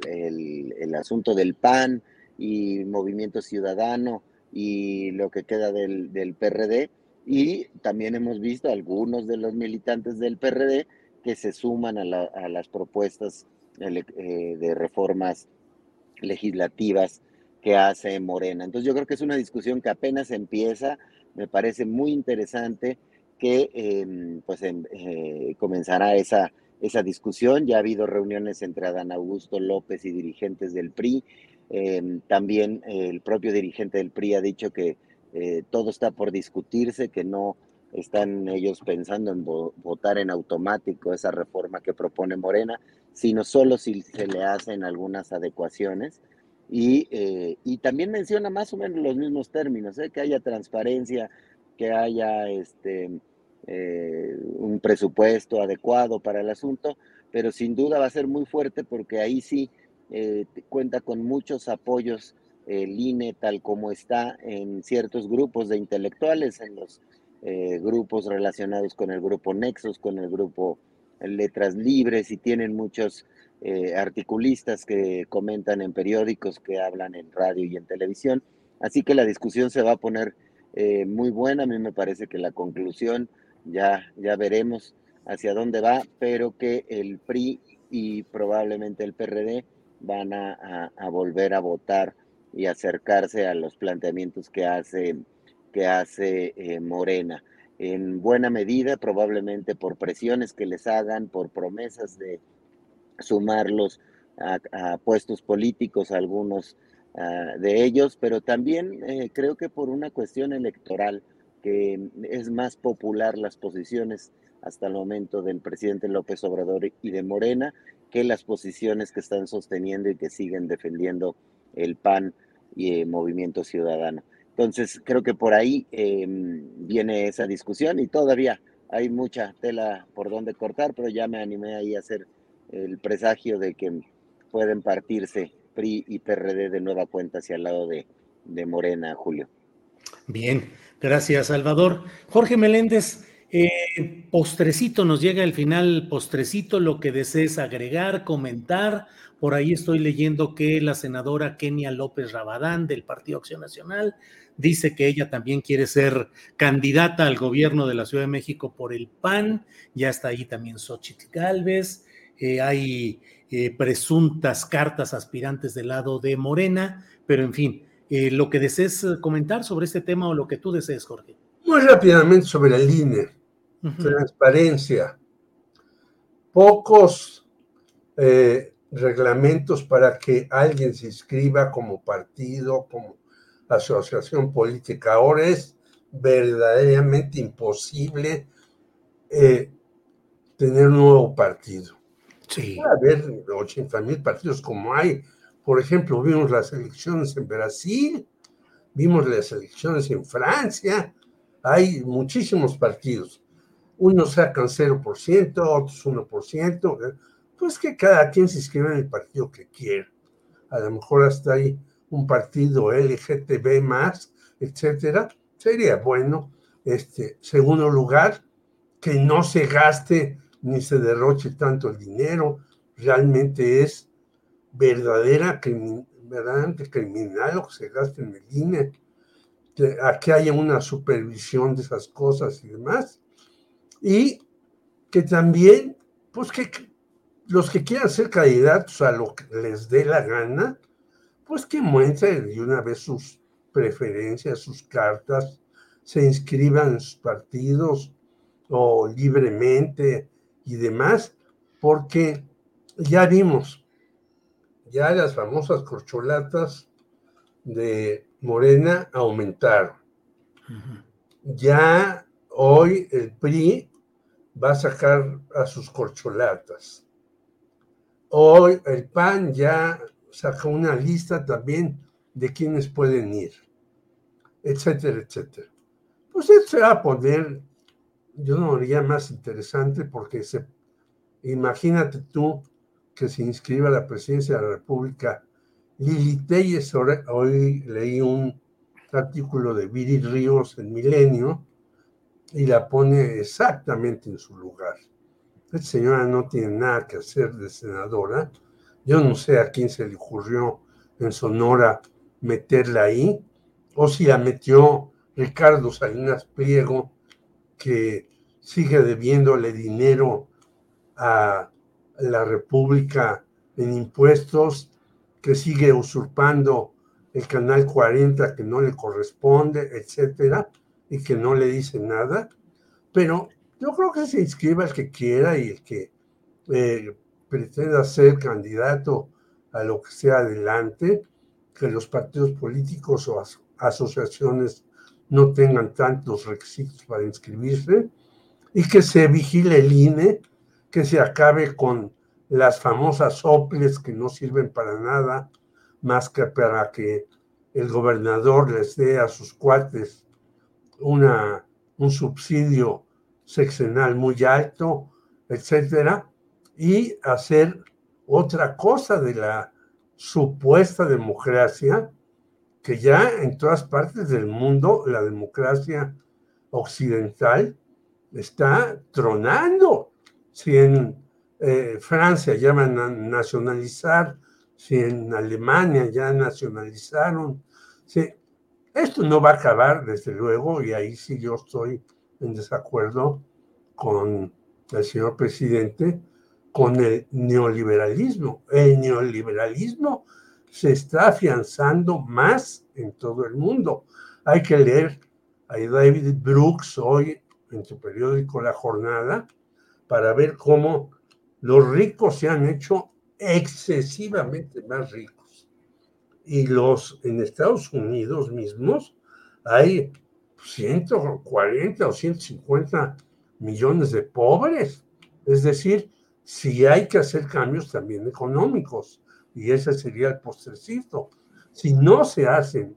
asunto del PAN y Movimiento Ciudadano y lo que queda del, del PRD, y también hemos visto algunos de los militantes del PRD que se suman a, las propuestas eh, de reformas legislativas que hace Morena. Entonces yo creo que es una discusión que apenas empieza, me parece muy interesante que em, pues em, eh, comenzará esa, esa discusión. Ya ha habido reuniones entre Adán Augusto López y dirigentes del PRI. Em, también el propio dirigente del PRI ha dicho que eh, todo está por discutirse, que no están ellos pensando en votar en automático esa reforma que propone Morena, sino solo si se le hacen algunas adecuaciones. Y, eh, y también menciona más o menos los mismos términos, ¿eh? que haya transparencia, que haya este, un presupuesto adecuado para el asunto, pero sin duda va a ser muy fuerte porque ahí sí cuenta con muchos apoyos el INE tal como está en ciertos grupos de intelectuales, en los eh, grupos relacionados con el grupo Nexos, con el grupo Letras Libres y tienen muchos eh, articulistas que comentan en periódicos, que hablan en radio y en televisión. Así que la discusión se va a poner eh, muy buena. A mí me parece que la conclusión ya, ya veremos hacia dónde va, pero que el PRI y probablemente el PRD van a volver a votar y acercarse a los planteamientos que hace, que hace eh, Morena. En buena medida, probablemente por presiones que les hagan, por promesas de sumarlos a, puestos políticos, algunos ah, de ellos, pero también eh, creo que por una cuestión electoral, es más popular las posiciones hasta el momento del presidente López Obrador y de Morena que las posiciones que están sosteniendo y que siguen defendiendo el PAN y eh, Movimiento Ciudadano. Entonces, creo que por ahí em, viene esa discusión y todavía hay mucha tela por donde cortar, pero ya me animé ahí a hacer el presagio de que pueden partirse PRI y PRD de nueva cuenta hacia el lado de Morena, Julio. Bien, gracias, Salvador. Jorge Meléndez, eh, postrecito, nos llega el final, postrecito, lo que desees agregar, comentar. Por ahí estoy leyendo que la senadora Kenia López Rabadán del Partido Acción Nacional dice que ella también quiere ser candidata al gobierno de la Ciudad de México por el PAN. Ya está ahí también Xochitl Galvez. Eh, hay eh, presuntas cartas aspirantes del lado de Morena, pero en fin, lo que desees comentar sobre este tema o lo que tú desees, Jorge. Muy rápidamente sobre la línea transparencia, pocos eh, reglamentos para que alguien se inscriba como partido, como asociación política. Ahora es verdaderamente imposible eh, tener un nuevo partido. Sí. Puede haber 80 mil partidos como hay. Por ejemplo, vimos las elecciones en Brasil, vimos las elecciones en Francia, hay muchísimos partidos unos sacan 0%, otros 1%, pues que cada quien se inscriba en el partido que quiera. A lo mejor hasta hay un partido LGTB más, etcétera. Sería bueno, este, segundo lugar, que no se gaste ni se derroche tanto el dinero, realmente es verdadera verdaderamente criminal lo que se gasta en el INE, que haya una supervisión de esas cosas y demás. Y que también, pues que los que quieran ser candidatos a lo que les dé la gana, pues que muestren de una vez sus preferencias, sus cartas, se inscriban en sus partidos o libremente y demás, porque ya vimos, ya las famosas corcholatas de Morena aumentaron. Ya hoy el PRI va a sacar a sus corcholatas. Hoy el PAN ya sacó una lista también de quienes pueden ir, etcétera, etcétera. Pues esto se va a poner, yo no diría más interesante porque se, imagínate tú que se inscriba a la presidencia de la República Lili Telles. Hoy leí un artículo de Viri Ríos en Milenio y la pone exactamente en su lugar. Esta señora no tiene nada que hacer de senadora. Yo no sé a quién se le ocurrió en Sonora meterla ahí, o si la metió Ricardo Salinas Pliego, que sigue debiéndole dinero a la República en impuestos, que sigue usurpando el canal 40 que no le corresponde, etcétera, y que no le dice nada. Pero yo creo que se inscriba el que quiera y el que eh, pretenda ser candidato a lo que sea adelante, que los partidos políticos o asociaciones no tengan tantos requisitos para inscribirse y que se vigile el INE, que se acabe con las famosas soples que no sirven para nada más que para que el gobernador les dé a sus cuates una, un subsidio seccional muy alto, etcétera, y hacer otra cosa de la supuesta democracia, que ya en todas partes del mundo la democracia occidental está tronando. Si en eh, Francia llaman a nacionalizar, si en Alemania ya nacionalizaron, si, esto no va a acabar, desde luego, y ahí sí yo estoy en desacuerdo con el señor presidente, con el neoliberalismo. El neoliberalismo se está afianzando más en todo el mundo. Hay que leer a David Brooks hoy en su periódico La Jornada para ver cómo los ricos se han hecho excesivamente más ricos. Y los en Estados Unidos mismos hay 140 o 150 millones de pobres. Es decir, si hay que hacer cambios también económicos. Y ese sería el postrecito. Si no se hacen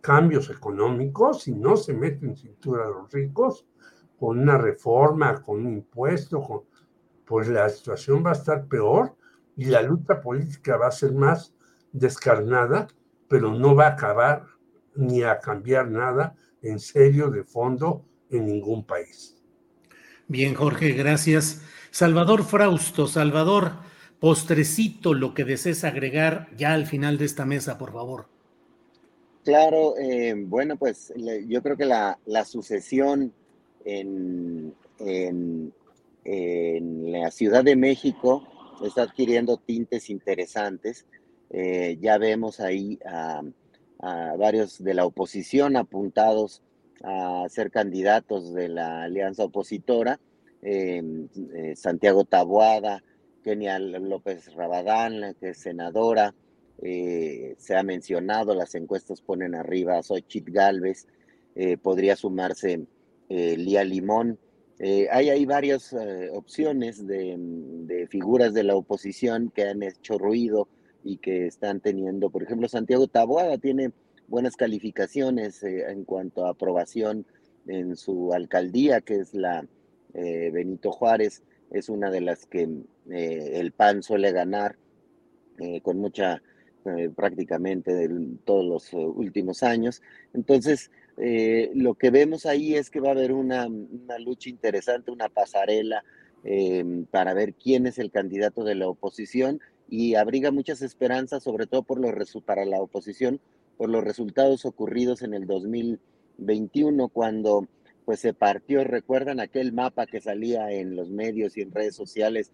cambios económicos, si no se meten cintura a los ricos, con una reforma, con un impuesto, pues la situación va a estar peor y la lucha política va a ser más descarnada, pero no va a acabar ni a cambiar nada en serio de fondo en ningún país. Bien, Jorge, gracias. Salvador Frausto, Salvador, postrecito, lo que desees agregar ya al final de esta mesa, por favor. Claro, eh, bueno, pues yo creo que la, sucesión en, en, la Ciudad de México está adquiriendo tintes interesantes. Eh, ya vemos ahí a varios de la oposición apuntados a ser candidatos de la alianza opositora, em, eh, Santiago Taboada, Kenia López Rabadán, que es senadora, eh, se ha mencionado, las encuestas ponen arriba a Xochitl Galvez, podría sumarse Lía Limón. hay ahí varias opciones de, de, figuras de la oposición que han hecho ruido y que están teniendo, por ejemplo, Santiago Taboada tiene buenas calificaciones eh, en cuanto a aprobación en su alcaldía, que es la eh, Benito Juárez, es una de las que eh, el PAN suele ganar con mucha, prácticamente en todos los últimos años. Entonces, lo que vemos ahí es que va a haber una, una lucha interesante, una pasarela para ver quién es el candidato de la oposición y abriga muchas esperanzas, sobre todo por los, para la oposición, por los resultados ocurridos en el 2021, cuando pues se partió, recuerdan aquel mapa que salía en los medios y en redes sociales,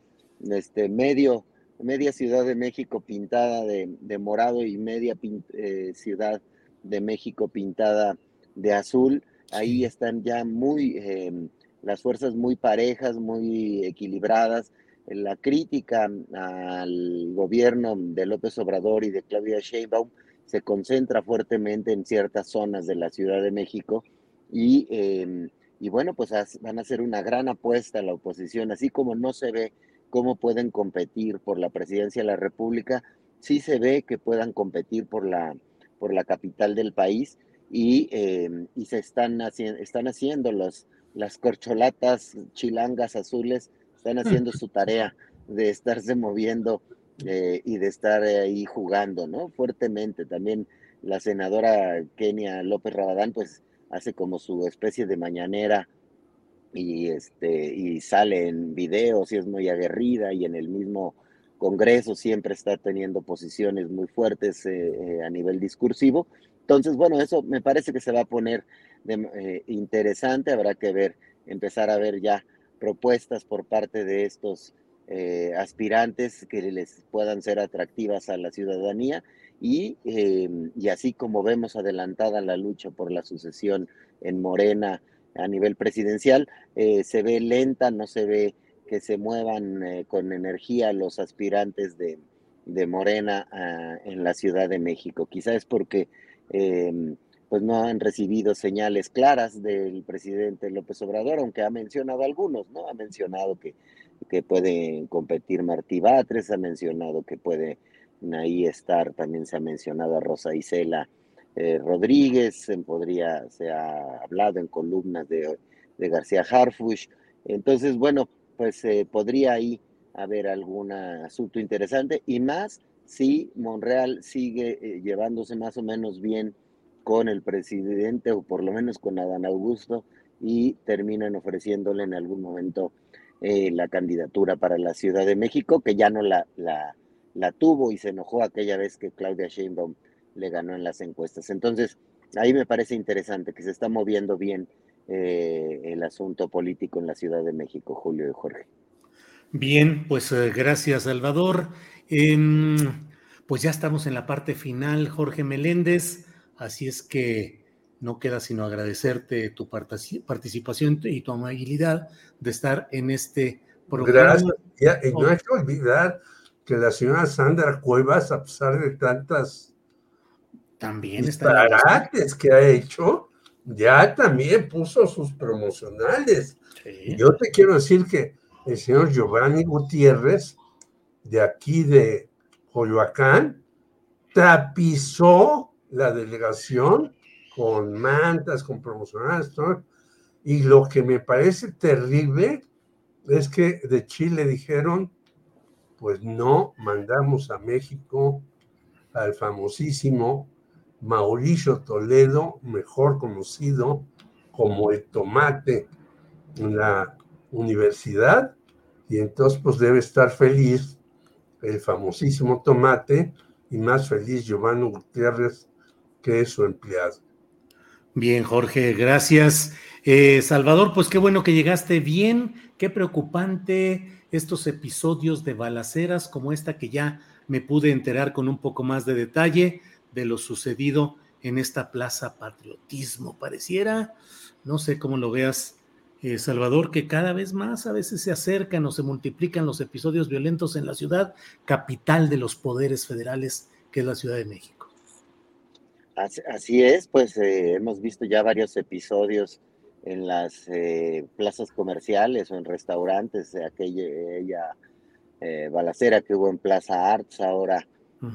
este medio, media Ciudad de México pintada de, morado y media eh, ciudad de México pintada de azul. Ahí están ya muy, em, las fuerzas muy parejas, muy equilibradas. La crítica al gobierno de López Obrador y de Claudia Sheinbaum se concentra fuertemente en ciertas zonas de la Ciudad de México y, em, y bueno, pues van a ser una gran apuesta a la oposición, así como no se ve cómo pueden competir por la presidencia de la República, sí se ve que puedan competir por la, por la capital del país y, em, y se están, haciendo están haciendo los, las corcholatas chilangas azules, están haciendo <laughs> su tarea de estarse moviendo eh, y de estar ahí jugando, ¿no? Fuertemente. También la senadora Kenia López Rabadán, pues hace como su especie de mañanera y este y sale en videos y es muy aguerrida y en el mismo Congreso siempre está teniendo posiciones muy fuertes eh, eh, a nivel discursivo. Entonces, bueno, eso me parece que se va a poner de, interesante, habrá que ver, empezar a ver ya propuestas por parte de estos eh, aspirantes que les puedan ser atractivas a la ciudadanía y, em, y, así como vemos adelantada la lucha por la sucesión en Morena a nivel presidencial, eh, se ve lenta, no se ve que se muevan eh, con energía los aspirantes de, de Morena ah, en la Ciudad de México. Quizás es porque em, pues no han recibido señales claras del presidente López Obrador, aunque ha mencionado algunos, ¿no? Ha mencionado que que puede competir Martí Batres, ha mencionado que puede ahí estar, también se ha mencionado a Rosa Isela eh, Rodríguez, podría, se ha hablado en columnas de, García Harfush. Entonces, bueno, pues eh, podría ahí haber algún asunto interesante y más si Monreal sigue eh, llevándose más o menos bien con el presidente o por lo menos con Adán Augusto y terminan ofreciéndole en algún momento eh, la candidatura para la Ciudad de México, que ya no la, la, tuvo y se enojó aquella vez que Claudia Sheinbaum le ganó en las encuestas. Entonces, ahí me parece interesante que se está moviendo bien eh, el asunto político en la Ciudad de México, Julio y Jorge. Bien, pues eh, gracias, Salvador. Em, pues ya estamos en la parte final, Jorge Meléndez, así es que no queda sino agradecerte tu participación y tu amabilidad de estar en este programa. Gracias. Y no hay que olvidar que la señora Sandra Cuevas, a pesar de tantas también disparates que ha hecho, ya también puso sus promocionales. Yo te quiero decir que el señor Giovanni Gutiérrez, de aquí de Coyoacán, tapizó la delegación con mantas, con promocionales, Y lo que me parece terrible es que de Chile dijeron, pues no mandamos a México al famosísimo Mauricio Toledo, mejor conocido como el tomate la universidad, y entonces pues debe estar feliz el famosísimo tomate y más feliz Giovanni Gutiérrez que es su empleado. Bien, Jorge, gracias. Eh, Salvador, pues qué bueno que llegaste bien. Qué preocupante estos episodios de balaceras como esta que ya me pude enterar con un poco más de detalle de lo sucedido en esta Plaza Patriotismo. Pareciera, no sé cómo lo veas, eh, Salvador, que cada vez más a veces se acercan o se multiplican los episodios violentos en la ciudad capital de los poderes federales, que es la Ciudad de México. Así, es, pues eh, hemos visto ya varios episodios en las eh, plazas comerciales o en restaurantes, aquella balacera que hubo en Plaza Arts, ahora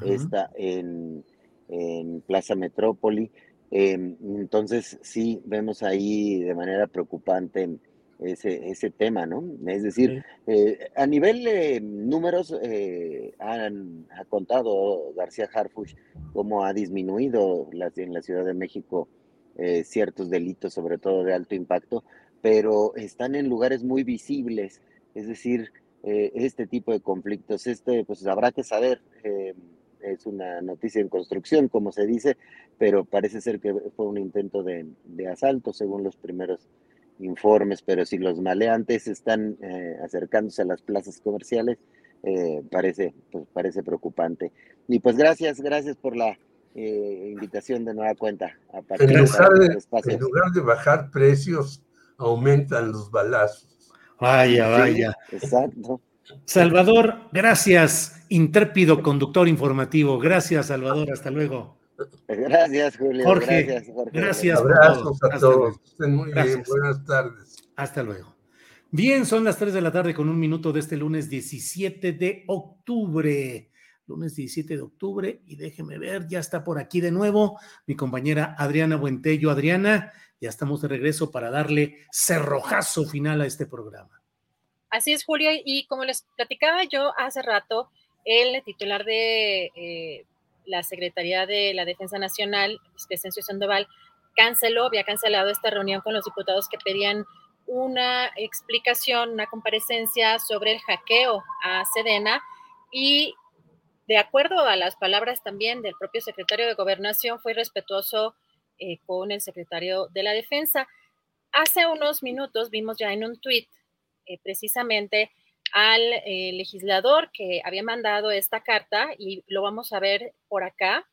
está en, en, Plaza Metrópoli. Em, entonces sí, vemos ahí de manera preocupante ese, ese tema, ¿no? Es decir, eh, a nivel de números, eh, han, ha contado García Harfuch cómo ha disminuido en la Ciudad de México eh, ciertos delitos, sobre todo de alto impacto, pero están en lugares muy visibles, es decir, este tipo de conflictos, este, pues habrá que saber, es una noticia en construcción, como se dice, pero parece ser que fue un intento de, de asalto, según los primeros informes, pero si los maleantes están eh, acercándose a las plazas comerciales, eh, parece, pues parece preocupante. Y pues gracias, gracias por la eh, invitación de nueva cuenta. A en, lugar de, en lugar de bajar precios, aumentan los balazos. Vaya, vaya. exacto. Salvador, gracias, intrépido conductor informativo. Gracias, Salvador. Hasta luego. Gracias, Julio. Jorge, gracias. Jorge. gracias Abrazos a todos. Estén muy bien. Buenas tardes. Hasta luego. Bien, son las 3 de la tarde con un minuto de este lunes 17 de octubre. Lunes 17 de octubre y déjeme ver, ya está por aquí de nuevo mi compañera Adriana Buentello. Adriana, ya estamos de regreso para darle cerrojazo final a este programa. Así es, Julio, y como les platicaba yo hace rato, el titular de eh, la Secretaría de la Defensa Nacional, Crescencio Sandoval, canceló, había cancelado esta reunión con los diputados que pedían una explicación, una comparecencia sobre el hackeo a Sedena y de acuerdo a las palabras también del propio secretario de Gobernación, fue respetuoso eh, con el secretario de la Defensa. Hace unos minutos vimos ya en un tuit eh, precisamente al eh, legislador que había mandado esta carta y lo vamos a ver por acá.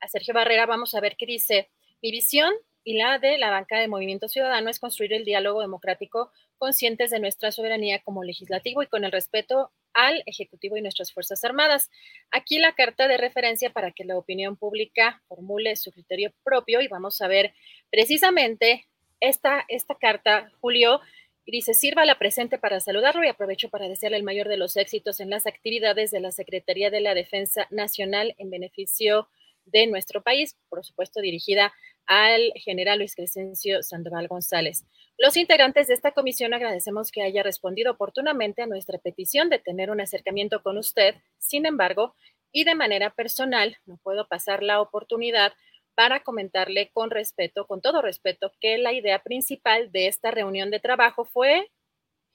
A Sergio Barrera vamos a ver qué dice. Mi visión y la de la banca de Movimiento Ciudadano es construir el diálogo democrático conscientes de nuestra soberanía como legislativo y con el respeto al Ejecutivo y nuestras Fuerzas Armadas. Aquí la carta de referencia para que la opinión pública formule su criterio propio y vamos a ver precisamente esta, esta carta, Julio, y dice, sirva la presente para saludarlo y aprovecho para desearle el mayor de los éxitos en las actividades de la Secretaría de la Defensa Nacional en beneficio de nuestro país, por supuesto dirigida al general Luis Crescencio Sandoval González. Los integrantes de esta comisión agradecemos que haya respondido oportunamente a nuestra petición de tener un acercamiento con usted. Sin embargo, y de manera personal, no puedo pasar la oportunidad para comentarle con respeto, con todo respeto, que la idea principal de esta reunión de trabajo fue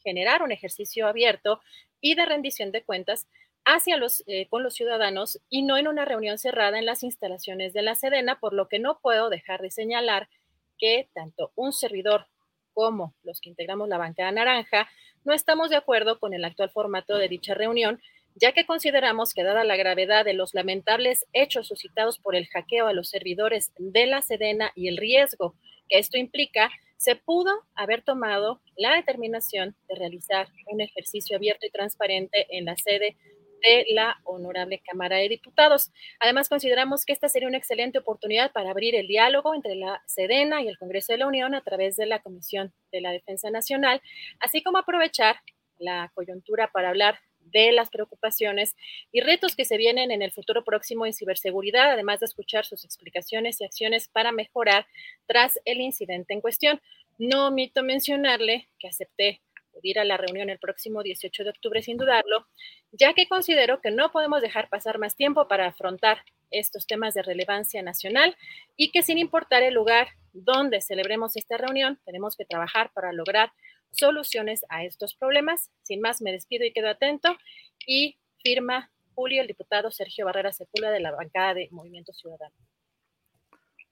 generar un ejercicio abierto y de rendición de cuentas hacia los, eh, con los ciudadanos y no en una reunión cerrada en las instalaciones de la Sedena, por lo que no puedo dejar de señalar que tanto un servidor como los que integramos la bancada naranja no estamos de acuerdo con el actual formato de dicha reunión, ya que consideramos que dada la gravedad de los lamentables hechos suscitados por el hackeo a los servidores de la Sedena y el riesgo que esto implica, se pudo haber tomado la determinación de realizar un ejercicio abierto y transparente en la sede de la Honorable Cámara de Diputados. Además, consideramos que esta sería una excelente oportunidad para abrir el diálogo entre la Sedena y el Congreso de la Unión a través de la Comisión de la Defensa Nacional, así como aprovechar la coyuntura para hablar de las preocupaciones y retos que se vienen en el futuro próximo en ciberseguridad, además de escuchar sus explicaciones y acciones para mejorar tras el incidente en cuestión. No omito mencionarle que acepté acudir a la reunión el próximo 18 de octubre sin dudarlo, ya que considero que no podemos dejar pasar más tiempo para afrontar estos temas de relevancia nacional y que sin importar el lugar donde celebremos esta reunión, tenemos que trabajar para lograr soluciones a estos problemas. Sin más, me despido y quedo atento. Y firma Julio, el diputado Sergio Barrera Sepúlveda de la bancada de Movimiento Ciudadano.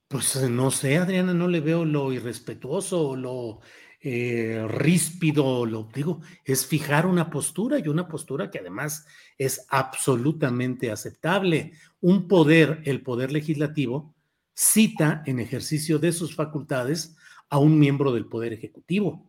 Pues eh, no sé, Adriana, no le veo lo irrespetuoso, lo eh, ríspido, lo digo, es fijar una postura y una postura que además es absolutamente aceptable. Un poder, el poder legislativo, cita en ejercicio de sus facultades a un miembro del poder ejecutivo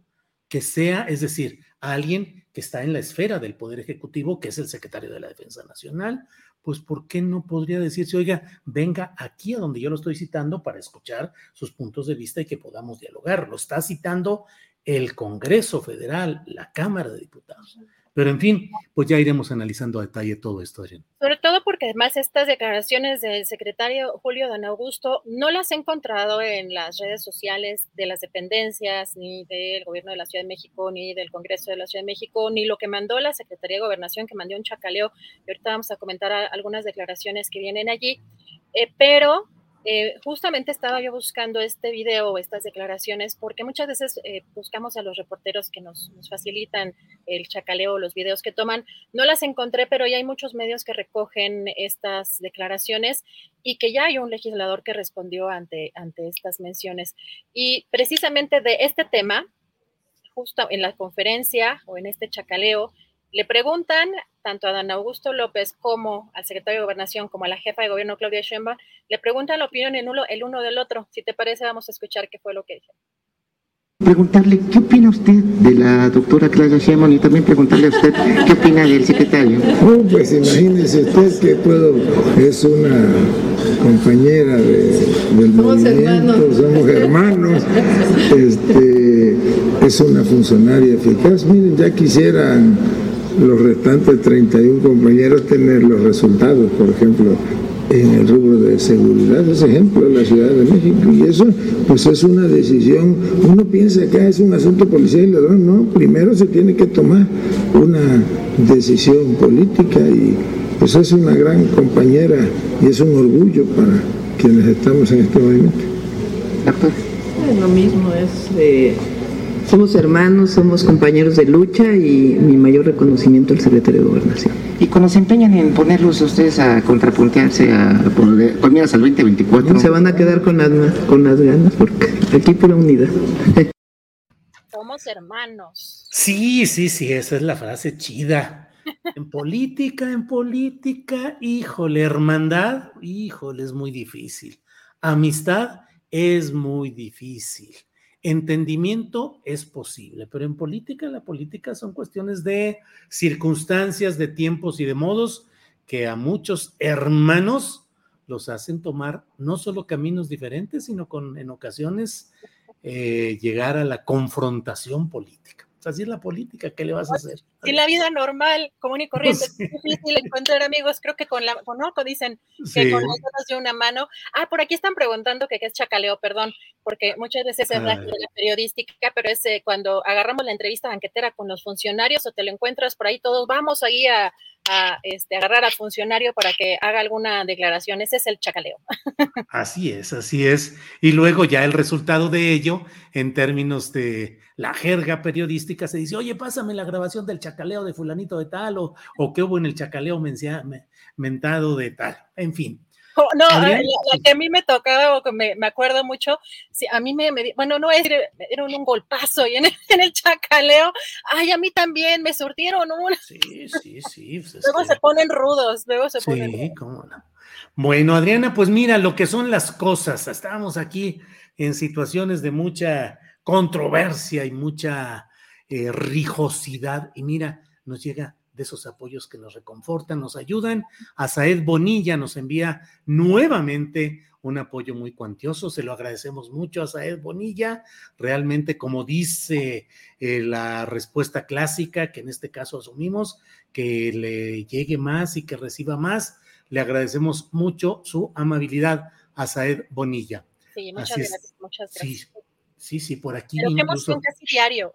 que sea, es decir, alguien que está en la esfera del Poder Ejecutivo, que es el secretario de la Defensa Nacional, pues ¿por qué no podría decirse, oiga, venga aquí a donde yo lo estoy citando para escuchar sus puntos de vista y que podamos dialogar? Lo está citando el Congreso Federal, la Cámara de Diputados. Pero en fin, pues ya iremos analizando a detalle todo esto, Adrián. Sobre todo porque además estas declaraciones del secretario Julio Don Augusto no las he encontrado en las redes sociales de las dependencias, ni del gobierno de la Ciudad de México, ni del Congreso de la Ciudad de México, ni lo que mandó la Secretaría de Gobernación, que mandó un chacaleo. Y ahorita vamos a comentar algunas declaraciones que vienen allí. Eh, pero eh, justamente estaba yo buscando este video estas declaraciones porque muchas veces eh, buscamos a los reporteros que nos, facilitan el chacaleo, los videos que toman. No las encontré, pero ya hay muchos medios que recogen estas declaraciones y que ya hay un legislador que respondió ante, ante estas menciones. Y precisamente de este tema, justo en la conferencia o en este chacaleo, Le preguntan tanto a Dan Augusto López como al secretario de Gobernación como a la jefa de gobierno Claudia Sheinbaum, le preguntan la opinión en uno, el uno del otro. Si te parece, vamos a escuchar qué fue lo que dijeron preguntarle qué opina usted de la doctora Claudia Sheinbaum y también preguntarle a usted qué opina del secretario. Oh, pues imagínese usted que puedo, es una compañera de, del somos movimiento, hermanos. somos hermanos, este, es una funcionaria eficaz. Miren, ya quisieran los restantes 31 compañeros tener los resultados, por ejemplo, en el rubro de seguridad, es ejemplo de la Ciudad de México. Y eso, pues es una decisión, uno piensa que es un asunto policial y ladrón, no, primero se tiene que tomar una decisión política y pues es una gran compañera y es un orgullo para quienes estamos en este movimiento. Lo mismo es... Eh somos hermanos, somos compañeros de lucha y mi mayor reconocimiento al secretario de Gobernación. ¿Y cuando se empeñan en ponerlos ustedes a contrapuntearse a poner, al 2024? Se van a quedar con las, con las ganas porque aquí pura unidad. Somos hermanos. Sí, sí, sí, esa es la frase chida. En política, en política, híjole, hermandad, híjole, es muy difícil. Amistad es muy difícil. Entendimiento es posible, pero en política, la política son cuestiones de circunstancias, de tiempos y de modos que a muchos hermanos los hacen tomar no solo caminos diferentes, sino con en ocasiones eh, llegar a la confrontación política así es la política, ¿qué le vas a hacer? Si la vida normal, común y corriente, es difícil encontrar amigos, creo que con la, con, ¿no? dicen que con las de una mano. Ah, por aquí están preguntando que qué es chacaleo, perdón, porque muchas veces es la, la periodística, pero es eh, cuando agarramos la entrevista banquetera con los funcionarios o te lo encuentras por ahí todos, vamos ahí a, a este, agarrar al funcionario para que haga alguna declaración. Ese es el chacaleo. <laughs> Así es, así es. Y luego ya el resultado de ello, en términos de la jerga periodística, se dice, oye, pásame la grabación del chacaleo de fulanito de tal, o, o qué hubo en el chacaleo mentado de tal. En fin, no, la, que a mí me tocaba, o que me, acuerdo mucho, sí, a mí me, bueno, no es, era un, golpazo y en el, en el, chacaleo, ay, a mí también me surtieron una. Sí, sí, sí. Pues luego se ponen rudos, luego se ponen Sí, cómo no. Bueno, Adriana, pues mira lo que son las cosas. Estábamos aquí en situaciones de mucha controversia y mucha eh, rijosidad y mira, nos llega de esos apoyos que nos reconfortan, nos ayudan. A Saed Bonilla nos envía nuevamente un apoyo muy cuantioso, se lo agradecemos mucho a Saed Bonilla. Realmente, como dice eh, la respuesta clásica, que en este caso asumimos, que le llegue más y que reciba más, le agradecemos mucho su amabilidad a Saed Bonilla. Sí, muchas gracias, muchas gracias. Sí, sí, por aquí. Pero incluso... casi diario.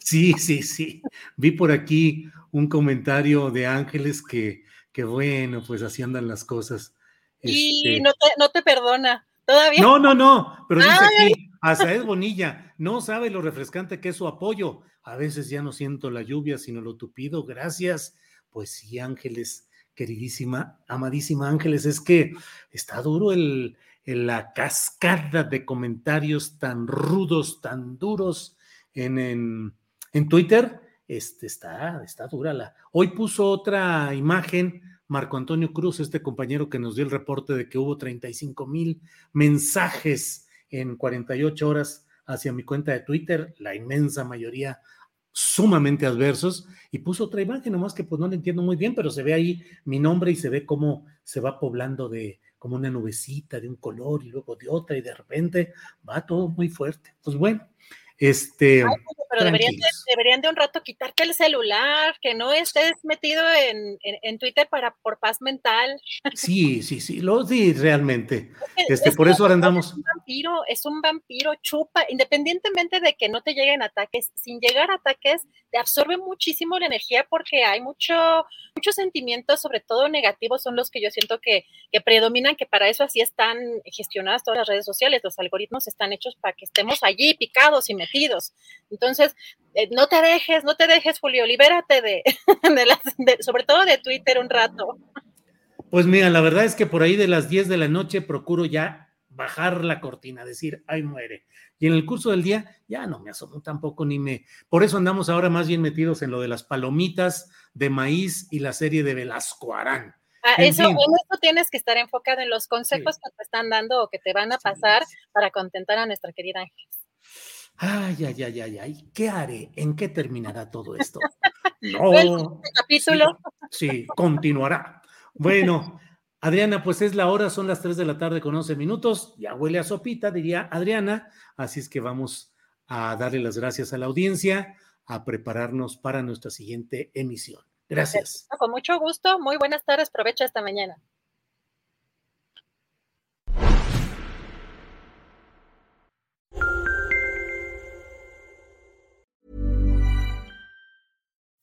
Sí, sí, sí. Vi por aquí un comentario de Ángeles que, que bueno, pues así andan las cosas. Y este no, te, no te perdona. Todavía. No, no, no, pero dice aquí, a Saed Bonilla, no sabe lo refrescante que es su apoyo. A veces ya no siento la lluvia, sino lo tupido. Gracias. Pues sí, Ángeles, queridísima, amadísima Ángeles, es que está duro el, la cascada de comentarios tan rudos, tan duros en, en, Twitter, este, está, está dura la. Hoy puso otra imagen Marco Antonio Cruz, este compañero que nos dio el reporte de que hubo 35 mil mensajes en 48 horas hacia mi cuenta de Twitter, la inmensa mayoría sumamente adversos, y puso otra imagen, nomás que pues no le entiendo muy bien, pero se ve ahí mi nombre y se ve cómo se va poblando de, como una nubecita de un color y luego de otra y de repente va todo muy fuerte. Pues bueno, este, pero deberían de, un rato quitarte el celular, que no estés metido en, Twitter para por paz mental. Sí, sí, sí, lo sí, realmente. este, por eso ahora andamos. Es un vampiro, es un vampiro, chupa, independientemente de que no te lleguen ataques, sin llegar a ataques, te absorbe muchísimo la energía porque hay mucho, muchos sentimientos, sobre todo negativos, son los que yo siento que, que predominan, que para eso así están gestionadas todas las redes sociales, los algoritmos están hechos para que estemos allí picados y metidos. Entonces, eh, no te dejes, no te dejes, Julio, libérate de, <laughs> de, sobre todo de Twitter un rato. Pues mira, la verdad es que por ahí de las 10 de la noche procuro ya bajar la cortina, decir, ay muere. Y en el curso del día ya no me asomo tampoco ni me... Por eso andamos ahora más bien metidos en lo de las palomitas de maíz y la serie de Velasco Arán. Ah, eso, en eso tienes que estar enfocado en los consejos que te están dando o que te van a pasar para contentar a nuestra querida Ángeles. Ay, ay, ay, ay, ay, ¿qué haré? ¿En qué terminará todo esto? <laughs> No. Este capítulo. Sí, continuará. Bueno, Adriana, pues es la hora, son las 3 de la tarde con 11 minutos, ya huele a sopita, diría Adriana, así es que vamos a darle las gracias a la audiencia, a prepararnos para nuestra siguiente emisión. Gracias. Con mucho gusto, muy buenas tardes, provecho esta mañana.